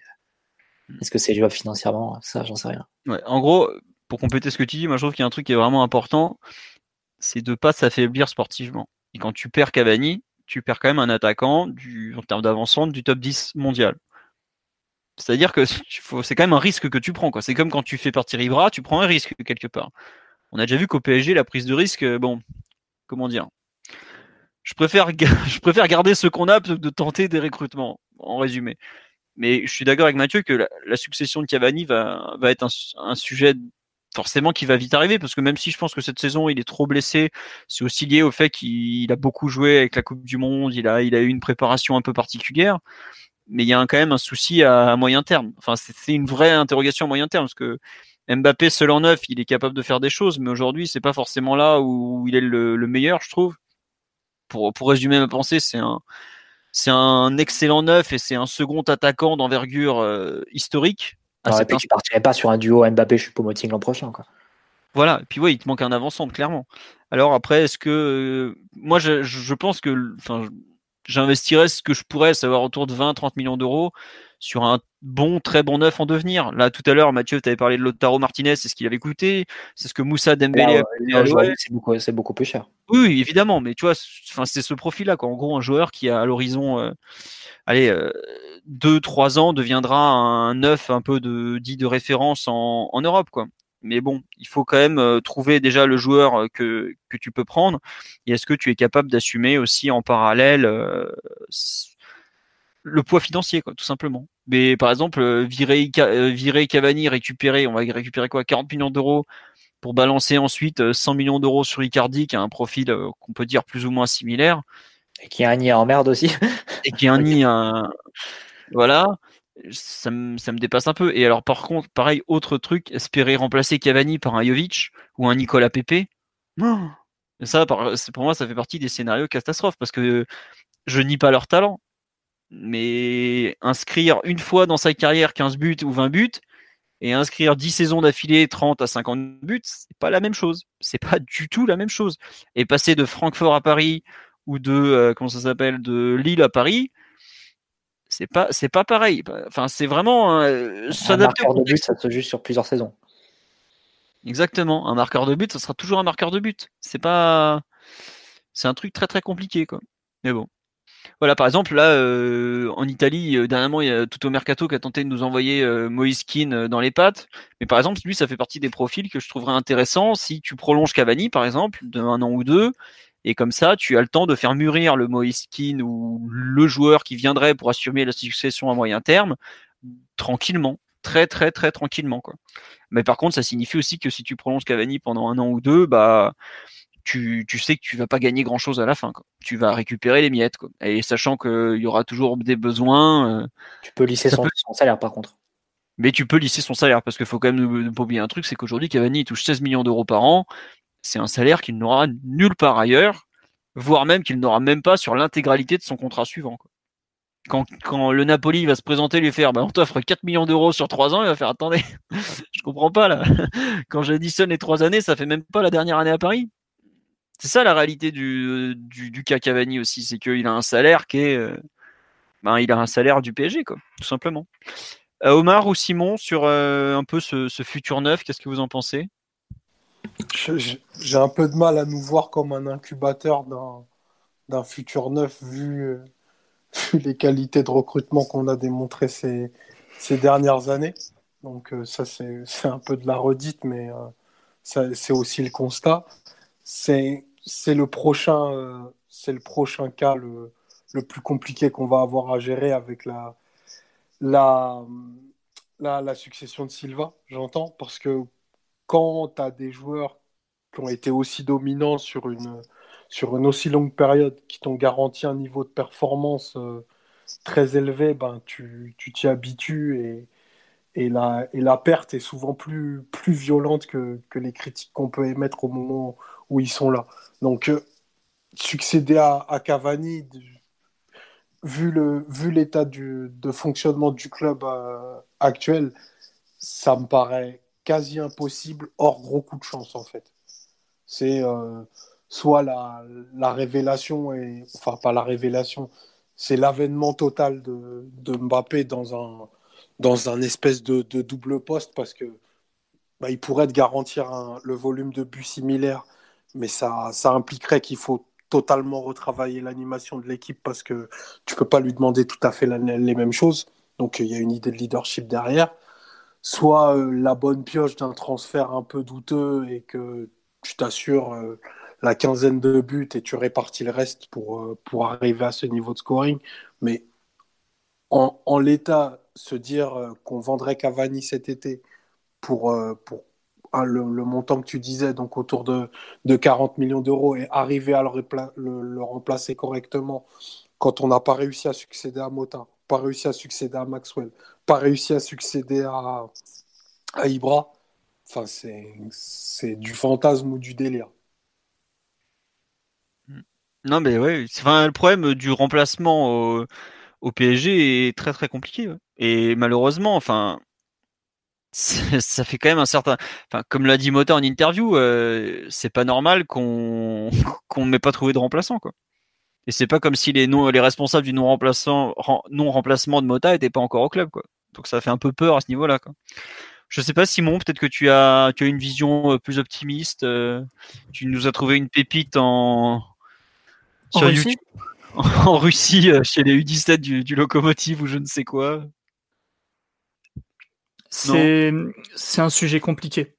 est-ce que c'est jouable financièrement? Ça, j'en sais rien. en gros, pour compléter ce que tu dis, moi je trouve qu'il y a un truc qui est vraiment important, c'est de pas s'affaiblir sportivement. Et quand tu perds Cavani, tu perds quand même un attaquant du, en termes d'avancement du top 10 mondial. C'est-à-dire que c'est quand même un risque que tu prends. C'est comme quand tu fais partir Ibra, tu prends un risque quelque part. On a déjà vu qu'au PSG, la prise de risque, bon, comment dire? Je préfère, je préfère garder ce qu'on a plutôt que de tenter des recrutements, en résumé. Mais je suis d'accord avec Mathieu que la, succession de Cavani va, va être un, sujet forcément qui va vite arriver parce que même si je pense que cette saison il est trop blessé, c'est aussi lié au fait qu'il a beaucoup joué avec la Coupe du Monde, il a, il a eu une préparation un peu particulière, mais il y a quand même un souci à, moyen terme. Enfin, c'est une vraie interrogation à moyen terme parce que Mbappé seul en neuf, il est capable de faire des choses, mais aujourd'hui c'est pas forcément là où il est le, le meilleur, je trouve pour, pour résumer ma pensée, c'est un, c'est un excellent neuf et c'est un second attaquant d'envergure euh, historique. Et puis tu partirais pas sur un duo Mbappé Choupo-Moting l'an prochain. Quoi. Voilà, et puis oui, il te manque un avançant, clairement. Alors après, est-ce que euh, moi je, je, pense que enfin j'investirais ce que je pourrais, savoir autour de 20-30 millions d'euros sur un bon, très bon neuf en devenir. Là, tout à l'heure, Mathieu, tu avais parlé de Lotaro Martinez, c'est ce qu'il avait coûté, c'est ce que Moussa Dembélé a C'est beaucoup, beaucoup, plus cher. Oui, évidemment, mais tu vois, c'est ce profil-là. En gros, un joueur qui, à l'horizon, euh, allez, 2-3 euh, ans, deviendra un neuf un peu de, dit de référence en, en Europe, quoi. Mais bon, il faut quand même euh, trouver déjà le joueur que, que tu peux prendre. Et est-ce que tu es capable d'assumer aussi en parallèle le poids financier, quoi, tout simplement? Mais par exemple, euh, virer, euh, virer Cavani, récupérer, on va récupérer quoi 40 millions d'euros pour balancer ensuite 100 euh, millions d'euros sur Icardi, qui a un profil qu'on peut dire plus ou moins similaire. Et qui a un nid en merde aussi. et qui a un nid, un... voilà, ça me, ça me dépasse un peu. Et alors par contre, pareil, autre truc, espérer remplacer Cavani par un Jovic ou un Nicolas Pepe. Ça, pour moi, ça fait partie des scénarios catastrophes parce que je nie pas leur talent mais inscrire une fois dans sa carrière 15 buts ou 20 buts et inscrire 10 saisons d'affilée 30 à 50 buts, c'est pas la même chose. C'est pas du tout la même chose. Et passer de Francfort à Paris ou de euh, comment ça s'appelle de Lille à Paris, c'est pas c'est pas pareil. Enfin, c'est vraiment euh, un marqueur de but, ça se joue sur plusieurs saisons. Exactement, un marqueur de but, ça sera toujours un marqueur de but. C'est pas c'est un truc très très compliqué quoi. Mais bon. Voilà, par exemple, là, euh, en Italie, euh, dernièrement, il y a tout au mercato qui a tenté de nous envoyer euh, Moïse Keane dans les pattes. Mais par exemple, lui, ça fait partie des profils que je trouverais intéressant si tu prolonges Cavani, par exemple, de un an ou deux. Et comme ça, tu as le temps de faire mûrir le Moïse Keane ou le joueur qui viendrait pour assumer la succession à moyen terme tranquillement, très très très tranquillement quoi. Mais par contre, ça signifie aussi que si tu prolonges Cavani pendant un an ou deux, bah tu, tu, sais que tu vas pas gagner grand chose à la fin. Quoi. Tu vas récupérer les miettes. Quoi. Et sachant qu'il y aura toujours des besoins. Euh, tu peux lisser son, salaire par contre. Mais tu peux lisser son salaire parce qu'il faut quand même ne pas oublier un truc c'est qu'aujourd'hui, Cavani touche 16 millions d'euros par an. C'est un salaire qu'il n'aura nulle part ailleurs, voire même qu'il n'aura même pas sur l'intégralité de son contrat suivant. Quand, le Napoli va se présenter lui faire bah, on t'offre 4 millions d'euros sur 3 ans, il va faire attendez, je comprends pas là. Quand j'additionne les 3 années, ça fait même pas la dernière année à Paris. C'est ça la réalité du, du, aussi, c'est qu'il a un salaire qui est. Euh, ben, il a un salaire du PSG, quoi, tout simplement. Euh, Omar ou Simon, sur euh, un peu ce, futur neuf, qu'est-ce que vous en pensez? J'ai un peu de mal à nous voir comme un incubateur d'un futur neuf, vu, les qualités de recrutement qu'on a démontrées ces, ces dernières années. Donc, ça, c'est un peu de la redite, mais c'est aussi le constat. C'est le prochain, euh, le prochain cas le, le plus compliqué qu'on va avoir à gérer avec la, la, la, la succession de Silva, j'entends, parce que quand tu as des joueurs qui ont été aussi dominants sur une, sur une aussi longue période, qui t'ont garanti un niveau de performance euh, très élevé, ben, tu t'y habitues et, et, la, et la perte est souvent plus, plus violente que, que les critiques qu'on peut émettre au moment où ils sont là. Donc, euh, succéder à, Cavani, vu le vu l'état de fonctionnement du club euh, actuel, ça me paraît quasi impossible, hors gros coup de chance en fait. C'est euh, soit la, la, révélation, et, enfin pas la révélation, c'est l'avènement total de, Mbappé dans un, dans un espèce de, de double poste parce que bah, il pourrait te garantir le volume de buts similaire mais ça, ça impliquerait qu'il faut totalement retravailler l'animation de l'équipe parce que tu peux pas lui demander tout à fait les mêmes choses. Donc il y a une idée de leadership derrière. Soit euh, la bonne pioche d'un transfert un peu douteux et que tu t'assures la quinzaine de buts et tu répartis le reste pour, pour arriver à ce niveau de scoring. Mais en, l'état, se dire qu'on vendrait Cavani cet été pour, pour le, montant que tu disais, donc autour de, de 40 millions d'euros, et arriver à le, remplacer correctement quand on n'a pas réussi à succéder à Mota, pas réussi à succéder à Maxwell, pas réussi à succéder à, à Ibra, enfin, c'est du fantasme ou du délire. Non, mais ouais, enfin, le problème du remplacement au, au PSG est très très compliqué. Et malheureusement, enfin, ça fait quand même un certain. Comme l'a dit Mota en interview, euh, c'est pas normal qu'on n'ait pas trouvé de remplaçant. Et c'est pas comme si les non, les responsables du non remplaçant non remplacement de Mota étaient pas encore au club, quoi. Donc ça fait un peu peur à ce niveau-là, quoi. Je sais pas Simon, peut-être que tu as tu as une vision euh, plus optimiste. Euh, tu nous as trouvé une pépite en en Russie, en Russie chez les U17 du, du locomotive ou je ne sais quoi. C'est un sujet compliqué.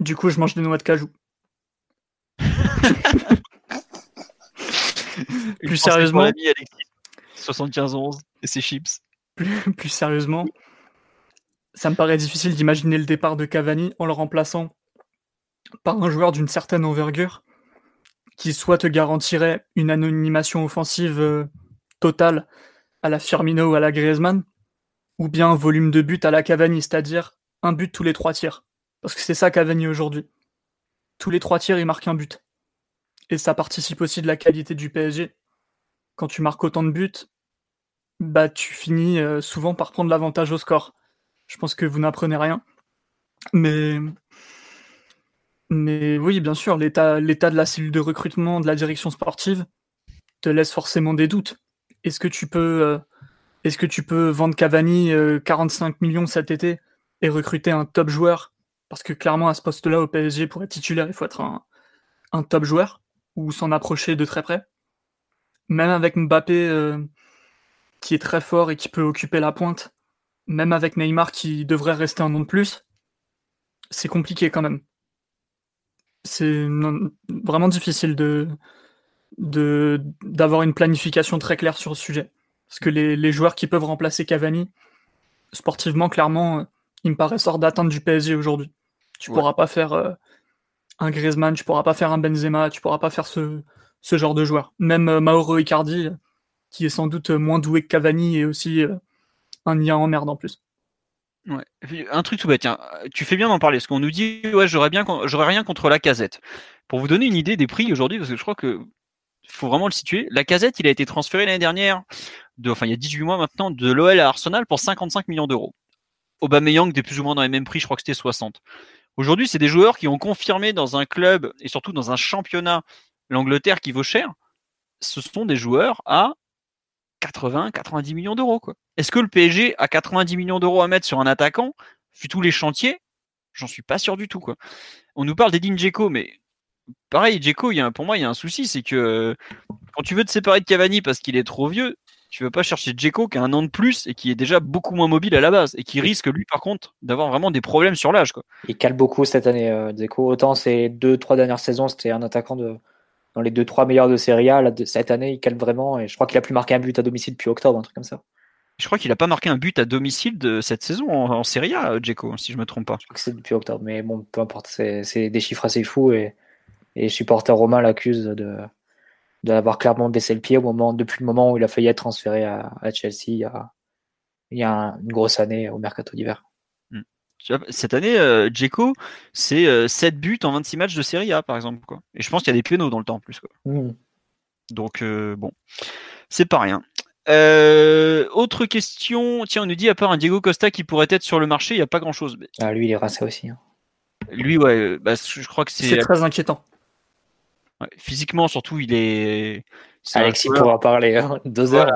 Du coup, je mange des noix de cajou. plus sérieusement. 75-11 et ses chips. Plus, plus sérieusement, ça me paraît difficile d'imaginer le départ de Cavani en le remplaçant par un joueur d'une certaine envergure qui soit te garantirait une anonymation offensive euh, totale à la Firmino ou à la Griezmann, ou bien un volume de but à la Cavani, c'est-à-dire un but tous les trois tirs. Parce que c'est ça Cavani aujourd'hui. Tous les trois tirs, il marque un but. Et ça participe aussi de la qualité du PSG. Quand tu marques autant de buts, bah tu finis euh, souvent par prendre l'avantage au score. Je pense que vous n'apprenez rien. Mais oui, bien sûr, l'état de la cellule de recrutement de la direction sportive te laisse forcément des doutes. Est-ce que tu peux euh, vendre Cavani 45 euh, millions cet été et recruter un top joueur? Parce que clairement, à ce poste-là, au PSG, pour être titulaire, il faut être un, top joueur ou s'en approcher de très près. Même avec Mbappé, euh, qui est très fort et qui peut occuper la pointe, même avec Neymar qui devrait rester un nom de plus, c'est compliqué quand même. C'est vraiment difficile de d'avoir une planification très claire sur ce sujet. Parce que les, joueurs qui peuvent remplacer Cavani, sportivement, clairement, euh, il me paraît hors d'atteinte du PSG aujourd'hui. Tu pourras pas faire euh, un Griezmann, tu pourras pas faire un Benzema, tu pourras pas faire ce, genre de joueur. Même euh, Mauro Icardi, qui est sans doute moins doué que Cavani, et aussi un lien en merde en plus. Ouais. Un truc tout bête, tiens, tu fais bien d'en parler, parce qu'on nous dit, ouais, j'aurais bien, rien contre la casette. Pour vous donner une idée des prix aujourd'hui, parce que je crois que faut vraiment le situer. La casette, il a été transféré l'année dernière enfin il y a 18 mois maintenant, de l'OL à Arsenal pour 55 millions d'euros. Aubameyang était plus ou moins dans les mêmes prix, je crois que c'était 60. Aujourd'hui, c'est des joueurs qui ont confirmé dans un club et surtout dans un championnat, l'Angleterre qui vaut cher. Ce sont des joueurs à 80, 90 millions d'euros. Est-ce que le PSG a 90 millions d'euros à mettre sur un attaquant, vu tous les chantiers? J'en suis pas sûr du tout. On nous parle d'Edin Dzeko, mais pareil, Dzeko, pour moi, il y a un souci, c'est que quand tu veux te séparer de Cavani parce qu'il est trop vieux, tu veux pas chercher Djeko qui a un an de plus et qui est déjà beaucoup moins mobile à la base et qui risque lui par contre d'avoir vraiment des problèmes sur l'âge quoi. Il cale beaucoup cette année euh, Autant ces deux trois dernières saisons c'était un attaquant de dans les deux trois meilleurs de Serie A. cette année il cale vraiment et je crois qu'il a plus marqué un but à domicile depuis octobre un truc comme ça. Je crois qu'il a pas marqué un but à domicile de cette saison en, Serie A Djeko si je me trompe pas. Je crois que c'est depuis octobre mais bon peu importe c'est des chiffres assez fous et et supporter romain l'accuse de d'avoir clairement baissé le pied au moment, depuis le moment où il a failli être transféré à, Chelsea il y a, il y a une grosse année au mercato d'hiver. Hmm. Cette année, euh, c'est 7 euh, buts en 26 matchs de Serie A, par exemple. Quoi. Et je pense qu'il y a des pianos dans le temps en plus. Quoi. Hmm. Donc, euh, bon, c'est pas rien. Euh, autre question, tiens, on nous dit à part un Diego Costa qui pourrait être sur le marché, il n'y a pas grand chose. Ah, lui, il est rincé aussi. Hein. Lui, ouais, bah, je crois que c'est. C'est très inquiétant physiquement, surtout, il est. Alexis pourra parler hein, deux heures.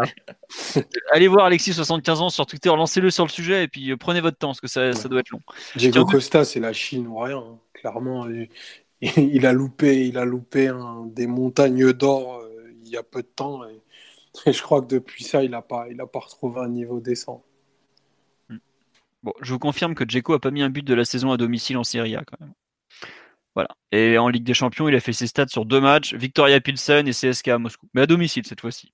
Allez voir Alexis, 75 ans, sur Twitter, lancez-le sur le sujet et puis euh, prenez votre temps parce que ça, ça doit être long. Diego Costa, c'est la Chine ou rien. Hein. Clairement, il, a loupé, il a loupé des montagnes d'or euh, il y a peu de temps. Et, je crois que depuis ça, il n'a pas, il a pas retrouvé un niveau décent. Hmm. Bon, je vous confirme que Djeko a pas mis un but de la saison à domicile en Serie A quand même. Voilà. Et en Ligue des Champions, il a fait ses stats sur deux matchs, Victoria Pilsen et CSK à Moscou, mais à domicile cette fois-ci.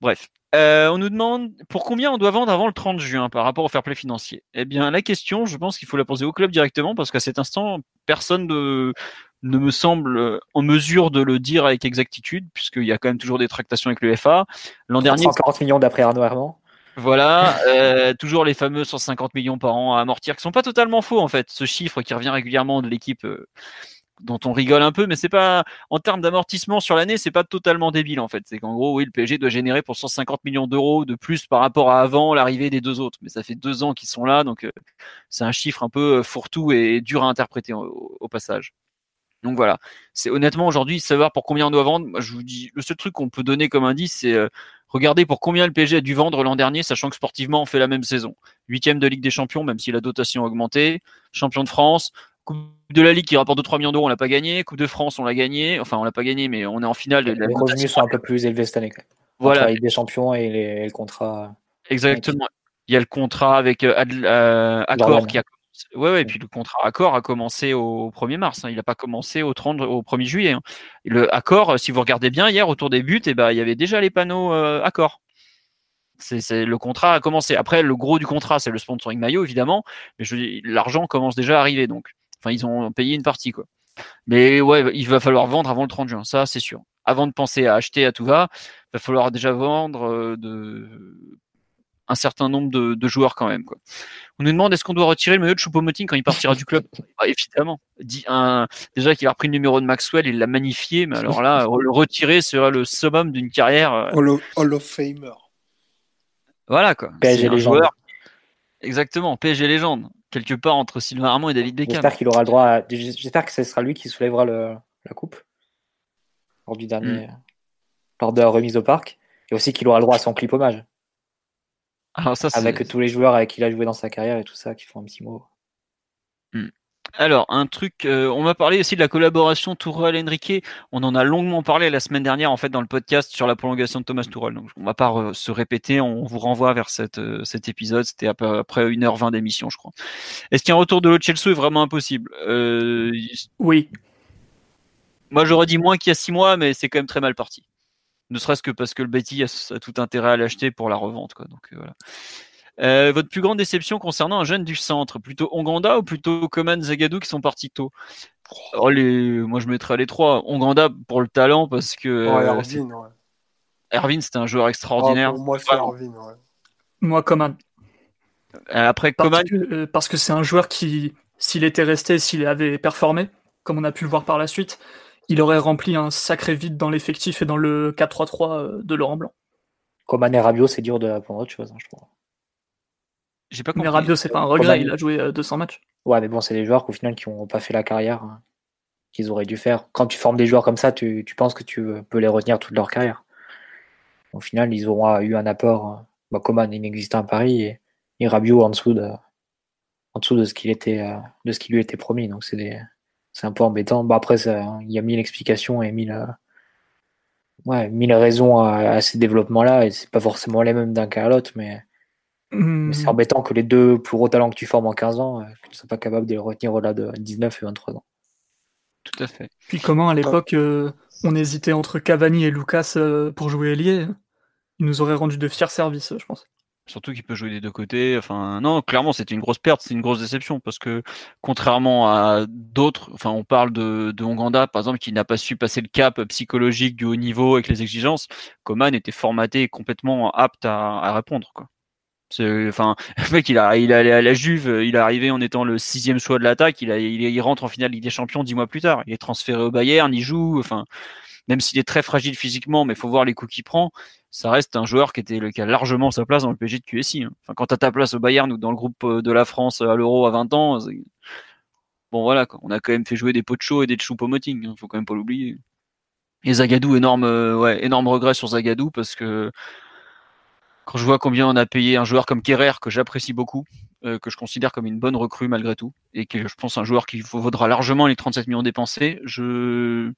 Bref, euh, on nous demande pour combien on doit vendre avant le 30 juin par rapport au fair play financier? Eh bien, la question, je pense qu'il faut la poser au club directement parce qu'à cet instant, personne ne, me semble en mesure de le dire avec exactitude puisqu'il y a quand même toujours des tractations avec l'UFA. L'an dernier, 140 millions d'après Arnaud Armand. Voilà, euh, toujours les fameux 150 millions par an à amortir, qui sont pas totalement faux en fait. Ce chiffre qui revient régulièrement de l'équipe euh, dont on rigole un peu, mais c'est pas en termes d'amortissement sur l'année, c'est pas totalement débile en fait. C'est qu'en gros, oui, le PSG doit générer pour 150 millions d'euros de plus par rapport à avant l'arrivée des deux autres, mais ça fait deux ans qu'ils sont là, donc euh, c'est un chiffre un peu fourre-tout et dur à interpréter au, passage. Donc voilà, c'est honnêtement aujourd'hui savoir pour combien on doit vendre. Moi, je vous dis, le seul truc qu'on peut donner comme indice, c'est Regardez pour combien le PSG a dû vendre l'an dernier, sachant que sportivement on fait la même saison. Huitième de Ligue des Champions, même si la dotation a augmenté. Champion de France. Coupe de la Ligue qui rapporte 2-3 millions d'euros, on l'a pas gagné. Coupe de France, on l'a gagné. Enfin, on l'a pas gagné, mais on est en finale. De la les revenus sont un peu plus élevés cette année. Voilà. La Ligue des Champions et, le contrat. Exactement. Il y a le contrat avec euh, euh Accor qui a Ouais, ouais, et puis le contrat accord a commencé au 1er mars. Hein. Il n'a pas commencé au 30, au 1er juillet. Hein. Le accord, si vous regardez bien hier autour des buts, et eh ben, il y avait déjà les panneaux euh, accord. C'est, le contrat a commencé. Après, le gros du contrat, c'est le sponsoring maillot, évidemment. Mais l'argent commence déjà à arriver. Donc, enfin, ils ont payé une partie, quoi. Mais ouais, il va falloir vendre avant le 30 juin. Ça, c'est sûr. Avant de penser à acheter à tout va, il va falloir déjà vendre euh, de un certain nombre de, joueurs quand même. Quoi. On nous demande est-ce qu'on doit retirer le maillot de Choupo-Moting quand il partira du club? Ah, Évidemment. Un, déjà qu'il a repris le numéro de Maxwell, il l'a magnifié, mais alors là, le retirer sera le summum d'une carrière. Euh, Hall of, Famer. Voilà quoi. PSG légende. Joueur... Exactement, PSG légende. Quelque part entre Sylvain Armand et David Beckham. J'espère qu'il aura le droit. J'espère que ce sera lui qui soulèvera le... la coupe lors du dernier, hmm. lors de la remise au parc, et aussi qu'il aura le droit à son clip hommage. Alors ça, avec tous les joueurs avec qui il a joué dans sa carrière et tout ça, qui font un petit mot. Hmm. Alors, un truc, euh, on m'a parlé aussi de la collaboration Tourelle-Henrique. On en a longuement parlé la semaine dernière, en fait, dans le podcast sur la prolongation de Thomas Tourelle. Donc, on va pas se répéter, on vous renvoie vers cette, euh, cet épisode. C'était à peu près 1h20 d'émission, je crois. Est-ce qu'un retour de Chelsea est vraiment impossible? Euh, Oui. Moi, j'aurais dit moins qu'il y a 6 mois, mais c'est quand même très mal parti ne serait-ce que parce que le Betty a, tout intérêt à l'acheter pour la revente. Quoi. Donc, euh, voilà. Euh, votre plus grande déception concernant un jeune du centre, plutôt Onganda ou plutôt Coman Zagadou qui sont partis tôt? Oh, les... Moi je mettrais les trois. Onganda pour le talent parce que. Ouais, euh, Erwin, ouais. Erwin c'était un joueur extraordinaire. moi c'est Erwin, ouais. Moi Coman. Après Coman. Parce que c'est un joueur qui, s'il était resté, s'il avait performé, comme on a pu le voir par la suite, il aurait rempli un sacré vide dans l'effectif et dans le 4-3-3 euh, de Laurent Blanc. Coman et Rabiot, c'est dur de apprendre autre chose, hein, je trouve. J'ai pas Mais Rabiot, c'est pas un regret, il a joué 200 euh, matchs. Ouais, mais bon, c'est des joueurs qu'au final qui n'ont pas fait la carrière hein, qu'ils auraient dû faire. Quand tu formes des joueurs comme ça, tu, penses que tu peux les retenir toute leur carrière. Au final, ils auront eu un apport. Bah, Coman inexistant à Paris et, et Rabiot en dessous de, en dessous de ce qu'il était, euh, de ce qui lui était promis. Donc c'est des, c'est un peu embêtant. Bon, après, il y a mille explications et mille, euh, ouais, mille raisons à, ces développements-là, et c'est pas forcément les mêmes d'un cas à l'autre, mais, hmm. c'est embêtant que les deux plus gros talents que tu formes en 15 ans, euh, que tu ne sois pas capable de les retenir au-delà de 19 et 23 ans. Tout à fait. Puis comment à l'époque euh, on hésitait entre Cavani et Lucas pour jouer ailier, ils nous auraient rendu de fiers services, je pense. Surtout qu'il peut jouer des deux côtés. Enfin, non, clairement, c'était une grosse perte, c'est une grosse déception parce que contrairement à d'autres, enfin, on parle de, de Honganda, par exemple, qui n'a pas su passer le cap psychologique du haut niveau avec les exigences. Coman était formaté et complètement apte à, à répondre, quoi. Enfin, le mec, il, a, il est allé à la Juve, il est arrivé en étant le sixième choix de l'attaque, il, a, il, rentre en finale Ligue des Champions dix mois plus tard. Il est transféré au Bayern, il joue. Enfin, même s'il est très fragile physiquement, mais il faut voir les coups qu'il prend ça reste un joueur qui a largement sa place dans le PSG de QSI. Hein. Enfin, quand tu as ta place au Bayern ou dans le groupe euh, de la France à l'Euro à 20 ans, bon voilà, on a quand même fait jouer des Pocho et des Choupo-Moting, hein, faut quand même pas l'oublier. Et Zagadou, énorme, euh, regret sur Zagadou parce que quand je vois combien on a payé un joueur comme Kerrer, que j'apprécie beaucoup, euh, que je considère comme une bonne recrue malgré tout, et que je pense un joueur qui vaudra largement les 37 millions dépensés. Je...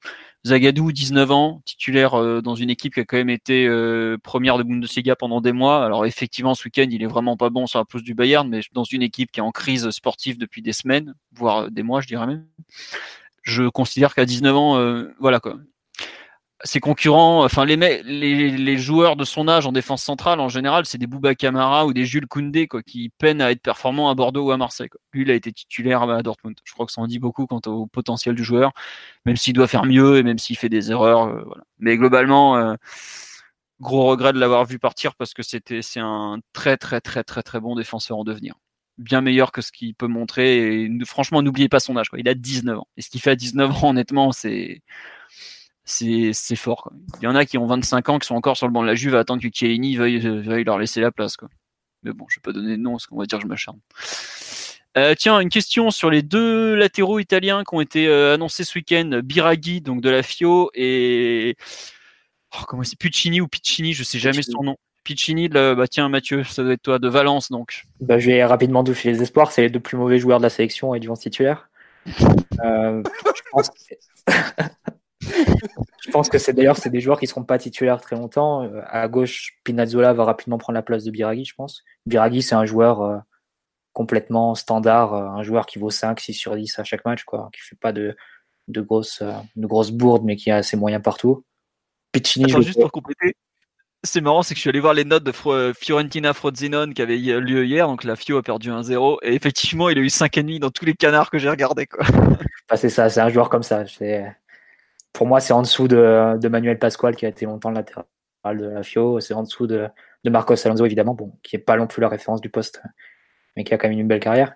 Zagadou, 19 ans, titulaire euh, dans une équipe qui a quand même été euh, première de Bundesliga pendant des mois. Alors effectivement, ce week-end, il est vraiment pas bon sur la pousse du Bayern, mais dans une équipe qui est en crise sportive depuis des semaines, voire des mois, je dirais même je considère qu'à 19 ans, voilà quoi ses concurrents, enfin les, les, les, joueurs de son âge en défense centrale, en général, c'est des Bouba Camara ou des Jules Koundé quoi, qui peinent à être performants à Bordeaux ou à Marseille. Quoi. Lui, il a été titulaire à Dortmund. Je crois que ça en dit beaucoup quant au potentiel du joueur, même s'il doit faire mieux et même s'il fait des erreurs. Euh, voilà. Mais globalement, euh, gros regret de l'avoir vu partir parce que c'était c'est un très très très très très bon défenseur en devenir. Bien meilleur que ce qu'il peut montrer. Et franchement, n'oubliez pas son âge. Quoi. Il a 19 ans. Et ce qu'il fait à 19 ans, honnêtement, c'est c'est fort. Quoi. Il y en a qui ont 25 ans, qui sont encore sur le banc de la Juve à attendre que Chiellini veuille, veuille leur laisser la place. Quoi. Mais bon, je vais pas donner de nom, parce qu'on va dire que je m'acharne. Euh, tiens, une question sur les deux latéraux italiens qui ont été euh, annoncés ce week-end, Biraghi, donc de la Fio, et oh, comment c'est Puccini ou Piccini, je sais jamais son nom. Piccini, bah tiens Mathieu, ça doit être toi, de Valence donc. Bah, je vais rapidement doucher les espoirs, c'est les deux plus mauvais joueurs de la sélection et du vent titulaire. Euh, je pense je pense que c'est d'ailleurs c'est des joueurs qui seront pas titulaires très longtemps. Euh, à gauche, Pinazzola va rapidement prendre la place de Biraghi, je pense. Biraghi, c'est un joueur euh, complètement standard, euh, un joueur qui vaut 5, 6 sur 10 à chaque match, quoi, qui fait pas de, de grosses, de grosses bourdes, mais qui a ses moyens partout. Piccini, juste pour compléter, c'est marrant, c'est que je suis allé voir les notes de Fiorentina Frozinone qui avait lieu hier, donc la Fio a perdu 1-0, et effectivement, il a eu 5,5 dans tous les canards que j'ai regardés. Quoi. C'est ça, c'est un joueur comme ça. C'est pour moi, c'est en dessous de, Manuel Pasquale, qui a été longtemps le latéral de la FIO. C'est en dessous de, Marcos Alonso, évidemment, bon, qui n'est pas non plus la référence du poste, mais qui a quand même une belle carrière.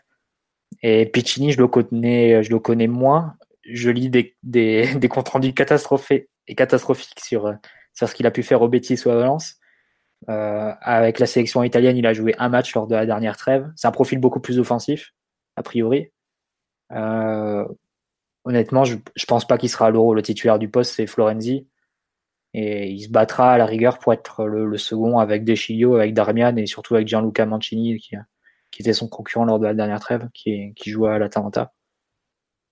Et Piccini, je le connais, je le connais moins. Je lis des, des, comptes rendus catastrophiques, et catastrophiques sur, sur ce qu'il a pu faire au Betis ou à Valence. Euh, avec la sélection italienne, il a joué un match lors de la dernière trêve. C'est un profil beaucoup plus offensif, a priori. Euh, honnêtement, je, ne pense pas qu'il sera à l'euro. Le titulaire du poste, c'est Florenzi. Et il se battra à la rigueur pour être le, second avec Deschilio, avec Darmian et surtout avec Gianluca Mancini, qui, était son concurrent lors de la dernière trêve, qui, qui à l'Atalanta.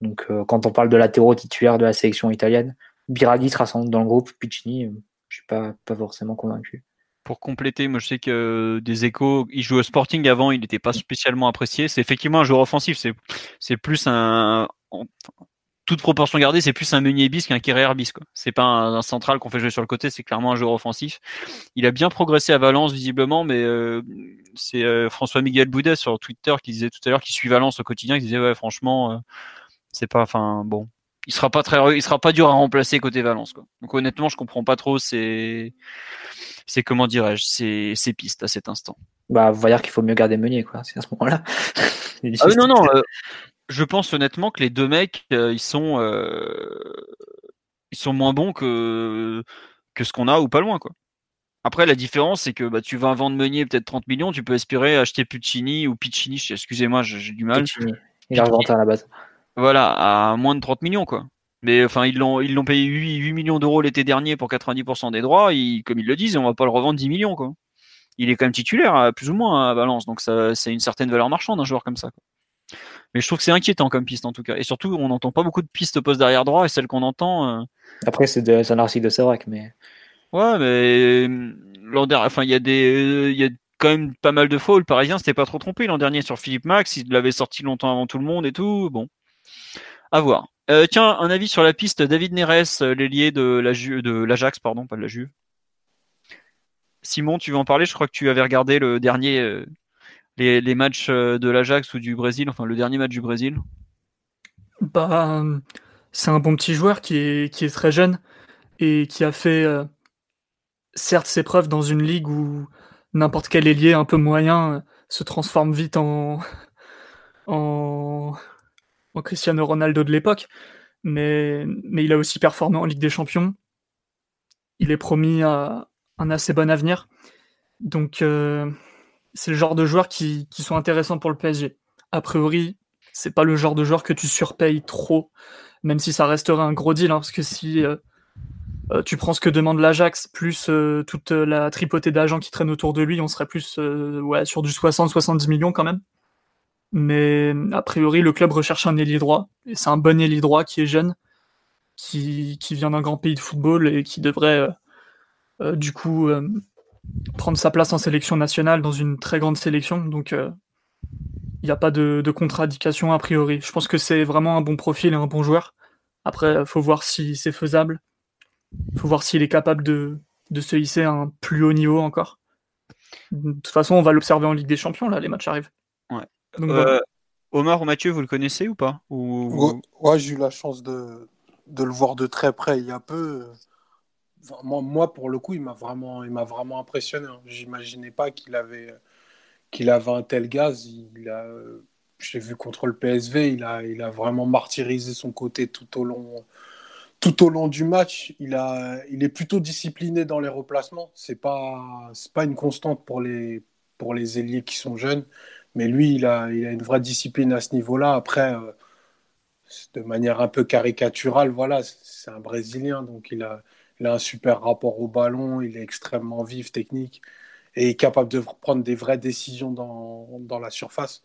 Donc, euh, quand on parle de latéraux titulaires de la sélection italienne, Biraghi sera sans doute dans le groupe, Piccini, euh, je suis pas, forcément convaincu. Pour compléter, moi je sais que des échos, il jouait au Sporting avant, il n'était pas spécialement apprécié. C'est effectivement un joueur offensif, c'est plus un, toute proportion gardée, c'est plus un Meunier bis qu'un Kerrer bis. C'est pas un, central qu'on fait jouer sur le côté, c'est clairement un joueur offensif. Il a bien progressé à Valence visiblement, mais euh, c'est euh, François Miguel Boudet sur Twitter qui disait tout à l'heure qu'il suit Valence au quotidien, qui disait ouais franchement, euh, c'est pas, enfin bon, il sera pas très, il sera pas dur à remplacer côté Valence. Quoi. Donc honnêtement, je comprends pas trop c'est, c'est comment dirais-je, c'est, ces pistes à cet instant. Bah, on va dire qu'il faut mieux garder Meunier quoi. C'est à ce moment-là. ah non non je pense honnêtement que les deux mecs, euh, ils sont, euh, ils sont moins bons que que ce qu'on a ou pas loin quoi. Après, la différence, c'est que bah, tu vas vendre Meunier peut-être 30 millions, tu peux espérer acheter Puccini ou Piccini, excusez-moi, j'ai du mal. Il revendu à la base. Voilà, à moins de 30 millions, quoi. Mais enfin, ils l'ont, ils l'ont payé 8, millions d'euros l'été dernier pour 90% des droits. comme ils le disent, on va pas le revendre 10 millions, quoi. Il est quand même titulaire, plus ou moins, à Valence. Donc, ça, c'est une certaine valeur marchande, un joueur comme ça. Quoi. Mais je trouve que c'est inquiétant comme piste en tout cas. Et surtout, on n'entend pas beaucoup de pistes au poste derrière droit et celles qu'on entend. Euh, Après, c'est de, un article de Sévrac, mais. Ouais, mais l'an dernier, enfin, il y a des, il y a quand même pas mal de fois où le Parisien s'était pas trop trompé l'an dernier sur Philippe Max. Il l'avait sorti longtemps avant tout le monde et tout. Bon, à voir. Euh, tiens, un avis sur la piste David Neres, euh, l'ailier de la de l'Ajax, pardon, pas de la Juve. Simon, tu veux en parler? Je crois que tu avais regardé le dernier les, matchs euh, de l'Ajax ou du Brésil, enfin le dernier match du Brésil? Bah, c'est un bon petit joueur qui est, très jeune et qui a fait euh, certes ses preuves dans une ligue où n'importe quel ailier un peu moyen euh, se transforme vite en, en, Cristiano Ronaldo de l'époque, mais, mais il a aussi performé en Ligue des Champions. Il est promis à un assez bon avenir. Donc, c'est le genre de joueurs qui, sont intéressants pour le PSG. A priori, c'est pas le genre de joueur que tu surpayes trop, même si ça resterait un gros deal, hein, parce que si euh, euh, tu prends ce que demande l'Ajax, plus euh, toute la tripotée d'agents qui traînent autour de lui, on serait plus sur du 60-70 millions quand même. Mais a priori, le club recherche un ailier droit, et c'est un bon ailier droit qui est jeune, qui, qui vient d'un grand pays de football et qui devrait du coup prendre sa place en sélection nationale dans une très grande sélection. Donc, il euh, n'y a pas de, de, contradiction a priori. Je pense que c'est vraiment un bon profil et un bon joueur. Après, faut voir si c'est faisable. faut voir s'il est capable de, de se hisser à un plus haut niveau encore. De toute façon, on va l'observer en Ligue des Champions, là, les matchs arrivent. Ouais. Euh, Omar ou Mathieu, vous le connaissez ou pas? Ou... Ouais, j'ai eu la chance de, de, le voir de très près il y a peu. Moi, pour le coup, il m'a vraiment, il vraiment impressionné. Hein. J'imaginais pas qu'il avait, qu'il avait un tel gaz. Il a, j'ai vu contre le PSV, il a, il a vraiment martyrisé son côté tout au long, tout au long du match. Il, a, il est plutôt discipliné dans les replacements. C'est pas, c'est pas une constante pour les, pour les ailiers qui sont jeunes. Mais lui, il a, il a une vraie discipline à ce niveau-là. Après, euh, de manière un peu caricaturale, voilà, c'est un Brésilien, donc il a, il a un super rapport au ballon, il est extrêmement vif, technique, et capable de prendre des vraies décisions dans, dans la surface.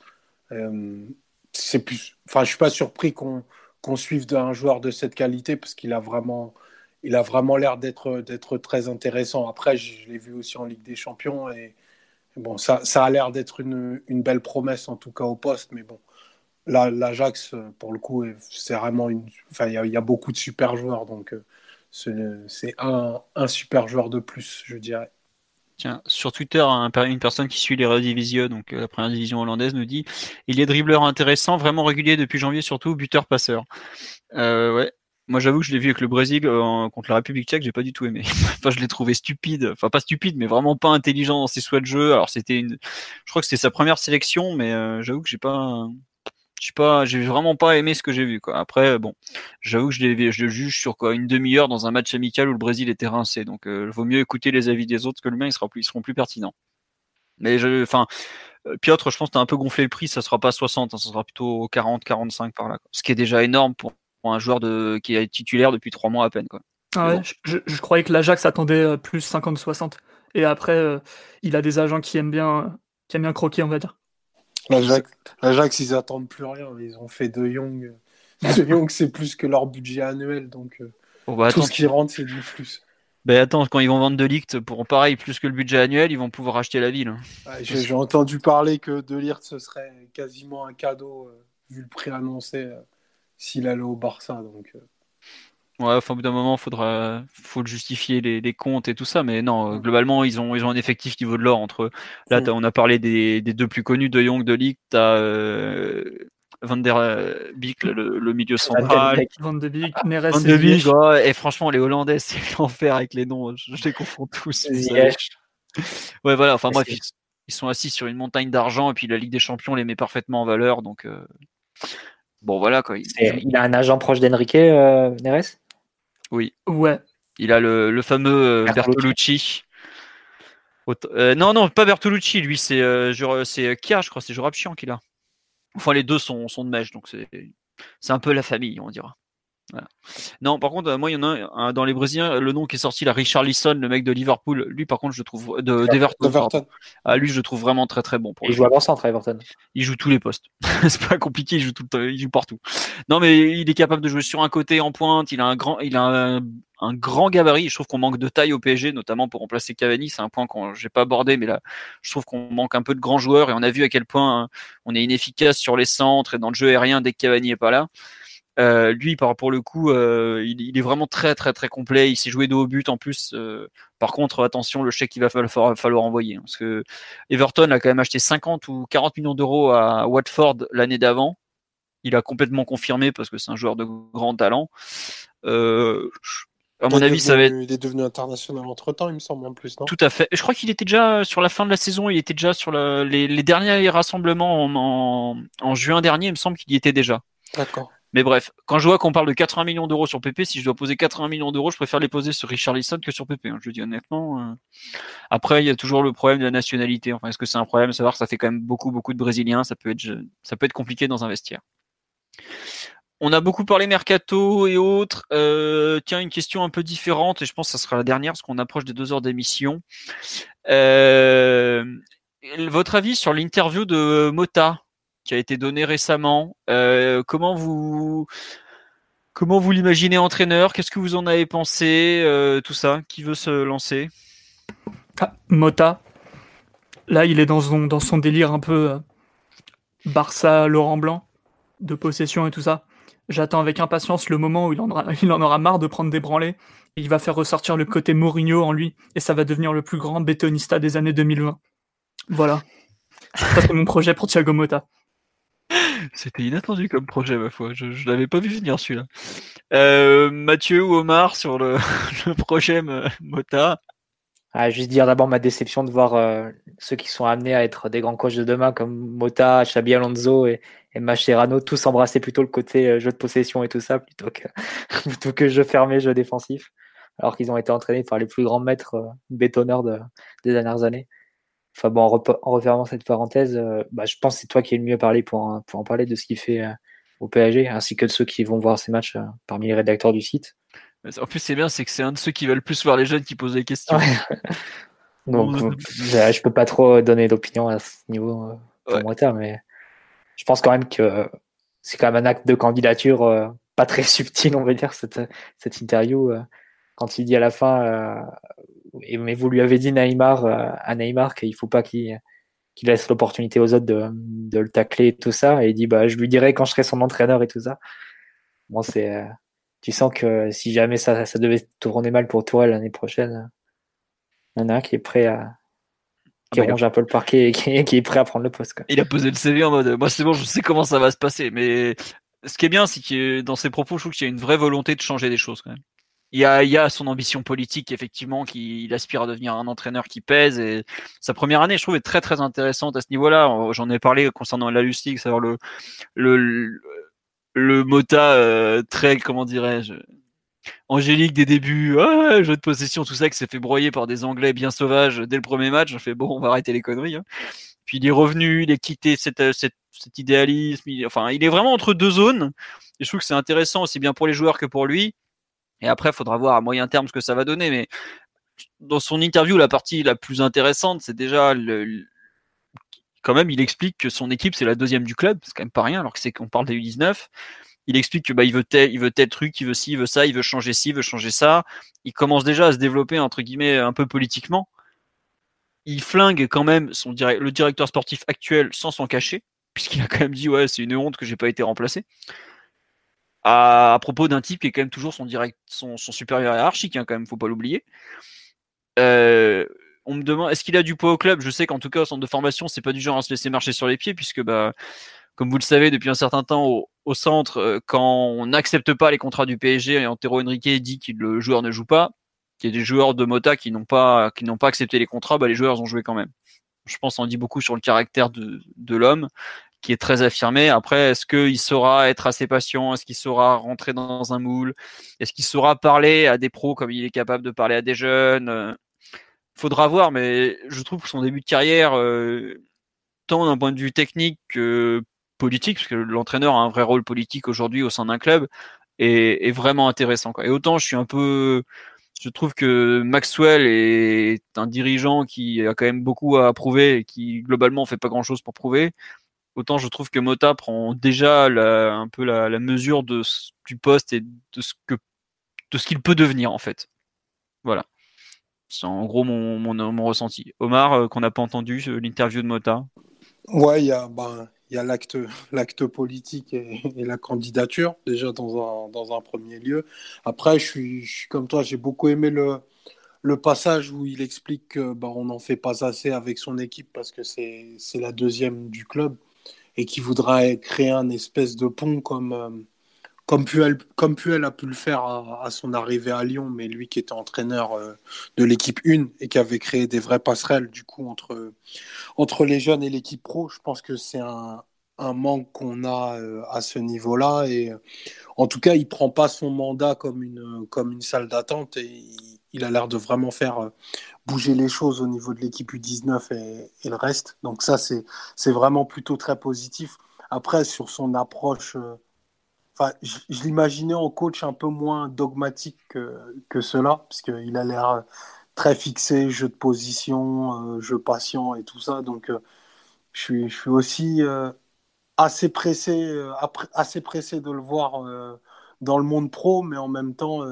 Euh, c'est plus, enfin, je suis pas surpris qu'on qu'on suive un joueur de cette qualité parce qu'il a vraiment, l'air d'être très intéressant. Après, je, l'ai vu aussi en Ligue des Champions et bon, ça, ça a l'air d'être une, une, belle promesse en tout cas au poste, mais bon. L'Ajax, pour le coup, c'est vraiment une. Enfin, il y, y, a beaucoup de super joueurs, donc euh, c'est un, un super joueur de plus, je dirais. Tiens, sur Twitter, une personne qui suit les Redivision, donc euh, la première division hollandaise, nous dit il est dribbleur intéressant, vraiment régulier depuis janvier, surtout buteur-passeur. Euh, ouais. Moi, j'avoue que je l'ai vu avec le Brésil euh, contre la République tchèque, j'ai pas du tout aimé. enfin, je l'ai trouvé stupide. Enfin, pas stupide, mais vraiment pas intelligent dans ses souhaits de jeu. Alors, c'était une, je crois que c'était sa première sélection, mais j'avoue que j'ai pas, j'ai pas, j'ai vraiment pas aimé ce que j'ai vu. Quoi. Après, bon, j'avoue que je, je le juge sur quoi une demi-heure dans un match amical où le Brésil était rincé. Donc, euh, il vaut mieux écouter les avis des autres que le mien, ils, sera plus, ils seront plus pertinents. Mais je, enfin, euh, Piotr, je pense que tu as un peu gonflé le prix, ça sera pas 60, hein, ça sera plutôt 40, 45 par là. Ce qui est déjà énorme pour, un joueur de, qui est titulaire depuis trois mois à peine. Quoi. Ah ouais, je, je, croyais que l'Ajax attendait euh, plus 50-60. Et après, il a des agents qui aiment bien, qui aiment bien croquer, on va dire. L'Ajax, ils attendent plus rien. Ils ont fait De Jong. De Jong, c'est plus que leur budget annuel. Donc, euh, bah, tout ce qui rentre, c'est du plus. Ben attends, quand ils vont vendre De Ligt pour pareil, plus que le budget annuel, ils vont pouvoir acheter la ville. Hein. J'ai entendu parler que De Ligt, ce serait quasiment un cadeau, euh, vu le prix annoncé, euh, s'il allait au Barça. Donc, Ouais, enfin, au bout d'un moment, faudra, faut justifier les, comptes et tout ça, mais non, globalement, ils ont, ils ont un effectif niveau de l'or entre. Là, mm. on a parlé des, deux plus connus, de Young, de League, t'as euh, Van der Beek, le, milieu central. Van der Beek, Van der Beek, et franchement, les Hollandais, c'est l'enfer avec les noms, je, les confonds tous. ouais, voilà, enfin bref, ils, sont assis sur une montagne d'argent, et puis la Ligue des Champions les met parfaitement en valeur, donc. Euh, bon, voilà quoi. Il, a un agent proche d'Enrique, euh, Neres? Oui. Ouais. Il a le, fameux euh, Bertolucci. Euh, non, non, pas Bertolucci, lui, c'est euh, Kia, je crois, c'est Jorapchian qu'il a. Enfin, les deux sont, sont de mèche, donc c'est un peu la famille, on dira. Non, par contre, moi, il y en a un, dans les Brésiliens, le nom qui est sorti, là, Richard Lisson, le mec de Liverpool. Lui, par contre, je trouve de d'Everton. Ah, lui, je le trouve vraiment très très bon. Pour il joue avant centre, Everton. Il joue tous les postes. c'est pas compliqué, il joue tout il joue partout. Non, mais il est capable de jouer sur un côté en pointe. Il a un grand, il a un, grand gabarit. Je trouve qu'on manque de taille au PSG, notamment pour remplacer Cavani. C'est un point qu'on j'ai pas abordé, mais là, je trouve qu'on manque un peu de grands joueurs et on a vu à quel point hein, on est inefficace sur les centres et dans le jeu aérien dès que Cavani est pas là. Euh, lui, par pour le coup, euh, il, est vraiment très très très complet. Il s'est joué de haut but en plus. Euh, par contre, attention, le chèque qu'il va falloir, falloir envoyer, hein, parce que Everton a quand même acheté 50 ou 40 millions d'euros à Watford l'année d'avant. Il a complètement confirmé parce que c'est un joueur de grand talent. à mon avis, ça va être. Il est devenu international entre temps, il me semble en plus, non? Tout à fait. Je crois qu'il était déjà sur la fin de la saison. Il était déjà sur les, derniers rassemblements en, en juin dernier. Il me semble qu'il y était déjà. D'accord. Mais bref, quand je vois qu'on parle de 80 millions d'euros sur PP, si je dois poser 80 millions d'euros, je préfère les poser sur Richard Lisson que sur PP. Hein, je le dis honnêtement. Euh. Après, il y a toujours le problème de la nationalité. Enfin, est-ce que c'est un problème savoir? Ça fait quand même beaucoup, beaucoup de Brésiliens Ça peut être, ça peut être compliqué dans un vestiaire. On a beaucoup parlé mercato et autres. Euh, tiens, une question un peu différente, et je pense que ça sera la dernière, parce qu'on approche des deux heures d'émission. Euh, votre avis sur l'interview de Mota? Qui a été donné récemment. Euh, comment vous comment vous l'imaginez entraîneur? Qu'est-ce que vous en avez pensé euh, Tout ça? Qui veut se lancer? Ah, Mota. Là, il est dans son, dans son délire un peu euh, Barça, Laurent Blanc, de possession et tout ça. J'attends avec impatience le moment où il en, aura, il en aura marre de prendre des branlées. Et il va faire ressortir le côté Mourinho en lui. Et ça va devenir le plus grand bétonista des années 2020. Voilà. c'est mon projet pour Thiago Motta. C'était inattendu comme projet, ma foi. Je ne l'avais pas vu venir celui-là. Euh, Mathieu ou Omar sur le, projet Mota? Ah, Juste dire d'abord ma déception de voir euh, ceux qui sont amenés à être des grands coachs de demain comme Mota, Xabi Alonso et, et Mascherano tous embrasser plutôt le côté euh, jeu de possession et tout ça plutôt que, plutôt que jeu fermé, jeu défensif. Alors qu'ils ont été entraînés par les plus grands maîtres bétonneurs des dernières années. Enfin bon, en, refermant cette parenthèse, euh, bah, je pense que c'est toi qui es le mieux parlé pour, pour en parler de ce qu'il fait euh, au PSG, ainsi que de ceux qui vont voir ces matchs euh, parmi les rédacteurs du site. En plus, c'est bien, c'est que c'est un de ceux qui veulent plus voir les jeunes qui posent des questions. Donc, je, peux pas trop donner d'opinion à ce niveau pour moi, mais je pense quand même que c'est quand même un acte de candidature pas très subtil, on va dire, cette, cette interview. quand il dit à la fin mais vous lui avez dit Neymar, euh, à Neymar qu'il faut pas qu'il laisse l'opportunité aux autres de, de, le tacler et tout ça. Et il dit bah je lui dirai quand je serai son entraîneur et tout ça. Bon c'est euh, tu sens que si jamais ça, ça devait tourner mal pour Tourelle l'année prochaine, il y en a un qui est prêt à qui ah bah, ronge un peu le parquet et qui, est prêt à prendre le poste. Quoi. Il a posé le CV en mode moi c'est bon je sais comment ça va se passer mais ce qui est bien c'est que dans ses propos je trouve qu'il y a une vraie volonté de changer des choses quand même il y a, il y a son ambition politique effectivement qu'il aspire à devenir un entraîneur qui pèse et sa première année je trouve est très très intéressante à ce niveau-là. J'en ai parlé concernant la Lustig savoir le le le Mota euh, très comment dirais-je angélique des débuts. Jeu de possession tout ça qui s'est fait broyer par des Anglais bien sauvages dès le premier match. On fait bon on va arrêter les conneries hein. puis il est revenu il a quitté cette, cette cet idéalisme enfin il est vraiment entre deux zones. Et je trouve que c'est intéressant aussi bien pour les joueurs que pour lui et après, il faudra voir à moyen terme ce que ça va donner. Mais dans son interview, la partie la plus intéressante, c'est déjà quand même, il explique que son équipe, c'est la deuxième du club. C'est quand même pas rien, alors que c'est qu'on parle des U19. Il explique que bah, il veut tel, il truc, il veut ci, il veut ça, il veut changer ci, il veut changer ça. Il commence déjà à se développer entre guillemets un peu politiquement. Il flingue quand même le directeur sportif actuel sans s'en cacher, puisqu'il a quand même dit ouais c'est une honte que j'ai pas été remplacé à, propos d'un type qui est quand même toujours son direct, son, supérieur hiérarchique, hein, quand même, faut pas l'oublier. Euh, on me demande, est-ce qu'il a du poids au club? Je sais qu'en tout cas, au centre de formation, c'est pas du genre à se laisser marcher sur les pieds, puisque, bah, comme vous le savez, depuis un certain temps, au, centre, euh, quand on n'accepte pas les contrats du PSG, et Antero Henrique dit que le joueur ne joue pas, qu'il y a des joueurs de Mota qui n'ont pas, qui n'ont pas accepté les contrats, bah, les joueurs ont joué quand même. Je pense qu'on dit beaucoup sur le caractère de, de l'homme qui est très affirmé. Après, est-ce qu'il saura être assez patient? Est-ce qu'il saura rentrer dans un moule? Est-ce qu'il saura parler à des pros comme il est capable de parler à des jeunes? Euh, Faudra voir, mais je trouve que son début de carrière, euh, tant d'un point de vue technique que politique, parce que l'entraîneur a un vrai rôle politique aujourd'hui au sein d'un club, est, vraiment intéressant. Et autant je suis un peu je trouve que Maxwell est un dirigeant qui a quand même beaucoup à prouver et qui globalement fait pas grand chose pour prouver autant je trouve que Mota prend déjà un peu la, mesure du poste et de ce qu'il peut devenir en fait. Voilà. C'est en gros mon, ressenti. Omar, euh, qu'on n'a pas entendu, l'interview de Mota? Ouais, il y a, ben, l'acte, politique et, la candidature, déjà dans un, premier lieu. Après, je suis, comme toi, j'ai beaucoup aimé le, passage où il explique qu'on ben, n'en fait pas assez avec son équipe parce que c'est la deuxième du club et qui voudra créer un espèce de pont comme, euh, comme, Puel, comme Puel a pu le faire à, son arrivée à Lyon, mais lui qui était entraîneur euh, de l'équipe 1 et qui avait créé des vraies passerelles du coup entre, entre les jeunes et l'équipe pro. Je pense que c'est un, un manque qu'on a euh, à ce niveau-là et en tout cas il prend pas son mandat comme une, comme une salle d'attente et il, il a l'air de vraiment faire bouger les choses au niveau de l'équipe U19 et, le reste. Donc ça, c'est, vraiment plutôt très positif. Après, sur son approche, euh, je, l'imaginais en coach un peu moins dogmatique que, que cela, puisqu'il a l'air très fixé, jeu de position, euh, jeu patient et tout ça. Donc euh, je, suis, je suis aussi assez, pressé, assez pressé de le voir dans le monde pro, mais en même temps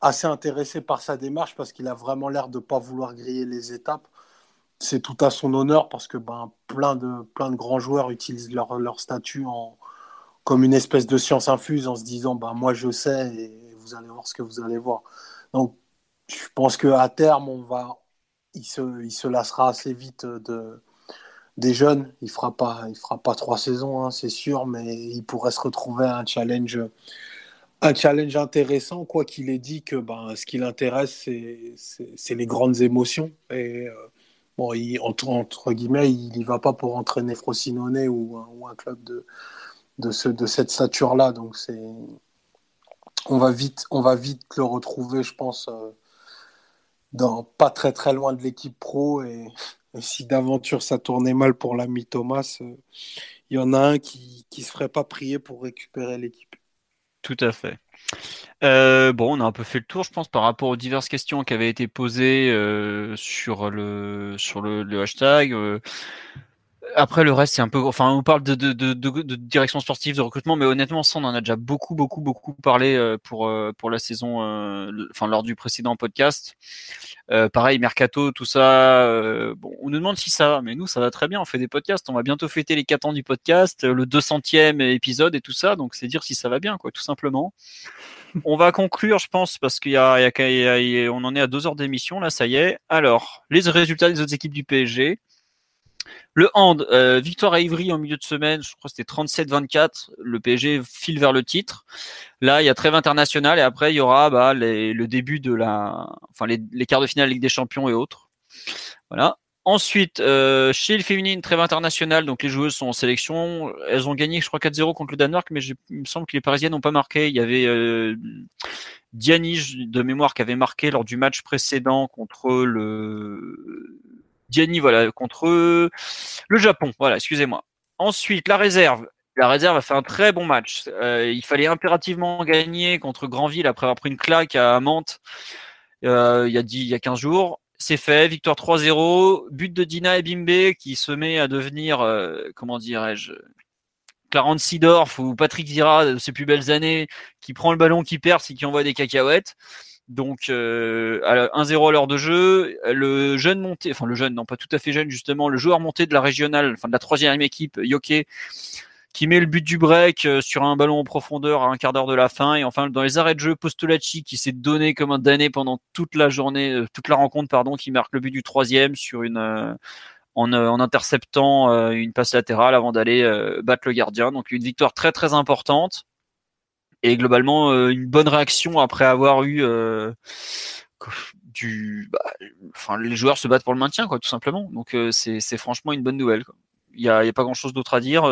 assez intéressé par sa démarche parce qu'il a vraiment l'air de ne pas vouloir griller les étapes. C'est tout à son honneur parce que ben, plein, de, plein de grands joueurs utilisent leur, leur statut en, comme une espèce de science infuse en se disant bah, moi je sais et vous allez voir ce que vous allez voir. Donc je pense qu'à terme, on va, il, se, il se lassera assez vite de, des jeunes. Il ne fera, pas, fera pas trois saisons, hein, c'est sûr, mais il pourrait se retrouver à un challenge, un challenge intéressant, quoi qu'il ait dit que ben, ce qui l'intéresse, c'est les grandes émotions. Et euh, bon, il, entre, guillemets, il n'y va pas pour entraîner Frosinone ou, un club de, de, ce, de cette stature-là. Donc c'est on va vite, le retrouver, je pense, euh, dans pas très très loin de l'équipe pro. Et, si d'aventure ça tournait mal pour l'ami Thomas, euh, il y en a un qui ne se ferait pas prier pour récupérer l'équipe. Tout à fait. Euh, bon, on a un peu fait le tour, je pense, par rapport aux diverses questions qui avaient été posées sur le sur le, hashtag. Après, le reste, c'est un peu. Enfin, on parle de, direction sportive, de recrutement, mais honnêtement, ça, on en a déjà beaucoup, beaucoup, beaucoup parlé euh, pour, euh, pour la saison, euh, enfin, lors du précédent podcast. pareil, Mercato, tout ça. on nous demande si ça va, mais nous, ça va très bien. On fait des podcasts. On va bientôt fêter les 4 ans du podcast, le 200e épisode et tout ça. Donc, c'est dire si ça va bien, quoi, tout simplement. on va conclure, je pense, parce qu'il y on en est à deux heures d'émission, là, ça y est. Alors, les résultats des autres équipes du PSG. Le hand, euh, victoire à Ivry en milieu de semaine, je crois que c'était 37-24. Le PSG file vers le titre. Là, il y a trêve internationale et après il y aura bah, le début de la, enfin les, quarts de finale Ligue des Champions et autres. Voilà. Ensuite, euh, chez les féminines, trêve internationale, donc les joueuses sont en sélection. Elles ont gagné, je crois, 4-0 contre le Danemark, mais il me semble que les Parisiennes n'ont pas marqué. Il y avait euh, de mémoire qui avait marqué lors du match précédent contre le Diani, voilà, contre le Japon. Voilà, excusez-moi. Ensuite, la réserve. La réserve a fait un très bon match. Euh, il fallait impérativement gagner contre Granville après avoir pris une claque à Mantes euh, il, y a il y a 15 jours. C'est fait, victoire 3-0, but de Dina et Bimbe qui se met à devenir, euh, comment dirais-je, Clarence Sidorf ou Patrick Vira de ses plus belles années, qui prend le ballon, qui perce et qui envoie des cacahuètes. Donc euh, 1-0 à l'heure de jeu, le jeune monté, enfin le jeune, non pas tout à fait jeune justement, le joueur monté de la régionale, enfin de la troisième équipe, Yoke, qui met le but du break euh, sur un ballon en profondeur à un quart d'heure de la fin, et enfin dans les arrêts de jeu, Postolacci qui s'est donné comme un damné pendant toute la journée, euh, toute la rencontre pardon, qui marque le but du troisième sur une euh, en, interceptant une passe latérale avant d'aller battre le gardien. Donc une victoire très très importante et globalement euh, une bonne réaction après avoir eu euh, du bah, enfin les joueurs se battent pour le maintien quoi tout simplement donc euh, c'est franchement une bonne nouvelle. Il y a, pas grand chose d'autre à dire.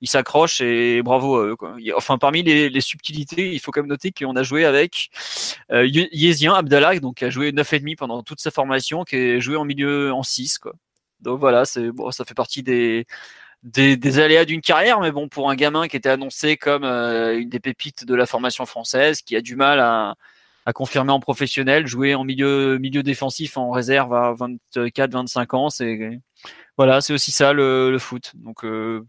ils s'accrochent et bravo à eux. Enfin, parmi les, subtilités, il faut quand même noter qu'on a joué avec euh, Abdallah, donc qui a joué 9,5 pendant toute sa formation, qui est joué en milieu en 6. Quoi. Donc voilà, bon, ça fait partie des, des, aléas d'une carrière, mais bon, pour un gamin qui était annoncé comme euh, une des pépites de la formation française, qui a du mal à, confirmer en professionnel, jouer en milieu, milieu défensif en réserve à 24-25 ans, c'est voilà, c'est aussi ça le, foot. Donc euh,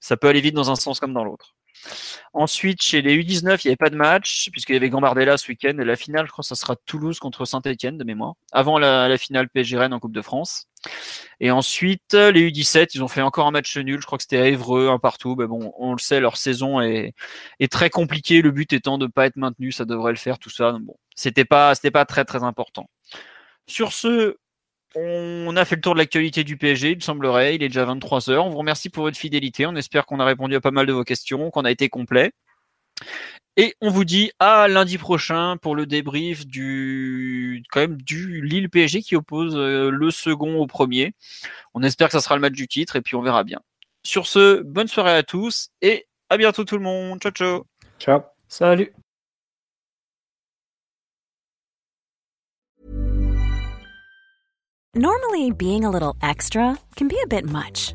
ça peut aller vite dans un sens comme dans l'autre. Ensuite, chez les U19, il n'y avait pas de match, puisqu'il y avait Gambardella ce week-end. La finale, je crois ça sera Toulouse contre Saint-Etienne de mémoire. Avant la, finale PSG Rennes en Coupe de France. Et ensuite, les U17, ils ont fait encore un match nul. Je crois que c'était à Évreux, un partout. Bon, on le sait, leur saison est, très compliquée. Le but étant de ne pas être maintenu, ça devrait le faire, tout ça. bon, c'était pas, c'était pas très, très important. Sur ce, on a fait le tour de l'actualité du PSG, il semblerait. Il est déjà 23h. On vous remercie pour votre fidélité. On espère qu'on a répondu à pas mal de vos questions, qu'on a été complet. Et on vous dit à lundi prochain pour le débrief du quand même du Lille PSG qui oppose euh, le second au premier. On espère que ça sera le match du titre et puis on verra bien. Sur ce, bonne soirée à tous et à bientôt tout le monde. Ciao ciao. Ciao. Salut. Normally being a little extra can be a bit much,